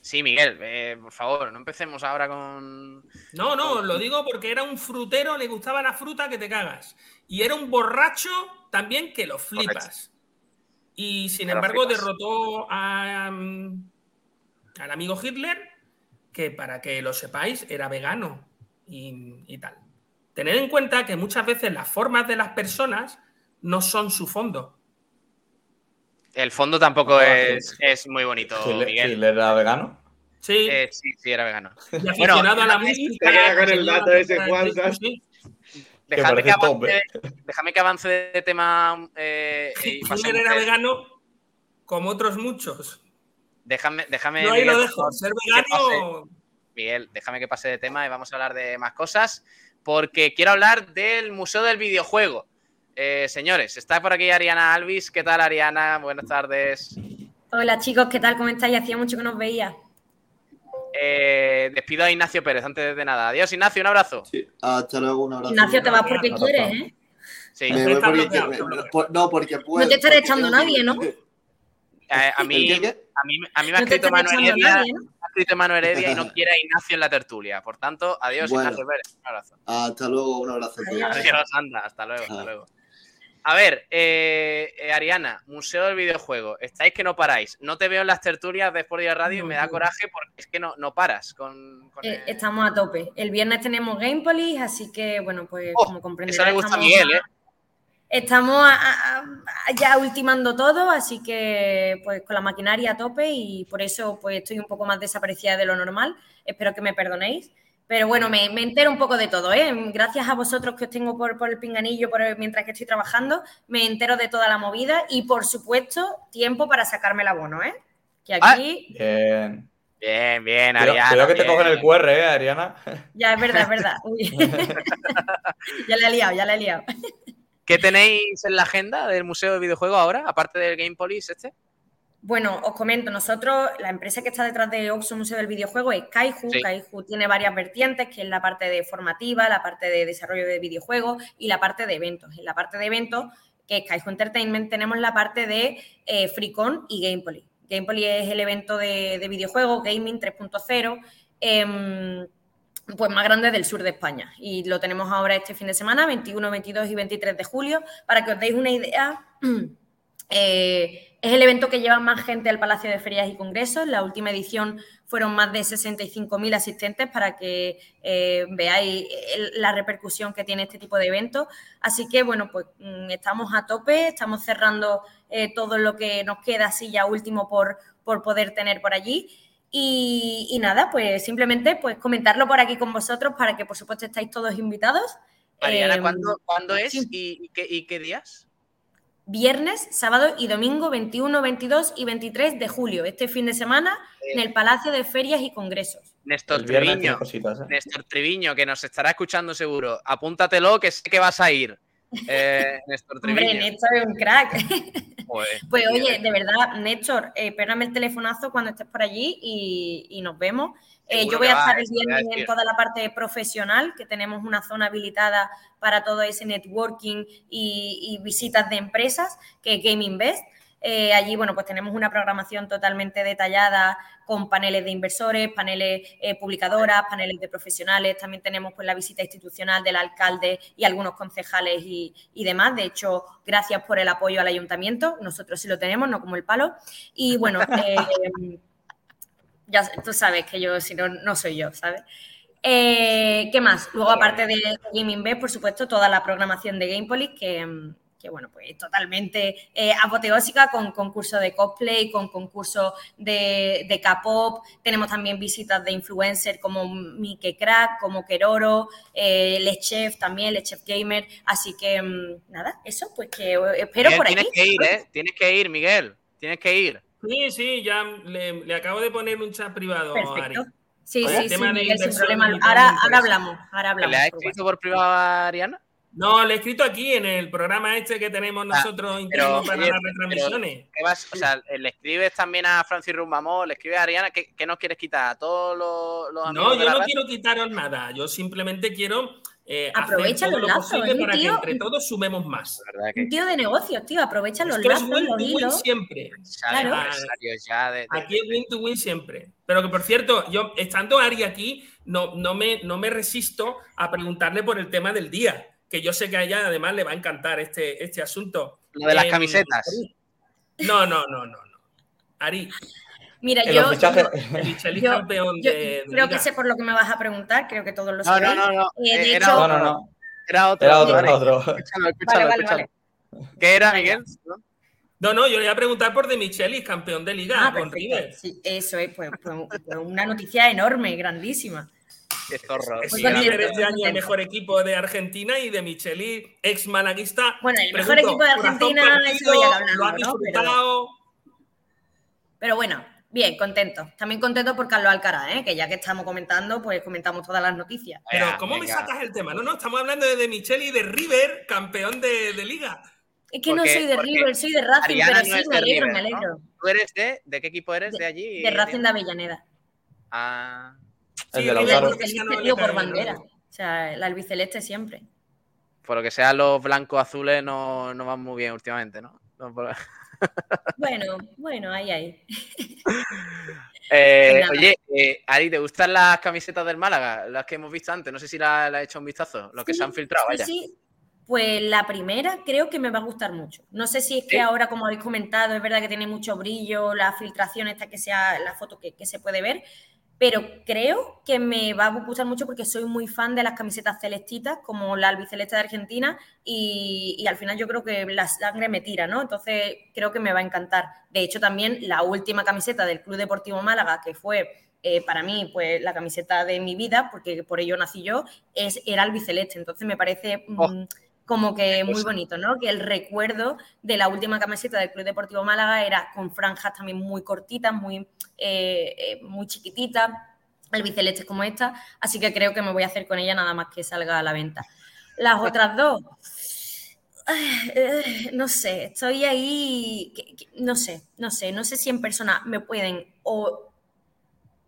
Sí, Miguel, eh, por favor, no empecemos ahora con. No, no, lo digo porque era un frutero, le gustaba la fruta que te cagas. Y era un borracho también que lo flipas. Y sin embargo, derrotó a, mm, al amigo Hitler, que para que lo sepáis, era vegano y, y tal. Tened en cuenta que muchas veces las formas de las personas no son su fondo. El fondo tampoco es, es, muy bonito, Miguel. era vegano? Sí. Eh, sí, sí, era vegano. Y bueno, a la música. con el dato ese, Juan, Déjame que, avance, déjame que avance de tema. Eh, Hitler era vegano como otros muchos. Déjame, déjame. No, ahí lo dejo. Ser vegano. Miguel, déjame que pase de tema y vamos a hablar de más cosas. Porque quiero hablar del Museo del Videojuego. Eh, señores, está por aquí Ariana Alvis. ¿Qué tal, Ariana? Buenas tardes. Hola, chicos, ¿qué tal? ¿Cómo estáis? Hacía mucho que nos veía. Eh, despido a Ignacio Pérez antes de nada. Adiós, Ignacio, un abrazo. Sí, hasta luego, un abrazo. Ignacio, te vas porque quieres, ¿eh? Sí. Me voy porque, no, porque puedo. No te estaré echando nadie, ¿no? Eh, a, mí, a, mí, a mí me ha escrito Manuel Heredia, nadie, ¿no? ha escrito Manuel Heredia y no quiere a Ignacio en la tertulia. Por tanto, adiós, Ignacio Pérez. Un abrazo. Hasta luego, un abrazo. Adiós, anda. Hasta luego, hasta luego. A ver, eh, eh, Ariana, Museo del Videojuego, estáis que no paráis. No te veo en las tertulias de Sport y Radio y me da coraje porque es que no, no paras con, eh, Estamos a tope. El viernes tenemos Gamepolis, así que, bueno, pues oh, como comprenderás... Eso le gusta a Miguel, ¿eh? Estamos ya ultimando todo, así que pues con la maquinaria a tope y por eso pues estoy un poco más desaparecida de lo normal. Espero que me perdonéis. Pero bueno, me, entero un poco de todo, ¿eh? Gracias a vosotros que os tengo por, el pinganillo por mientras que estoy trabajando, me entero de toda la movida y, por supuesto, tiempo para sacarme el abono, ¿eh? Que ah, aquí... bien. Bien, bien, Ariana. Creo que te cogen el QR, ¿eh, Ariana? Ya, es verdad, es verdad. ya le he liado, ya le he liado. ¿Qué tenéis en la agenda del Museo de Videojuegos ahora, aparte del Game Police este? Bueno, os comento, nosotros, la empresa que está detrás de Oxo Museo del Videojuego es Kaiju. Kaiju tiene varias vertientes, que es la parte de formativa, la parte de desarrollo de videojuegos y la parte de eventos. En la parte de eventos, que es Kaiju Entertainment, tenemos la parte de eh, FreeCon y Gamepoly. Gamepoly es el evento de, videojuegos, Gaming 3.0. Em, pues más grande del sur de España. Y lo tenemos ahora este fin de semana, 21, 22 y 23 de julio. Para que os deis una idea, eh, es el evento que lleva más gente al Palacio de Ferias y Congresos. La última edición fueron más de 65.000 asistentes para que eh, veáis la repercusión que tiene este tipo de eventos. Así que, bueno, pues mm, estamos a tope, estamos cerrando eh, todo lo que nos queda así ya último por, por poder tener por allí. Y, nada, pues simplemente pues comentarlo por aquí con vosotros para que por supuesto estáis todos invitados. Mariana, em, ¿cuándo, es y, qué, días? Viernes, sábado y domingo 21, 22 y 23 de julio, este fin de semana en el Palacio de Ferias y Congresos. Néstor Triviño, ¿eh? Néstor Triviño, que nos estará escuchando seguro, apúntatelo que sé que vas a ir. Eh, Néstor Triviño. Hombre, Néstor es un crack. pues oye, de verdad, Néstor, eh, el telefonazo cuando estés por allí y, nos vemos. Eh, yo voy a estar viendo en toda la parte profesional, que tenemos una zona habilitada para todo ese networking y, y visitas de empresas, que es Game Invest. Eh, allí, bueno, pues tenemos una programación totalmente detallada con paneles de inversores, paneles eh, publicadoras, paneles de profesionales. También tenemos pues la visita institucional del alcalde y algunos concejales y, demás. De hecho, gracias por el apoyo al ayuntamiento. Nosotros sí lo tenemos, no como el palo. Y bueno, eh, ya tú sabes que yo, si no, no soy yo, ¿sabes? ¿Qué más? Luego, aparte de Gaming B, por supuesto, toda la programación de Gamepolis, que, que bueno, pues totalmente eh, apoteósica con concurso de cosplay, con concurso de, de K-pop. Tenemos también visitas de influencers como Mike Crack, como Keroro, eh, Les Chef también, Les Chef Gamer. Así que mm, nada, eso, pues que espero por aquí. Tienes que ir, ¿eh? Tienes que ir, Miguel. Tienes que ir. Sí, sí, ya le, acabo de poner un chat privado a Ari. Sí, sí, sí, Miguel, sin problema. Ahora, ahora hablamos, ahora hablamos. ¿Le has escrito por privado a Ariana? No, le he escrito aquí en el programa este que tenemos ah, nosotros ah, para las retransmisiones. o sea, le escribes también a Francis Rumamó, le escribes a Ariana, ¿qué, nos quieres quitar? ¿A todos los, amigos No, yo no quiero quitaros nada. Yo simplemente quiero eh, aprovecha hacer todo lo posible para que entre todos sumemos más. Un tío de negocios, tío, aprovecha los lazos, es win to win siempre. Claro. aquí es win to win siempre. Pero que por cierto, yo estando Ari aquí, no, no, me, no me resisto a preguntarle por el tema del día que yo sé que a ella además le va a encantar este, este asunto. Lo de las em, camisetas. No, no, no, no, no. Ari. Mira, yo, yo, campeón de, creo que sé por lo que me vas a preguntar, creo que todos lo saben. No, no, no, eh, era, no, no, no. Era otro. Era otro, era otro. Escúchalo, escúchalo, vale, vale, ¿Qué era, Miguel? No, no, yo le voy a preguntar por De Michelis, campeón de liga ah, con River. Sí, eso es, pues, una noticia enorme, grandísima. Qué zorro. Es este año el mejor equipo de Argentina y de Micheli, ex malaguista. Bueno, el mejor equipo de Argentina, eso ya lo hablamos, Pero, pero, bueno, bien, contento. También contento por Carlos Alcaraz, ¿eh? que ya que estamos comentando, pues comentamos todas las noticias. Pero, ¿cómo me sacas el tema? No, no, estamos hablando de, de Micheli y de River, campeón de, Liga. Es que no soy de River, soy de Racing, pero sí, me alegro, me alegro. ¿Tú eres de? ¿De qué equipo eres de, allí? De Racing de Avellaneda. Ah. Sí, el albiceleste por bandera. O sea, el albiceleste siempre. Por lo que sea, los blancos azules no, no van muy bien últimamente, ¿no? bueno, bueno, ahí, ahí. Eh, oye, eh, Ari, ¿te gustan las camisetas del Málaga? Las que hemos visto antes. No sé si las la he hecho un vistazo. Los que se han filtrado, vaya. Sí, pues la primera creo que me va a gustar mucho. No sé si es que ahora, como habéis comentado, es verdad que tiene mucho brillo, la filtración esta que sea la foto que, que se puede ver, pero creo que me va a gustar mucho porque soy muy fan de las camisetas celestitas, como la albiceleste de Argentina, y, al final yo creo que la sangre me tira, ¿no? Entonces creo que me va a encantar. De hecho, también la última camiseta del Club Deportivo Málaga, que fue eh, para mí pues la camiseta de mi vida, porque por ello nací yo, es, era albiceleste. Entonces me parece... Mm, oh. Como que muy bonito, ¿no? Que el recuerdo de la última camiseta del Club Deportivo Málaga era con franjas también muy cortitas, muy eh, eh, muy chiquitita, albiceleste como esta, así que creo que me voy a hacer con ella nada más que salga a la venta. Las otras dos, eh, no sé, estoy ahí, no sé, no sé, no sé si en persona me pueden o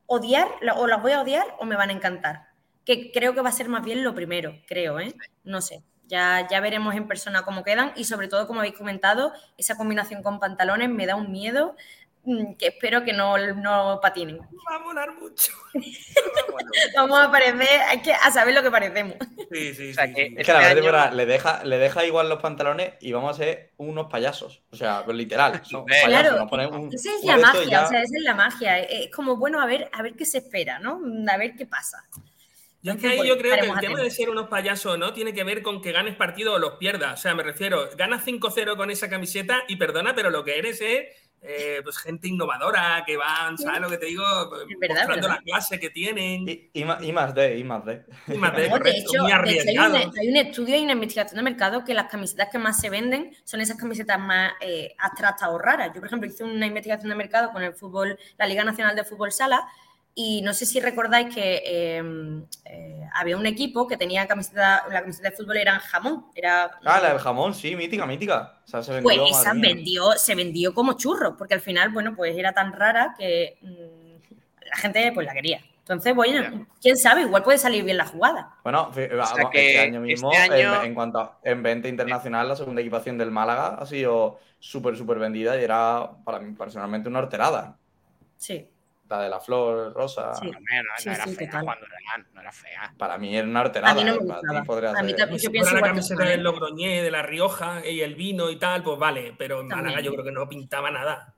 odiar, o las voy a odiar o me van a encantar. Que creo que va a ser más bien lo primero, creo, ¿eh? No sé. Ya, ya veremos en persona cómo quedan y sobre todo, como habéis comentado, esa combinación con pantalones me da un miedo. Mm, que espero que no, no patinen. Va a molar mucho. vamos a parecer, hay que a saber lo que parecemos. Sí, sí, Es que la verdad, le, deja, le deja igual los pantalones y vamos a ser unos payasos. O sea, pues literal. Son payasos, Claro, nos ponen un- esa es la magia, ya- o sea, esa es la magia. Es como, bueno, a ver, a ver qué se espera, ¿no? A ver qué pasa. Yo es que ahí yo creo que el tema de ser unos payasos no tiene que ver con que ganes partido o los pierdas. O sea, me refiero, ganas 5-0 con esa camiseta y perdona, pero lo que eres es eh, pues gente innovadora que van, ¿sabes lo que te digo? Verdad, Mostrando verdad. la clase que tienen. Y, y más, y más de, y más de. Y más de, No, de correcto, hecho, muy hay, un, hay un estudio y una investigación de mercado que las camisetas que más se venden son esas camisetas más eh, abstractas o raras. Yo, por ejemplo, hice una investigación de mercado con el fútbol, la Liga Nacional de Fútbol Sala, y no sé si recordáis que eh, eh, había un equipo que tenía camiseta, la camiseta de fútbol era en jamón, era Ah, la del jamón, sí, mítica, mítica. O sea, se vendió. pues esa vendió, se vendió como churros, porque al final, bueno, pues era tan rara que mm, la gente pues la quería. Entonces, bueno, quién sabe, igual puede salir bien la jugada. Bueno, sea que este año mismo, este año- En, en cuanto a, en venta internacional, la segunda equipación del Málaga ha sido súper, súper vendida y era para mí personalmente una horterada. Sí. La de la flor rosa. Sí. No, no, Sí, no era sí, fea cuando era, no era fea. Para mí era una horterada. A mí no me para ti gustaba. podría A mí también. Yo pienso la camiseta del. Logroñé, de La Rioja y el vino y tal, pues vale, pero en. Málaga yo creo que no pintaba nada.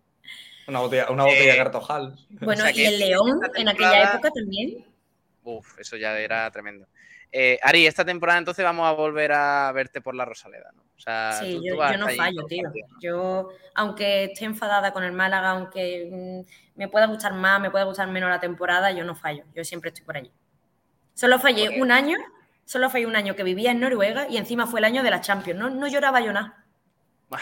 Una botella, una botella Eh, de cartojal. Bueno, O sea y el León en aquella época también. Uf, eso ya era tremendo. Eh, Ari, esta temporada entonces vamos a volver a verte por la Rosaleda, ¿no? O sea, Sí, tú- yo, no fallo, tío. partido. Yo, aunque esté enfadada con el Málaga, aunque mm, me pueda gustar más, me pueda gustar menos la temporada, yo no fallo. Yo siempre estoy por allí. Solo fallé Porque- un año, solo fallé un año que vivía en Noruega y encima fue el año de la Champions. No, no lloraba yo nada.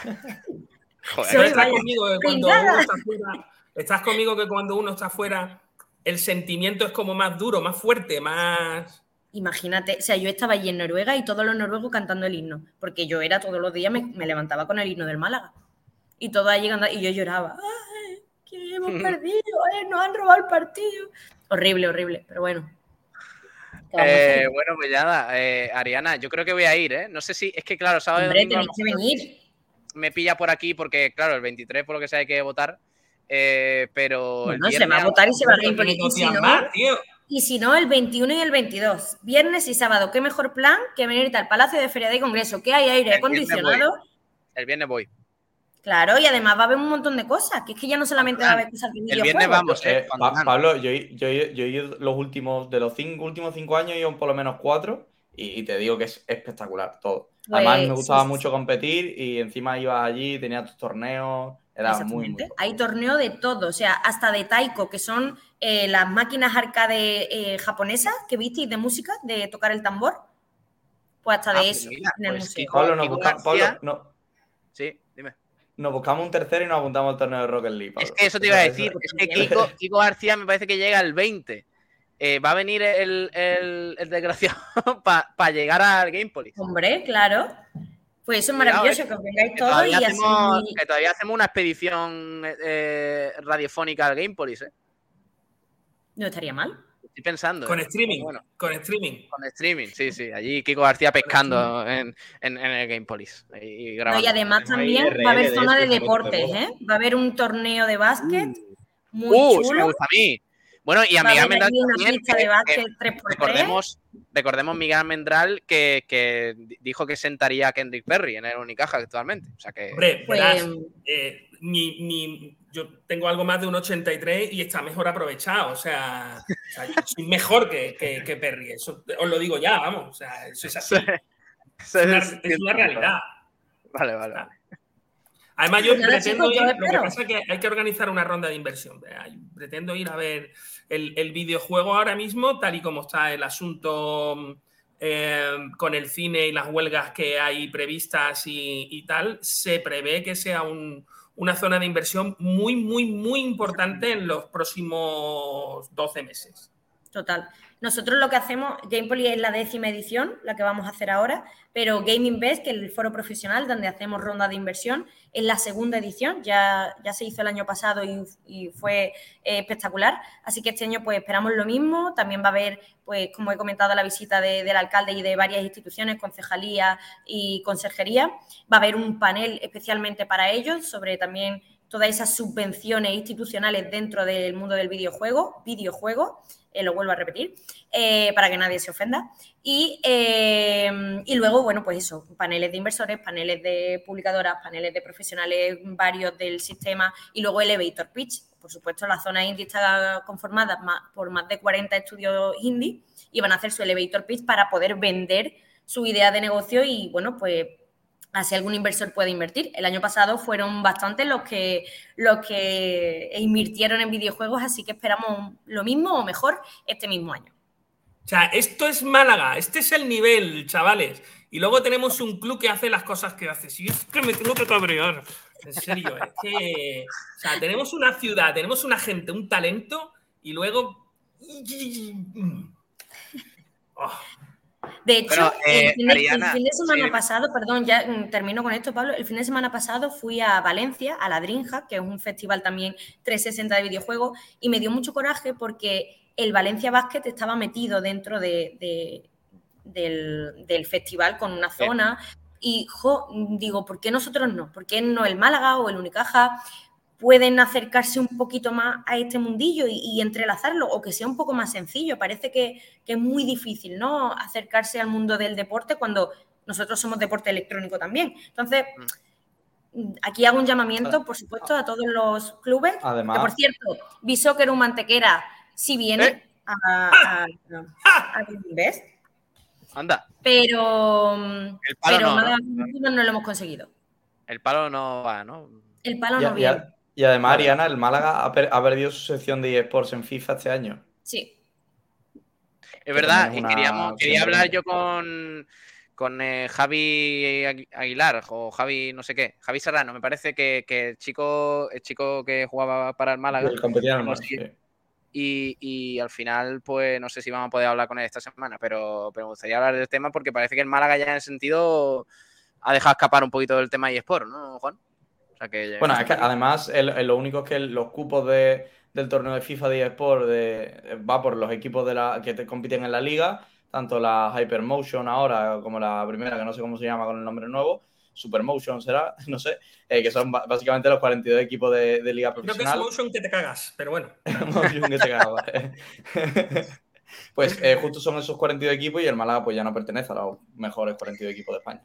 Joder, estás conmigo que cuando uno está fuera, estás conmigo que cuando uno está fuera, el sentimiento es como más duro, más fuerte, más. Imagínate, o sea, yo estaba allí en Noruega y todos los noruegos cantando el himno, porque yo era todos los días, me, me levantaba con el himno del Málaga. Y todo allí cantando, y yo lloraba. ¡Ay, que hemos perdido! ¡Ay, nos han robado el partido! Horrible, horrible, pero bueno. ¿Qué Eh, bueno, pues nada, eh, Ariana, yo creo que voy a ir, ¿eh? No sé si, es que claro, sábado Hombre, domingo que venir. me pilla por aquí porque, claro, el 23 por lo que sea hay que votar, eh, pero Bueno, se va a votar y se va a reír. dos Y si no, más, tío. y si no, el 21 y el 22. Viernes y sábado. ¿Qué mejor plan que venir al Palacio de Feria de Congreso? Que hay aire El viernes acondicionado. El viernes voy. Claro, y además va a haber un montón de cosas. Que es que ya no solamente va a haber cosas de El viernes vamos, eh. Pablo, yo, he- yo, yo he ido los últimos, de los cinco, últimos cinco años, he ido por lo menos cuatro y, y te digo que es espectacular todo. Además, Pues, me gustaba sí, sí, mucho sí. competir y encima iba allí, tenía tus torneos, era muy, muy. Hay torneo de todo, o sea, hasta de taiko, que son eh, las máquinas arcade eh, japonesas que visteis de música, de tocar el tambor. Pues hasta Ah, de pues eso mira, en el pues museo. Kiko- Pablo, busca- Pablo, no- Sí. Nos buscamos un tercero y nos apuntamos al torneo de Rocket League. Pablo. Es que eso te iba a decir. Es que Kiko, Kiko García me parece que llega el 20. Eh, va a venir el, el, el desgraciado para llegar al Gamepolis. Hombre, claro. Pues eso es maravilloso, eh, que os vengáis todos y todavía, así. hacemos, que todavía hacemos una expedición eh, radiofónica al Gamepolis, ¿eh? No estaría mal. Estoy pensando. Con ¿eh? streaming. Bueno, Con streaming. con streaming, sí, sí. Allí Kiko García pescando en, en, en el Gamepolis. Y, No, grabando. y además también va a haber de zona de deportes. ¿eh? Va a haber un torneo de básquet muy Uh, sí me chulo. gusta a mí. Bueno, y a Va Miguel también, que- que 3x3. recordemos, recordemos Miguel Almendral que, que di- dijo que sentaría a Kendrick Perry en el Unicaja actualmente. O sea que Hombre, Pues, verás, eh, mi- mi- yo tengo algo más de un 83 y está mejor aprovechado. O sea, o sea, yo soy mejor que, que- que Perry. Eso os lo digo ya, vamos. O sea, eso es así. Es una, es una realidad. Vale, vale, vale. Además, yo pretendo ir. Lo que pasa es que hay que organizar una ronda de inversión. Pretendo ir a ver el, el videojuego ahora mismo, tal y como está el asunto eh, con el cine y las huelgas que hay previstas y, y tal. Se prevé que sea un- una zona de inversión muy, muy, muy importante en los próximos 12 meses. Total. Nosotros lo que hacemos, Gamepoly es la décima edición, la que vamos a hacer ahora, pero Game Invest, que es el foro profesional donde hacemos ronda de inversión, es la segunda edición, ya, ya se hizo el año pasado y, fue eh, espectacular, así que este año pues esperamos lo mismo, también va a haber, pues como he comentado, la visita de- del alcalde y de varias instituciones, concejalía y conserjería, va a haber un panel especialmente para ellos sobre también todas esas subvenciones institucionales dentro del mundo del videojuego, videojuego, eh, lo vuelvo a repetir, eh, para que nadie se ofenda. Y, eh, y, luego, bueno, pues eso, paneles de inversores, paneles de publicadoras, paneles de profesionales varios del sistema y luego elevator pitch. Por supuesto, la zona indie está conformada por más de 40 estudios indie y van a hacer su elevator pitch para poder vender su idea de negocio y, bueno, pues así algún inversor puede invertir. El año pasado fueron bastantes los que, los que invirtieron en videojuegos, así que esperamos lo mismo o mejor este mismo año. O sea, esto es Málaga, este es el nivel, chavales. Y luego tenemos un club que hace las cosas que hace. Sí, es que me tengo que cabrear. En serio, es que. O sea, tenemos una ciudad, tenemos una gente, un talento, y luego. Oh. De hecho, el, eh, fin de, semana pasado, perdón, ya mm, termino con esto, Pablo. El fin de semana pasado fui a Valencia, a la Drinja, que es un festival también 360 de videojuegos, y me dio mucho coraje porque el Valencia Basket estaba metido dentro de, del, festival con una zona. Y digo, ¿por qué nosotros no? ¿Por qué no el Málaga o el Unicaja? Pueden acercarse un poquito más a este mundillo y, entrelazarlo o que sea un poco más sencillo. Parece que, es muy difícil, ¿no? Acercarse al mundo del deporte cuando nosotros somos deporte electrónico también. Entonces, mm, aquí hago un llamamiento, por supuesto, a todos los clubes. Además, que, por cierto, que era un mantequera si viene ¿Eh? a, a, Anda. Pero, pero no, no, lo hemos conseguido. El palo no va, ¿no? El palo no viene. Y además, Ariana, el Málaga ha, perdido su sección de eSports en FIFA este año. Sí. Es verdad, y queríamos, quería hablar yo con, con eh, Javi Aguilar o Javi no sé qué, Javi Serrano, me parece que, el chico el chico que jugaba para el Málaga. El y, y, al final, pues no sé si vamos a poder hablar con él esta semana, pero, pero me gustaría hablar del tema porque parece que el Málaga ya en ese sentido ha dejado escapar un poquito del tema eSport, ¿no, Juan? Bueno, es que además lo único es que los cupos de, del torneo de FIFA de eSport de, va por los equipos de la, que te compiten en la liga, tanto la Hypermotion ahora como la primera, que no sé cómo se llama con el nombre nuevo, Supermotion será, no sé, eh, que son básicamente los 42 equipos de, liga profesional. Creo que es Motion que te cagas, pero bueno. motion que te cagas, Pues eh, justo son esos 42 equipos y el Málaga pues ya no pertenece a los mejores 42 equipos de España.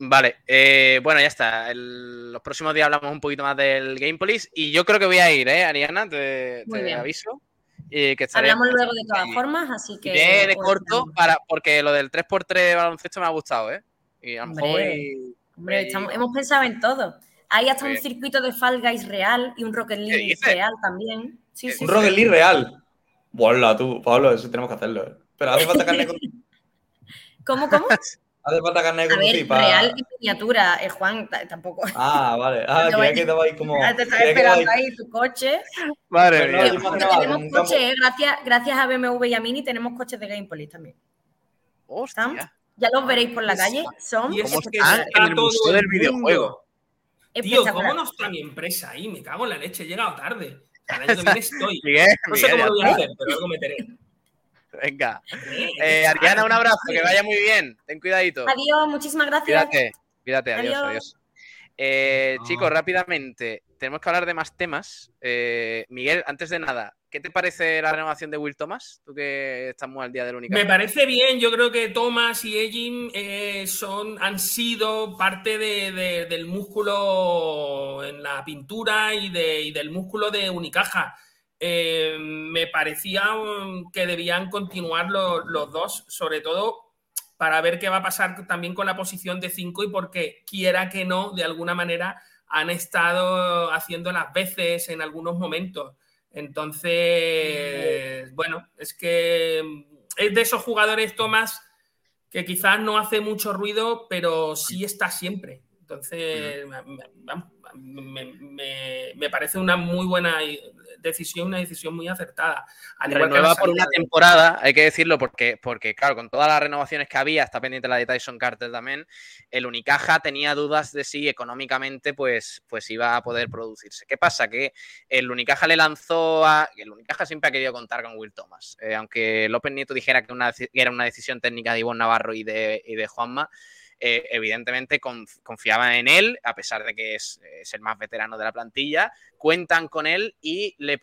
Vale, eh, bueno, ya está. los próximos días hablamos un poquito más del Game Police y yo creo que voy a ir, ¿eh, Ariana? Te, aviso. Y que Hablamos luego de todas formas, así que. De, corto, para, porque lo del 3x3 de baloncesto me ha gustado, ¿eh? Y a lo mejor. Hombre, hemos pensado en todo. Hay hasta un circuito de Fall Guys real y un Rocket League real también. Sí, sí, un Rocket League real. Bola, tú, Pablo, eso tenemos que hacerlo. ¿eh? Pero hace falta carne con. ¿Cómo, cómo? Hace falta carne con ver, real y miniatura, eh, Juan, tampoco. Ah, vale. Ah, que que ahí como. Te estás esperando ahí tu coche. Vale, tenemos coches, eh, gracias, gracias a BMW y a Mini tenemos coches de Gamepolis también. Hostia. Ya los veréis por la calle. Son y es que está en el museo del videojuego. Tío, ¿cómo no está mi empresa ahí? Me cago en la leche, he llegado tarde. El año que viene estoy. no sé cómo lo voy a hacer, pero algo meteré. Venga. Eh, Ariana, un abrazo, que vaya muy bien. Ten cuidadito. Adiós, muchísimas gracias. Cuídate, cuídate, adiós, adiós. Eh, chicos, rápidamente, tenemos que hablar de más temas. Eh, Miguel, antes de nada, ¿qué te parece la renovación de Will Thomas? Tú que estás muy al día del único. Me parece bien, yo creo que Thomas y Ejim son, han sido parte del músculo en la pintura y, y del músculo de Unicaja. Eh, me parecía que debían continuar los, dos, sobre todo para ver qué va a pasar también con la posición de 5 y porque quiera que no, de alguna manera han estado haciendo las veces en algunos momentos. Entonces, bueno, es que um, es de esos jugadores, Tomás, que quizás no hace mucho ruido, pero sí está siempre. Entonces, me, parece una muy buena decisión, una decisión muy acertada. Renueva por una temporada, hay que decirlo, porque, porque claro, con todas las renovaciones que había, está pendiente la de Tyson Carter también, el Unicaja tenía dudas de si económicamente pues, pues iba a poder producirse. ¿Qué pasa? Que el Unicaja le lanzó a... El Unicaja siempre ha querido contar con Will Thomas, eh, aunque López Nieto dijera que, una, era una decisión técnica de Ivonne Navarro y de, y de Juanma, eh, evidentemente confiaban en él, a pesar de que es, el más veterano de la plantilla, cuentan con él y le,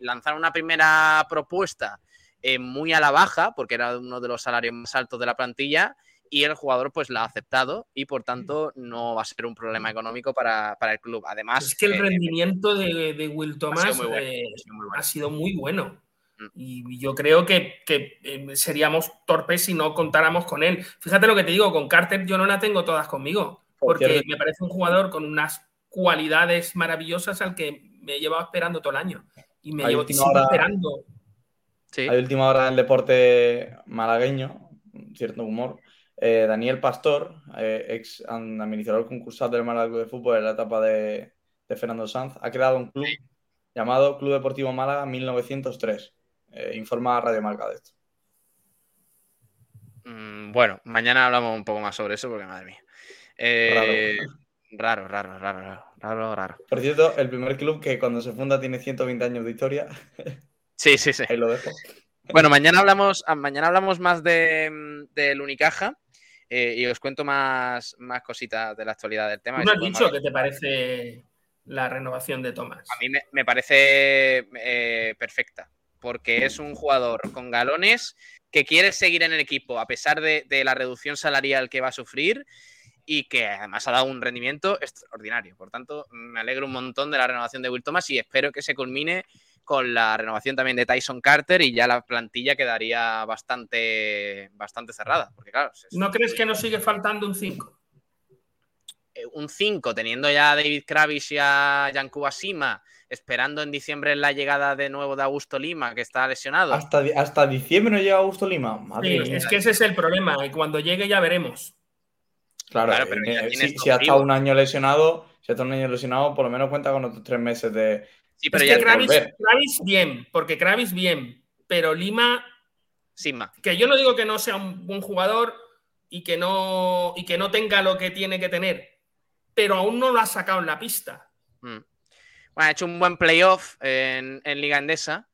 lanzaron una primera propuesta eh, muy a la baja, porque era uno de los salarios más altos de la plantilla, y el jugador pues la ha aceptado y por tanto no va a ser un problema económico para, el club. Además... Es que el rendimiento de, Will Thomas ha sido muy bueno. Y yo creo que, eh, seríamos torpes si no contáramos con él. Fíjate lo que te digo, con Carter yo no la tengo todas conmigo, porque me parece un jugador con unas cualidades maravillosas al que me he llevado esperando todo el año. Y me llevo esperando. Hay última hora en el deporte malagueño, cierto humor. Eh, Daniel Pastor, eh, ex administrador concursal del Málaga de Fútbol en la etapa de, Fernando Sanz, ha creado un club llamado Club Deportivo Málaga 1903. Eh, informa Radio Marca de esto. Mm, bueno, mañana hablamos un poco más sobre eso porque madre mía. Eh, raro. raro, raro, raro, raro, raro, Por cierto, el primer club que cuando se funda tiene 120 años de historia. Sí, sí, sí. Ahí lo dejo. Bueno, mañana hablamos, ah, mañana hablamos más del de, Unicaja eh, y os cuento más, más cositas de la actualidad del tema. ¿No has dicho que te parece la renovación de Tomás? A mí me, parece perfecta porque es un jugador con galones que quiere seguir en el equipo a pesar de, la reducción salarial que va a sufrir y que además ha dado un rendimiento extraordinario. Por tanto, me alegro un montón de la renovación de Will Thomas y espero que se culmine con la renovación también de Tyson Carter y ya la plantilla quedaría bastante, bastante cerrada. Porque, claro, ¿No crees que nos sigue faltando un 5? Eh, un 5, teniendo ya a David Kravis y a Yankuba Sima esperando en diciembre la llegada de nuevo de Augusto Lima, que está lesionado. Hasta, hasta diciembre no llega Augusto Lima. es que ese es el problema, y cuando llegue ya veremos. Claro, pero eh, si, ha estado un año lesionado, si ha estado un año lesionado, por lo menos cuenta con otros tres meses de. Sí, pero es que Kravis, bien, porque Kravis bien, pero Lima. Sima. Que yo no digo que no sea un buen jugador y que no, y que no tenga lo que tiene que tener, pero aún no lo ha sacado en la pista. Mm ha hecho un buen playoff en, Liga Endesa,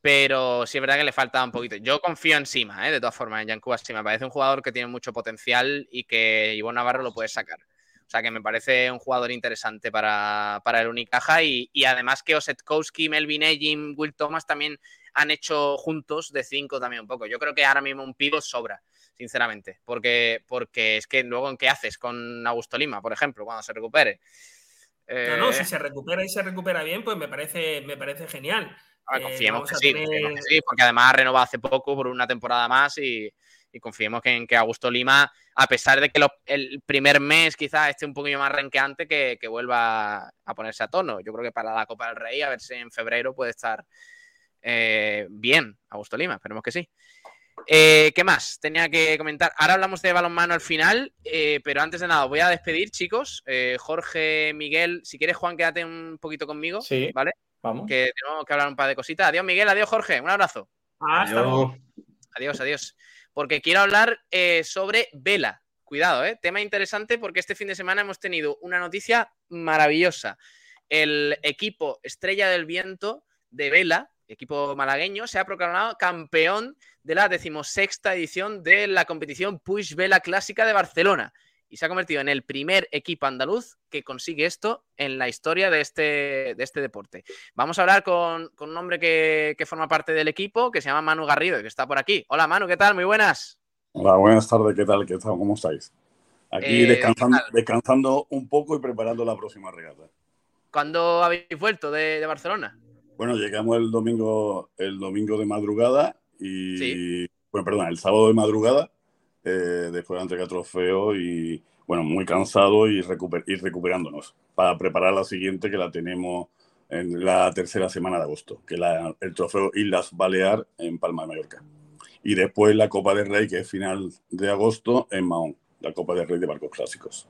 pero sí es verdad que le falta un poquito. Yo confío en Sima, ¿eh? de todas formas, en Yankuba Sima. Me parece un jugador que tiene mucho potencial y que Ivonne Navarro lo puede sacar. O sea que me parece un jugador interesante para, el Unicaja y, además que Osetkowski, Melvin Ejim, Will Thomas también han hecho juntos de cinco también un poco. Yo creo que ahora mismo un pivo sobra, sinceramente, porque, porque es que luego en qué haces con Augusto Lima, por ejemplo, cuando se recupere. No, no, si eh, se recupera y se recupera bien, pues me parece, me parece genial. Eh, confiemos, que sí, porque además ha renovado hace poco por una temporada más y, confiemos que, en que Augusto Lima, a pesar de que el primer mes quizás esté un poquillo más renqueante, que, que, vuelva a ponerse a tono. Yo creo que para la Copa del Rey, a ver si en febrero puede estar eh, bien Augusto Lima, esperemos que sí. Eh, ¿Qué más? Tenía que comentar. Ahora hablamos de balonmano al final, eh, pero antes de nada, voy a despedir, chicos. Eh, Jorge, Miguel, si quieres, Juan, quédate un poquito conmigo. Sí. ¿Vale? Vamos. Que tenemos que hablar un par de cositas. Adiós, Miguel. Adiós, Jorge. Un abrazo. Hasta luego. Adiós, adiós. Porque quiero hablar sobre Vela. Cuidado, ¿eh? Tema interesante porque este fin de semana hemos tenido una noticia maravillosa. El equipo Estrella del Viento de Vela equipo malagueño, se ha proclamado campeón de la decimosexta edición de la competición Push Vela Clásica de Barcelona y se ha convertido en el primer equipo andaluz que consigue esto en la historia de este, de este deporte. Vamos a hablar con, un hombre que, forma parte del equipo, que se llama Manu Garrido, y que está por aquí. Hola Manu, ¿qué tal? Muy buenas. Hola, buenas tardes, ¿qué tal? ¿Qué tal? ¿Cómo estáis? Aquí eh, descansando, descansando, un poco y preparando la próxima regata. ¿Cuándo habéis vuelto de Barcelona? Bueno, llegamos el domingo, el domingo de madrugada y, bueno, perdón, el sábado de madrugada, eh, después de entregar trofeo y, bueno, muy cansado y, ir recuperándonos para preparar la siguiente que la tenemos en la tercera semana de agosto, que es el trofeo Islas Balear en Palma de Mallorca. Y después la Copa del Rey, que es final de agosto en Mahón, la Copa del Rey de Barcos Clásicos.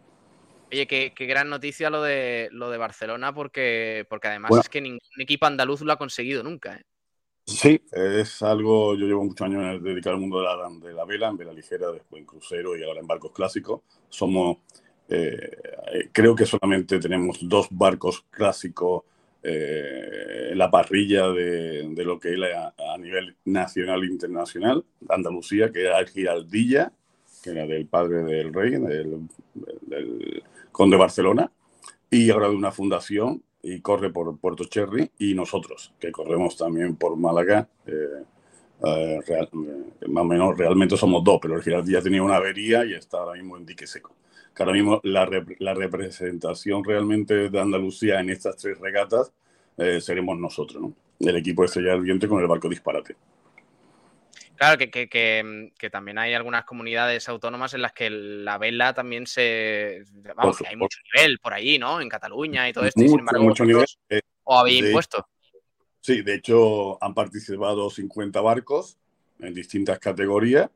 Oye, qué, gran noticia lo de, lo de Barcelona, porque, porque además es que ningún equipo andaluz lo ha conseguido nunca. ¿eh? Sí, es algo, yo llevo muchos años dedicado al mundo de la, de la vela, en vela ligera, después en crucero y ahora en barcos clásicos. Somos, eh, creo que solamente tenemos dos barcos clásicos eh, en la parrilla de, de, lo que es a, nivel nacional e internacional, Andalucía, que es el Giraldilla que era del padre del rey, del, del conde Barcelona, y ahora de una fundación y corre por Puerto Cherry y nosotros, que corremos también por Málaga. Eh, eh, más o menos realmente somos dos, pero el Girardí ya tenía una avería y está ahora mismo en dique seco. Que ahora mismo la, la representación realmente de Andalucía en estas tres regatas eh, seremos nosotros, ¿no? El equipo de Estrella Ardiente con el barco Disparate. Claro, que, que, que, también hay algunas comunidades autónomas en las que la vela también se. Vamos, que hay mucho nivel por ahí, ¿no? En Cataluña y todo esto. sin embargo, mucho nivel. Eh, ¿O habéis impuesto? Sí, de hecho, han participado 50 barcos en distintas categorías.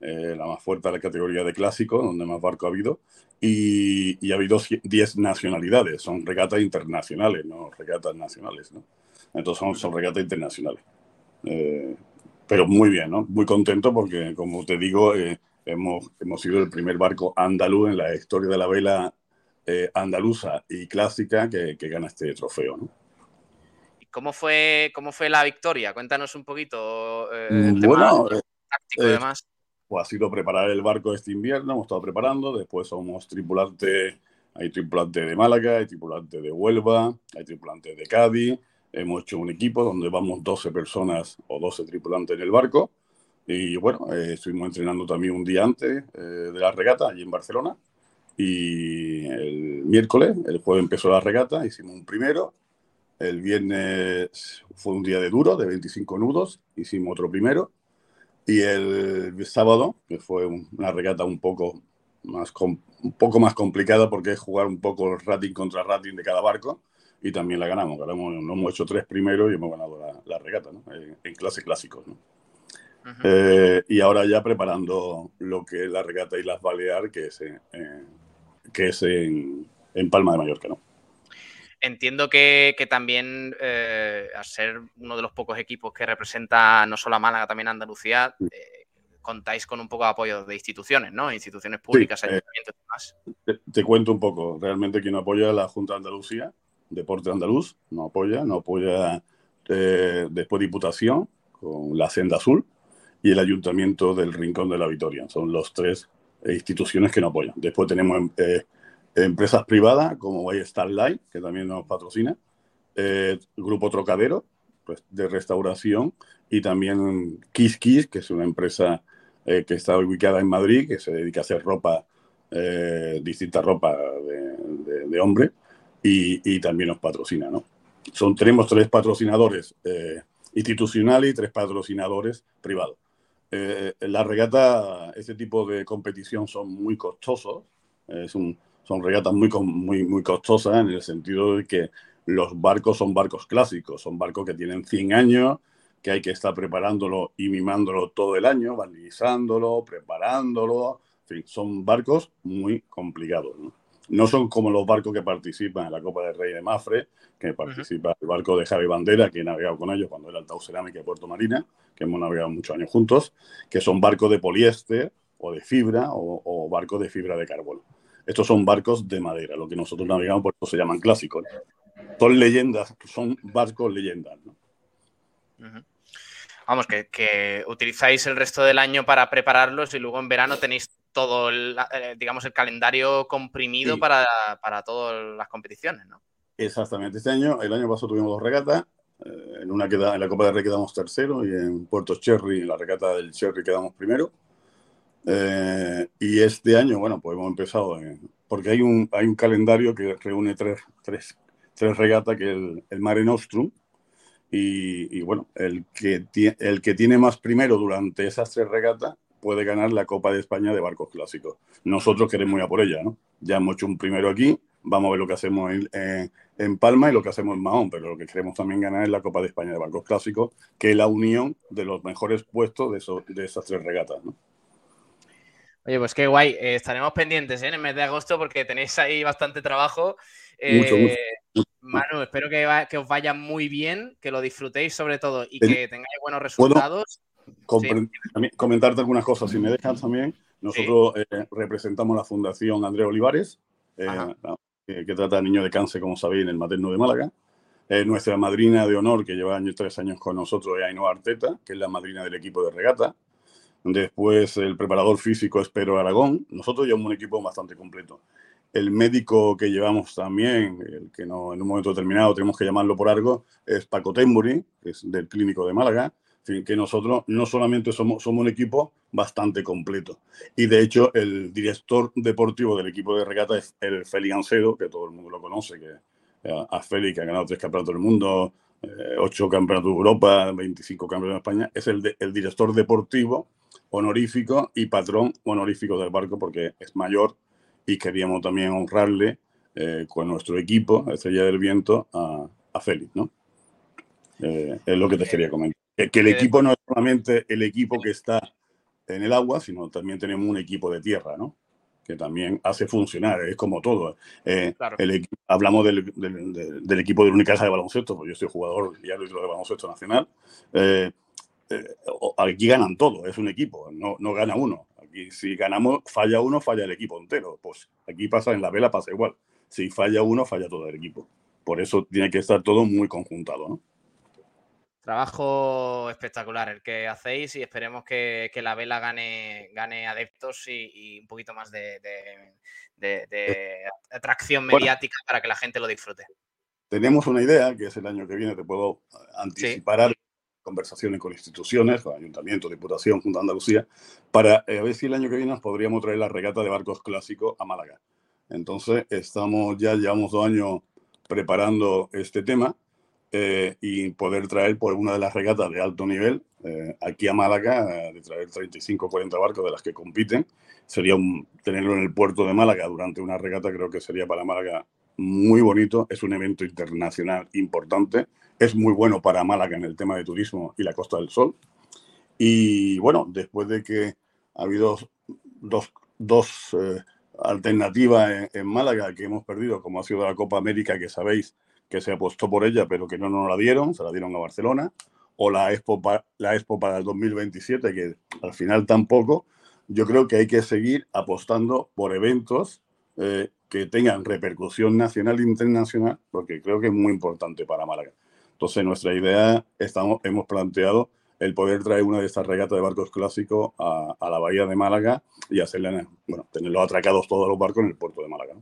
Eh, la más fuerte es la categoría de clásico, donde más barco ha habido. Y, y, ha habido 10 nacionalidades. Son regatas internacionales, no regatas nacionales, ¿no? Entonces son, son regatas internacionales. Eh, pero muy bien, ¿no? Muy contento porque, como te digo, eh, hemos, hemos sido el primer barco andaluz en la historia de la vela eh, andaluza y clásica que, que, gana este trofeo, ¿no? ¿Cómo fue, ¿Cómo fue la victoria? Cuéntanos un poquito. Eh, el bueno, tema táctico y demás. Pues ha sido preparar el barco este invierno, hemos estado preparando, después somos tripulantes, hay tripulantes de Málaga, hay tripulantes de Huelva, hay tripulantes de Cádiz, Hemos hecho un equipo donde vamos 12 personas o 12 tripulantes en el barco. Y bueno, eh, estuvimos entrenando también un día antes eh, de la regata, allí en Barcelona. Y el miércoles, el jueves empezó la regata, hicimos un primero. El viernes fue un día de duro, de 25 nudos, hicimos otro primero. Y el sábado, que fue una regata un poco más, un poco más complicada porque es jugar un poco el rating contra rating de cada barco y también la ganamos. ganamos no hemos hecho tres primeros y hemos ganado la, regata ¿no? en, clase clásicos. ¿no? eh, y ahora ya preparando lo que es la regata y las Balear, que es, eh, que es en, en, Palma de Mallorca. ¿no? Entiendo que, que también, eh, al ser uno de los pocos equipos que representa no solo a Málaga, también a Andalucía, eh, contáis con un poco de apoyo de instituciones, ¿no? Instituciones públicas, sí, ayuntamientos y demás. Te, te, cuento un poco. Realmente quien apoya a la Junta de Andalucía, Deporte Andaluz, no apoya, no apoya eh, después Diputación con la Senda Azul y el Ayuntamiento del Rincón de la Victoria. Son los tres instituciones que no apoyan. Después tenemos eh, empresas privadas como Starlight, que también nos patrocina, eh, Grupo Trocadero, pues, de restauración, y también Kiss Kiss, que es una empresa que está ubicada en Madrid, que se dedica a hacer ropa, distinta ropa de hombre, y, y también nos patrocina, ¿no? Son, tenemos tres patrocinadores eh, institucionales y tres patrocinadores privados. Eh, la regata, este tipo de competición son muy costosos, es un, son regatas muy, muy, muy costosas en el sentido de que los barcos son barcos clásicos, son barcos que tienen 100 años, que hay que estar preparándolo y mimándolo todo el año, balizándolo, preparándolo, en fin, son barcos muy complicados. ¿no? No son como los barcos que participan en la Copa del Rey de Mafre, que participa uh -huh. el barco de Javi Bandera, que he navegado con ellos cuando era el Tau Cerámica de Puerto Marina, que hemos navegado muchos años juntos, que son barcos de poliéster o de fibra o, o barcos de fibra de carbono. Estos son barcos de madera, lo que nosotros navegamos, por eso se llaman clásicos. ¿no? Son leyendas, son barcos leyendas. ¿no? Uh -huh. Vamos, que, que, utilizáis el resto del año para prepararlos y luego en verano tenéis todo, el, eh, digamos, el calendario comprimido sí. para, para, todas las competiciones, ¿no? Exactamente. Este año, el año pasado tuvimos dos regatas. Eh, en una queda, en la Copa del Rey quedamos tercero y en Puerto Cherry, en la regata del Cherry, quedamos primero. Eh, y este año, bueno, pues hemos empezado, eh, porque hay un, hay un calendario que reúne tres, tres, tres regatas, que es el, el Mare Nostrum, y, y, bueno, el que, el que tiene más primero durante esas tres regatas puede ganar la Copa de España de barcos clásicos. Nosotros queremos ir a por ella, ¿no? Ya hemos hecho un primero aquí, vamos a ver lo que hacemos en, en, en, Palma y lo que hacemos en Mahón, pero lo que queremos también ganar es la Copa de España de barcos clásicos, que es la unión de los mejores puestos de, eso, de esas tres regatas, ¿no? Oye, pues qué guay. Eh, estaremos pendientes ¿eh? en el mes de agosto porque tenéis ahí bastante trabajo. Eh, mucho, mucho. Manu, espero que, va, que, os vaya muy bien, que lo disfrutéis sobre todo y que tengáis buenos resultados. Sí. Comentarte algunas cosas, si me dejas también. Nosotros sí. eh, representamos la Fundación Andrés Olivares, eh, que, que, trata a niños de cáncer, como sabéis, en el materno de Málaga. Eh, nuestra madrina de honor, que lleva años, tres años con nosotros, es Ainhoa Arteta, que es la madrina del equipo de regata. Después el preparador físico es Pedro Aragón. Nosotros llevamos un equipo bastante completo. El médico que llevamos también, el que no, en un momento determinado tenemos que llamarlo por algo, es Paco Temburi, que es del Clínico de Málaga. Que nosotros no solamente somos, somos un equipo bastante completo. Y de hecho, el director deportivo del equipo de regata es el Félix Ancedo, que todo el mundo lo conoce, que eh, a Félix, que ha ganado tres campeonatos del mundo, eh, ocho campeonatos de Europa, 25 campeonatos de España, es el, el director deportivo honorífico y patrón honorífico del barco porque es mayor y queríamos también honrarle eh, con nuestro equipo, Estrella del Viento, a, a Félix, ¿no? es lo que te quería comentar. Que, el equipo no es solamente el equipo que está en el agua, sino también tenemos un equipo de tierra, ¿no? Que también hace funcionar, es como todo. Eh, el, hablamos del, del, equipo de Unicaja de baloncesto, porque yo soy jugador ya de baloncesto nacional. Eh, eh, aquí ganan todos, es un equipo, no, no gana uno. Aquí si ganamos, falla uno, falla el equipo entero. Pues aquí pasa en la vela, pasa igual. Si falla uno, falla todo el equipo. Por eso tiene que estar todo muy conjuntado, ¿no? Trabajo espectacular el que hacéis y esperemos que, la vela gane, gane adeptos y, un poquito más de, atracción mediática para que la gente lo disfrute. Tenemos una idea, que es el año que viene, te puedo anticipar conversaciones con instituciones, con Ayuntamiento, Diputación, Junta de Andalucía, para eh, ver si el año que viene nos podríamos traer la regata de barcos clásicos a Málaga. Entonces, estamos ya, llevamos dos años preparando este tema eh, y poder traer por una de las regatas de alto nivel eh, aquí a Málaga, de traer 35 o 40 barcos de las que compiten. Sería un, tenerlo en el puerto de Málaga durante una regata, creo que sería para Málaga muy bonito. Es un evento internacional importante. Es muy bueno para Málaga en el tema de turismo y la Costa del Sol. Y bueno, después de que ha habido dos, dos eh, alternativas en, en, Málaga que hemos perdido, como ha sido la Copa América, que sabéis que se apostó por ella, pero que no nos la dieron, se la dieron a Barcelona, o la Expo, la Expo para el 2027, que al final tampoco. Yo creo que hay que seguir apostando por eventos eh, que tengan repercusión nacional e internacional, porque creo que es muy importante para Málaga. Entonces, nuestra idea, estamos, hemos planteado el poder traer una de estas regatas de barcos clásicos a, a la bahía de Málaga y hacerle, bueno, tenerlos atracados todos los barcos en el puerto de Málaga.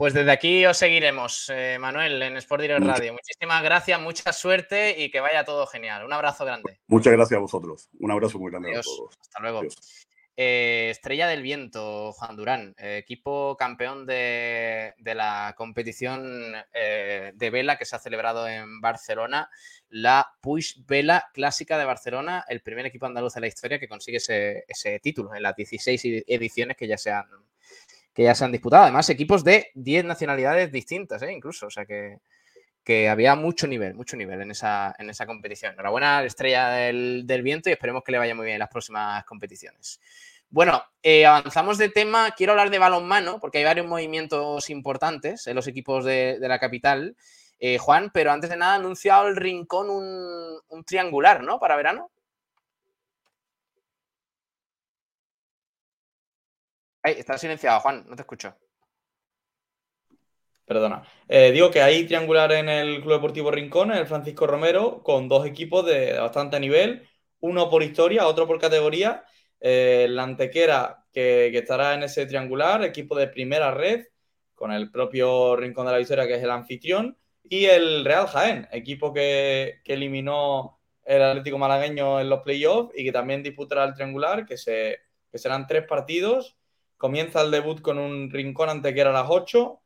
Pues desde aquí os seguiremos, eh, Manuel, en Sport Direct Radio. Muchísimas gracias, mucha suerte y que vaya todo genial. Un abrazo grande. Muchas gracias a vosotros. Un abrazo muy grande a todos. Hasta luego. Eh, Estrella del Viento, Juan Durán, eh, equipo campeón de, la competición de vela que se ha celebrado en Barcelona, la Puig Vela Clásica de Barcelona, el primer equipo andaluz de la historia que consigue ese, ese título en las 16 ediciones que ya se han que ya se han disputado. Además, equipos de 10 nacionalidades distintas, ¿eh? incluso. O sea que, que, había mucho nivel, mucho nivel en esa, en esa competición. Enhorabuena estrella del, viento y esperemos que le vaya muy bien en las próximas competiciones. Bueno, eh, avanzamos de tema. Quiero hablar de balonmano, porque hay varios movimientos importantes en los equipos de, la capital. Eh, Juan, pero antes de nada ha anunciado el Rincón un, un triangular, ¿no? Para verano. Está silenciado, Juan, no te escucho. Perdona. Eh, digo que hay triangular en el Club Deportivo Rincón, el Francisco Romero, con dos equipos de bastante nivel, uno por historia, otro por categoría. Eh, la Antequera, que, estará en ese triangular, equipo de primera red, con el propio Rincón de la Victoria, que es el anfitrión, y el Real Jaén, equipo que, eliminó el Atlético Malagueño en los playoffs y que también disputará el triangular, que, se, que serán tres partidos Comienza el debut con un Rincón Antequera a las 8,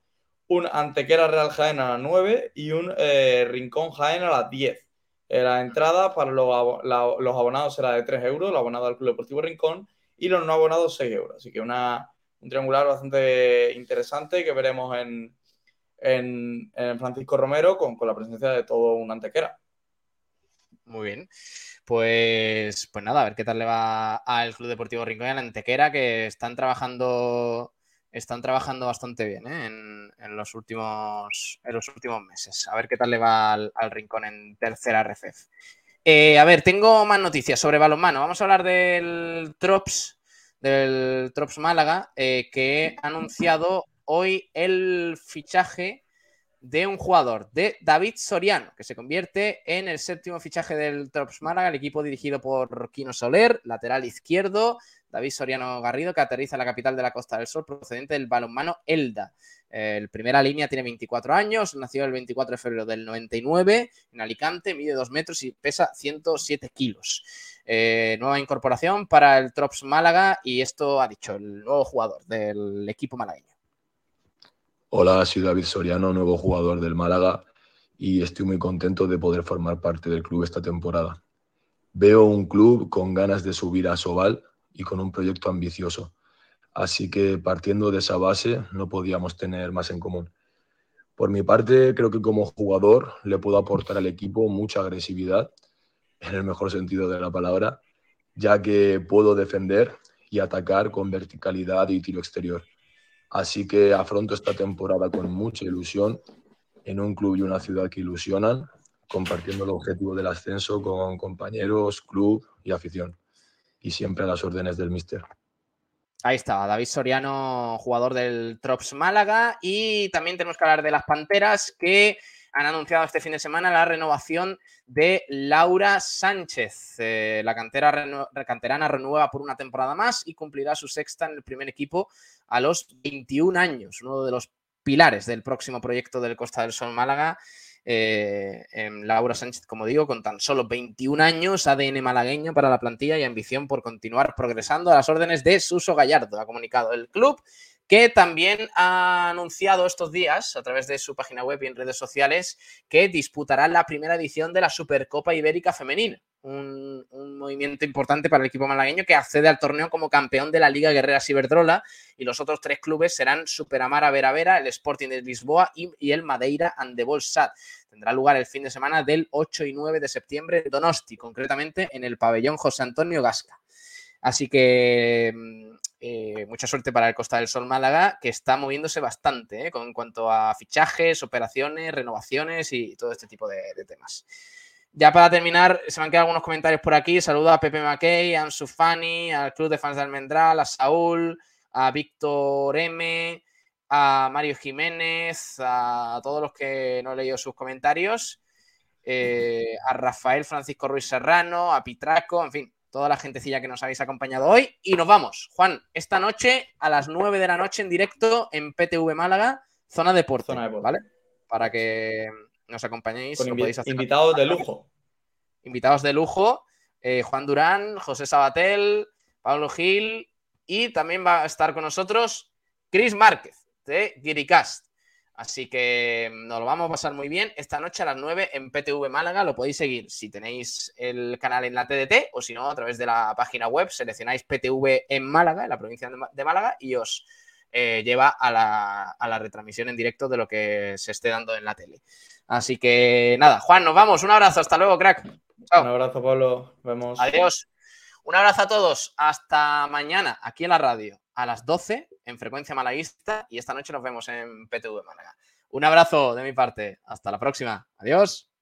un Antequera Real Jaén a las 9 y un eh, Rincón Jaén a las 10. Eh, la entrada para los, abonados será de 3 euros, el abonado al Club Deportivo Rincón, y los no abonados 6 euros. Así que una, un triangular bastante interesante que veremos en, en, Francisco Romero con, con, la presencia de todo un Antequera. Muy bien. Pues, pues nada, a ver qué tal le va al Club Deportivo Rincón la Antequera, que están trabajando, están trabajando bastante bien ¿eh? en, los últimos, en los últimos meses. A ver qué tal le va al, Rincón en tercera RFF. Eh, a ver, tengo más noticias sobre balonmano. Vamos a hablar del Trops, del Trops Málaga, eh, que ha anunciado hoy el fichaje de un jugador, de David Soriano, que se convierte en el séptimo fichaje del Trops Málaga, el equipo dirigido por Quino Soler, lateral izquierdo, David Soriano Garrido, que aterriza en la capital de la Costa del Sol, procedente del balonmano Elda. El primera línea tiene 24 años, nació el 24 de febrero del 99 en Alicante, mide 2 metros y pesa 107 kilos. Eh, nueva incorporación para el Trops Málaga y esto ha dicho el nuevo jugador del equipo malagueño. Hola, soy David Soriano, nuevo jugador del Málaga y estoy muy contento de poder formar parte del club esta temporada. Veo un club con ganas de subir a Sobal y con un proyecto ambicioso. Así que partiendo de esa base no podíamos tener más en común. Por mi parte, creo que como jugador le puedo aportar al equipo mucha agresividad, en el mejor sentido de la palabra, ya que puedo defender y atacar con verticalidad y tiro exterior. Así que afronto esta temporada con mucha ilusión en un club y una ciudad que ilusionan, compartiendo el objetivo del ascenso con compañeros, club y afición y siempre a las órdenes del mister. Ahí está, David Soriano, jugador del Trops Málaga. Y también tenemos que hablar de las Panteras que han anunciado este fin de semana la renovación de Laura Sánchez. Eh, la cantera canterana renueva por una temporada más y cumplirá su sexta en el primer equipo a los 21 años, uno de los pilares del próximo proyecto del Costa del Sol Málaga eh, Laura Sánchez, como digo, con tan solo 21 años, ADN malagueño para la plantilla y ambición por continuar progresando a las órdenes de Suso Gallardo, ha comunicado el club que también ha anunciado estos días a través de su página web y en redes sociales que disputará la primera edición de la Supercopa Ibérica Femenina un, movimiento importante para el equipo malagueño que accede al torneo como campeón de la Liga Guerrera Ciberdrola y los otros tres clubes serán Superamara Vera Vera, el Sporting de Lisboa y, el Madeira Andebol Sat. Tendrá lugar el fin de semana del 8 y 9 de septiembre en Donosti, concretamente en el pabellón José Antonio Gasca. Así que mm, eh, mucha suerte para el Costa del Sol Málaga, que está moviéndose bastante eh, con, en cuanto a fichajes, operaciones, renovaciones y todo este tipo de temas. Ya para terminar, se me han quedado algunos comentarios por aquí. Saludo a Pepe Mackey, a Ansu Fani, al Club de Fans de Almendral, a Saúl, a Víctor M, a Mario Jiménez, a todos los que no he leído sus comentarios, eh, a Rafael Francisco Ruiz Serrano, a Pitraco, en fin, toda la gentecilla que nos habéis acompañado hoy. Y nos vamos, Juan, esta noche a las 9 de la noche en directo en PTV Málaga, zona de Porto, ¿vale? Para que nos acompañéis. invitados de lujo. Invitados de lujo. Eh, Juan Durán, José Sabatel, Pablo Gil y también va a estar con nosotros Chris Márquez de Giricast. Así que nos lo vamos a pasar muy bien esta noche a las 9 en PTV Málaga. Lo podéis seguir si tenéis el canal en la TDT o si no, a través de la página web. Seleccionáis PTV en Málaga, en la provincia de Málaga, y os eh, lleva a la, a la retransmisión en directo de lo que se esté dando en la tele. Así que nada, Juan, nos vamos. Un abrazo, hasta luego, crack. Un abrazo, Pablo. Vemos. Adiós. Un abrazo a todos. Hasta mañana aquí en la radio a las 12 en frecuencia malaguista y esta noche nos vemos en PTV Málaga. Un abrazo de mi parte. Hasta la próxima. Adiós.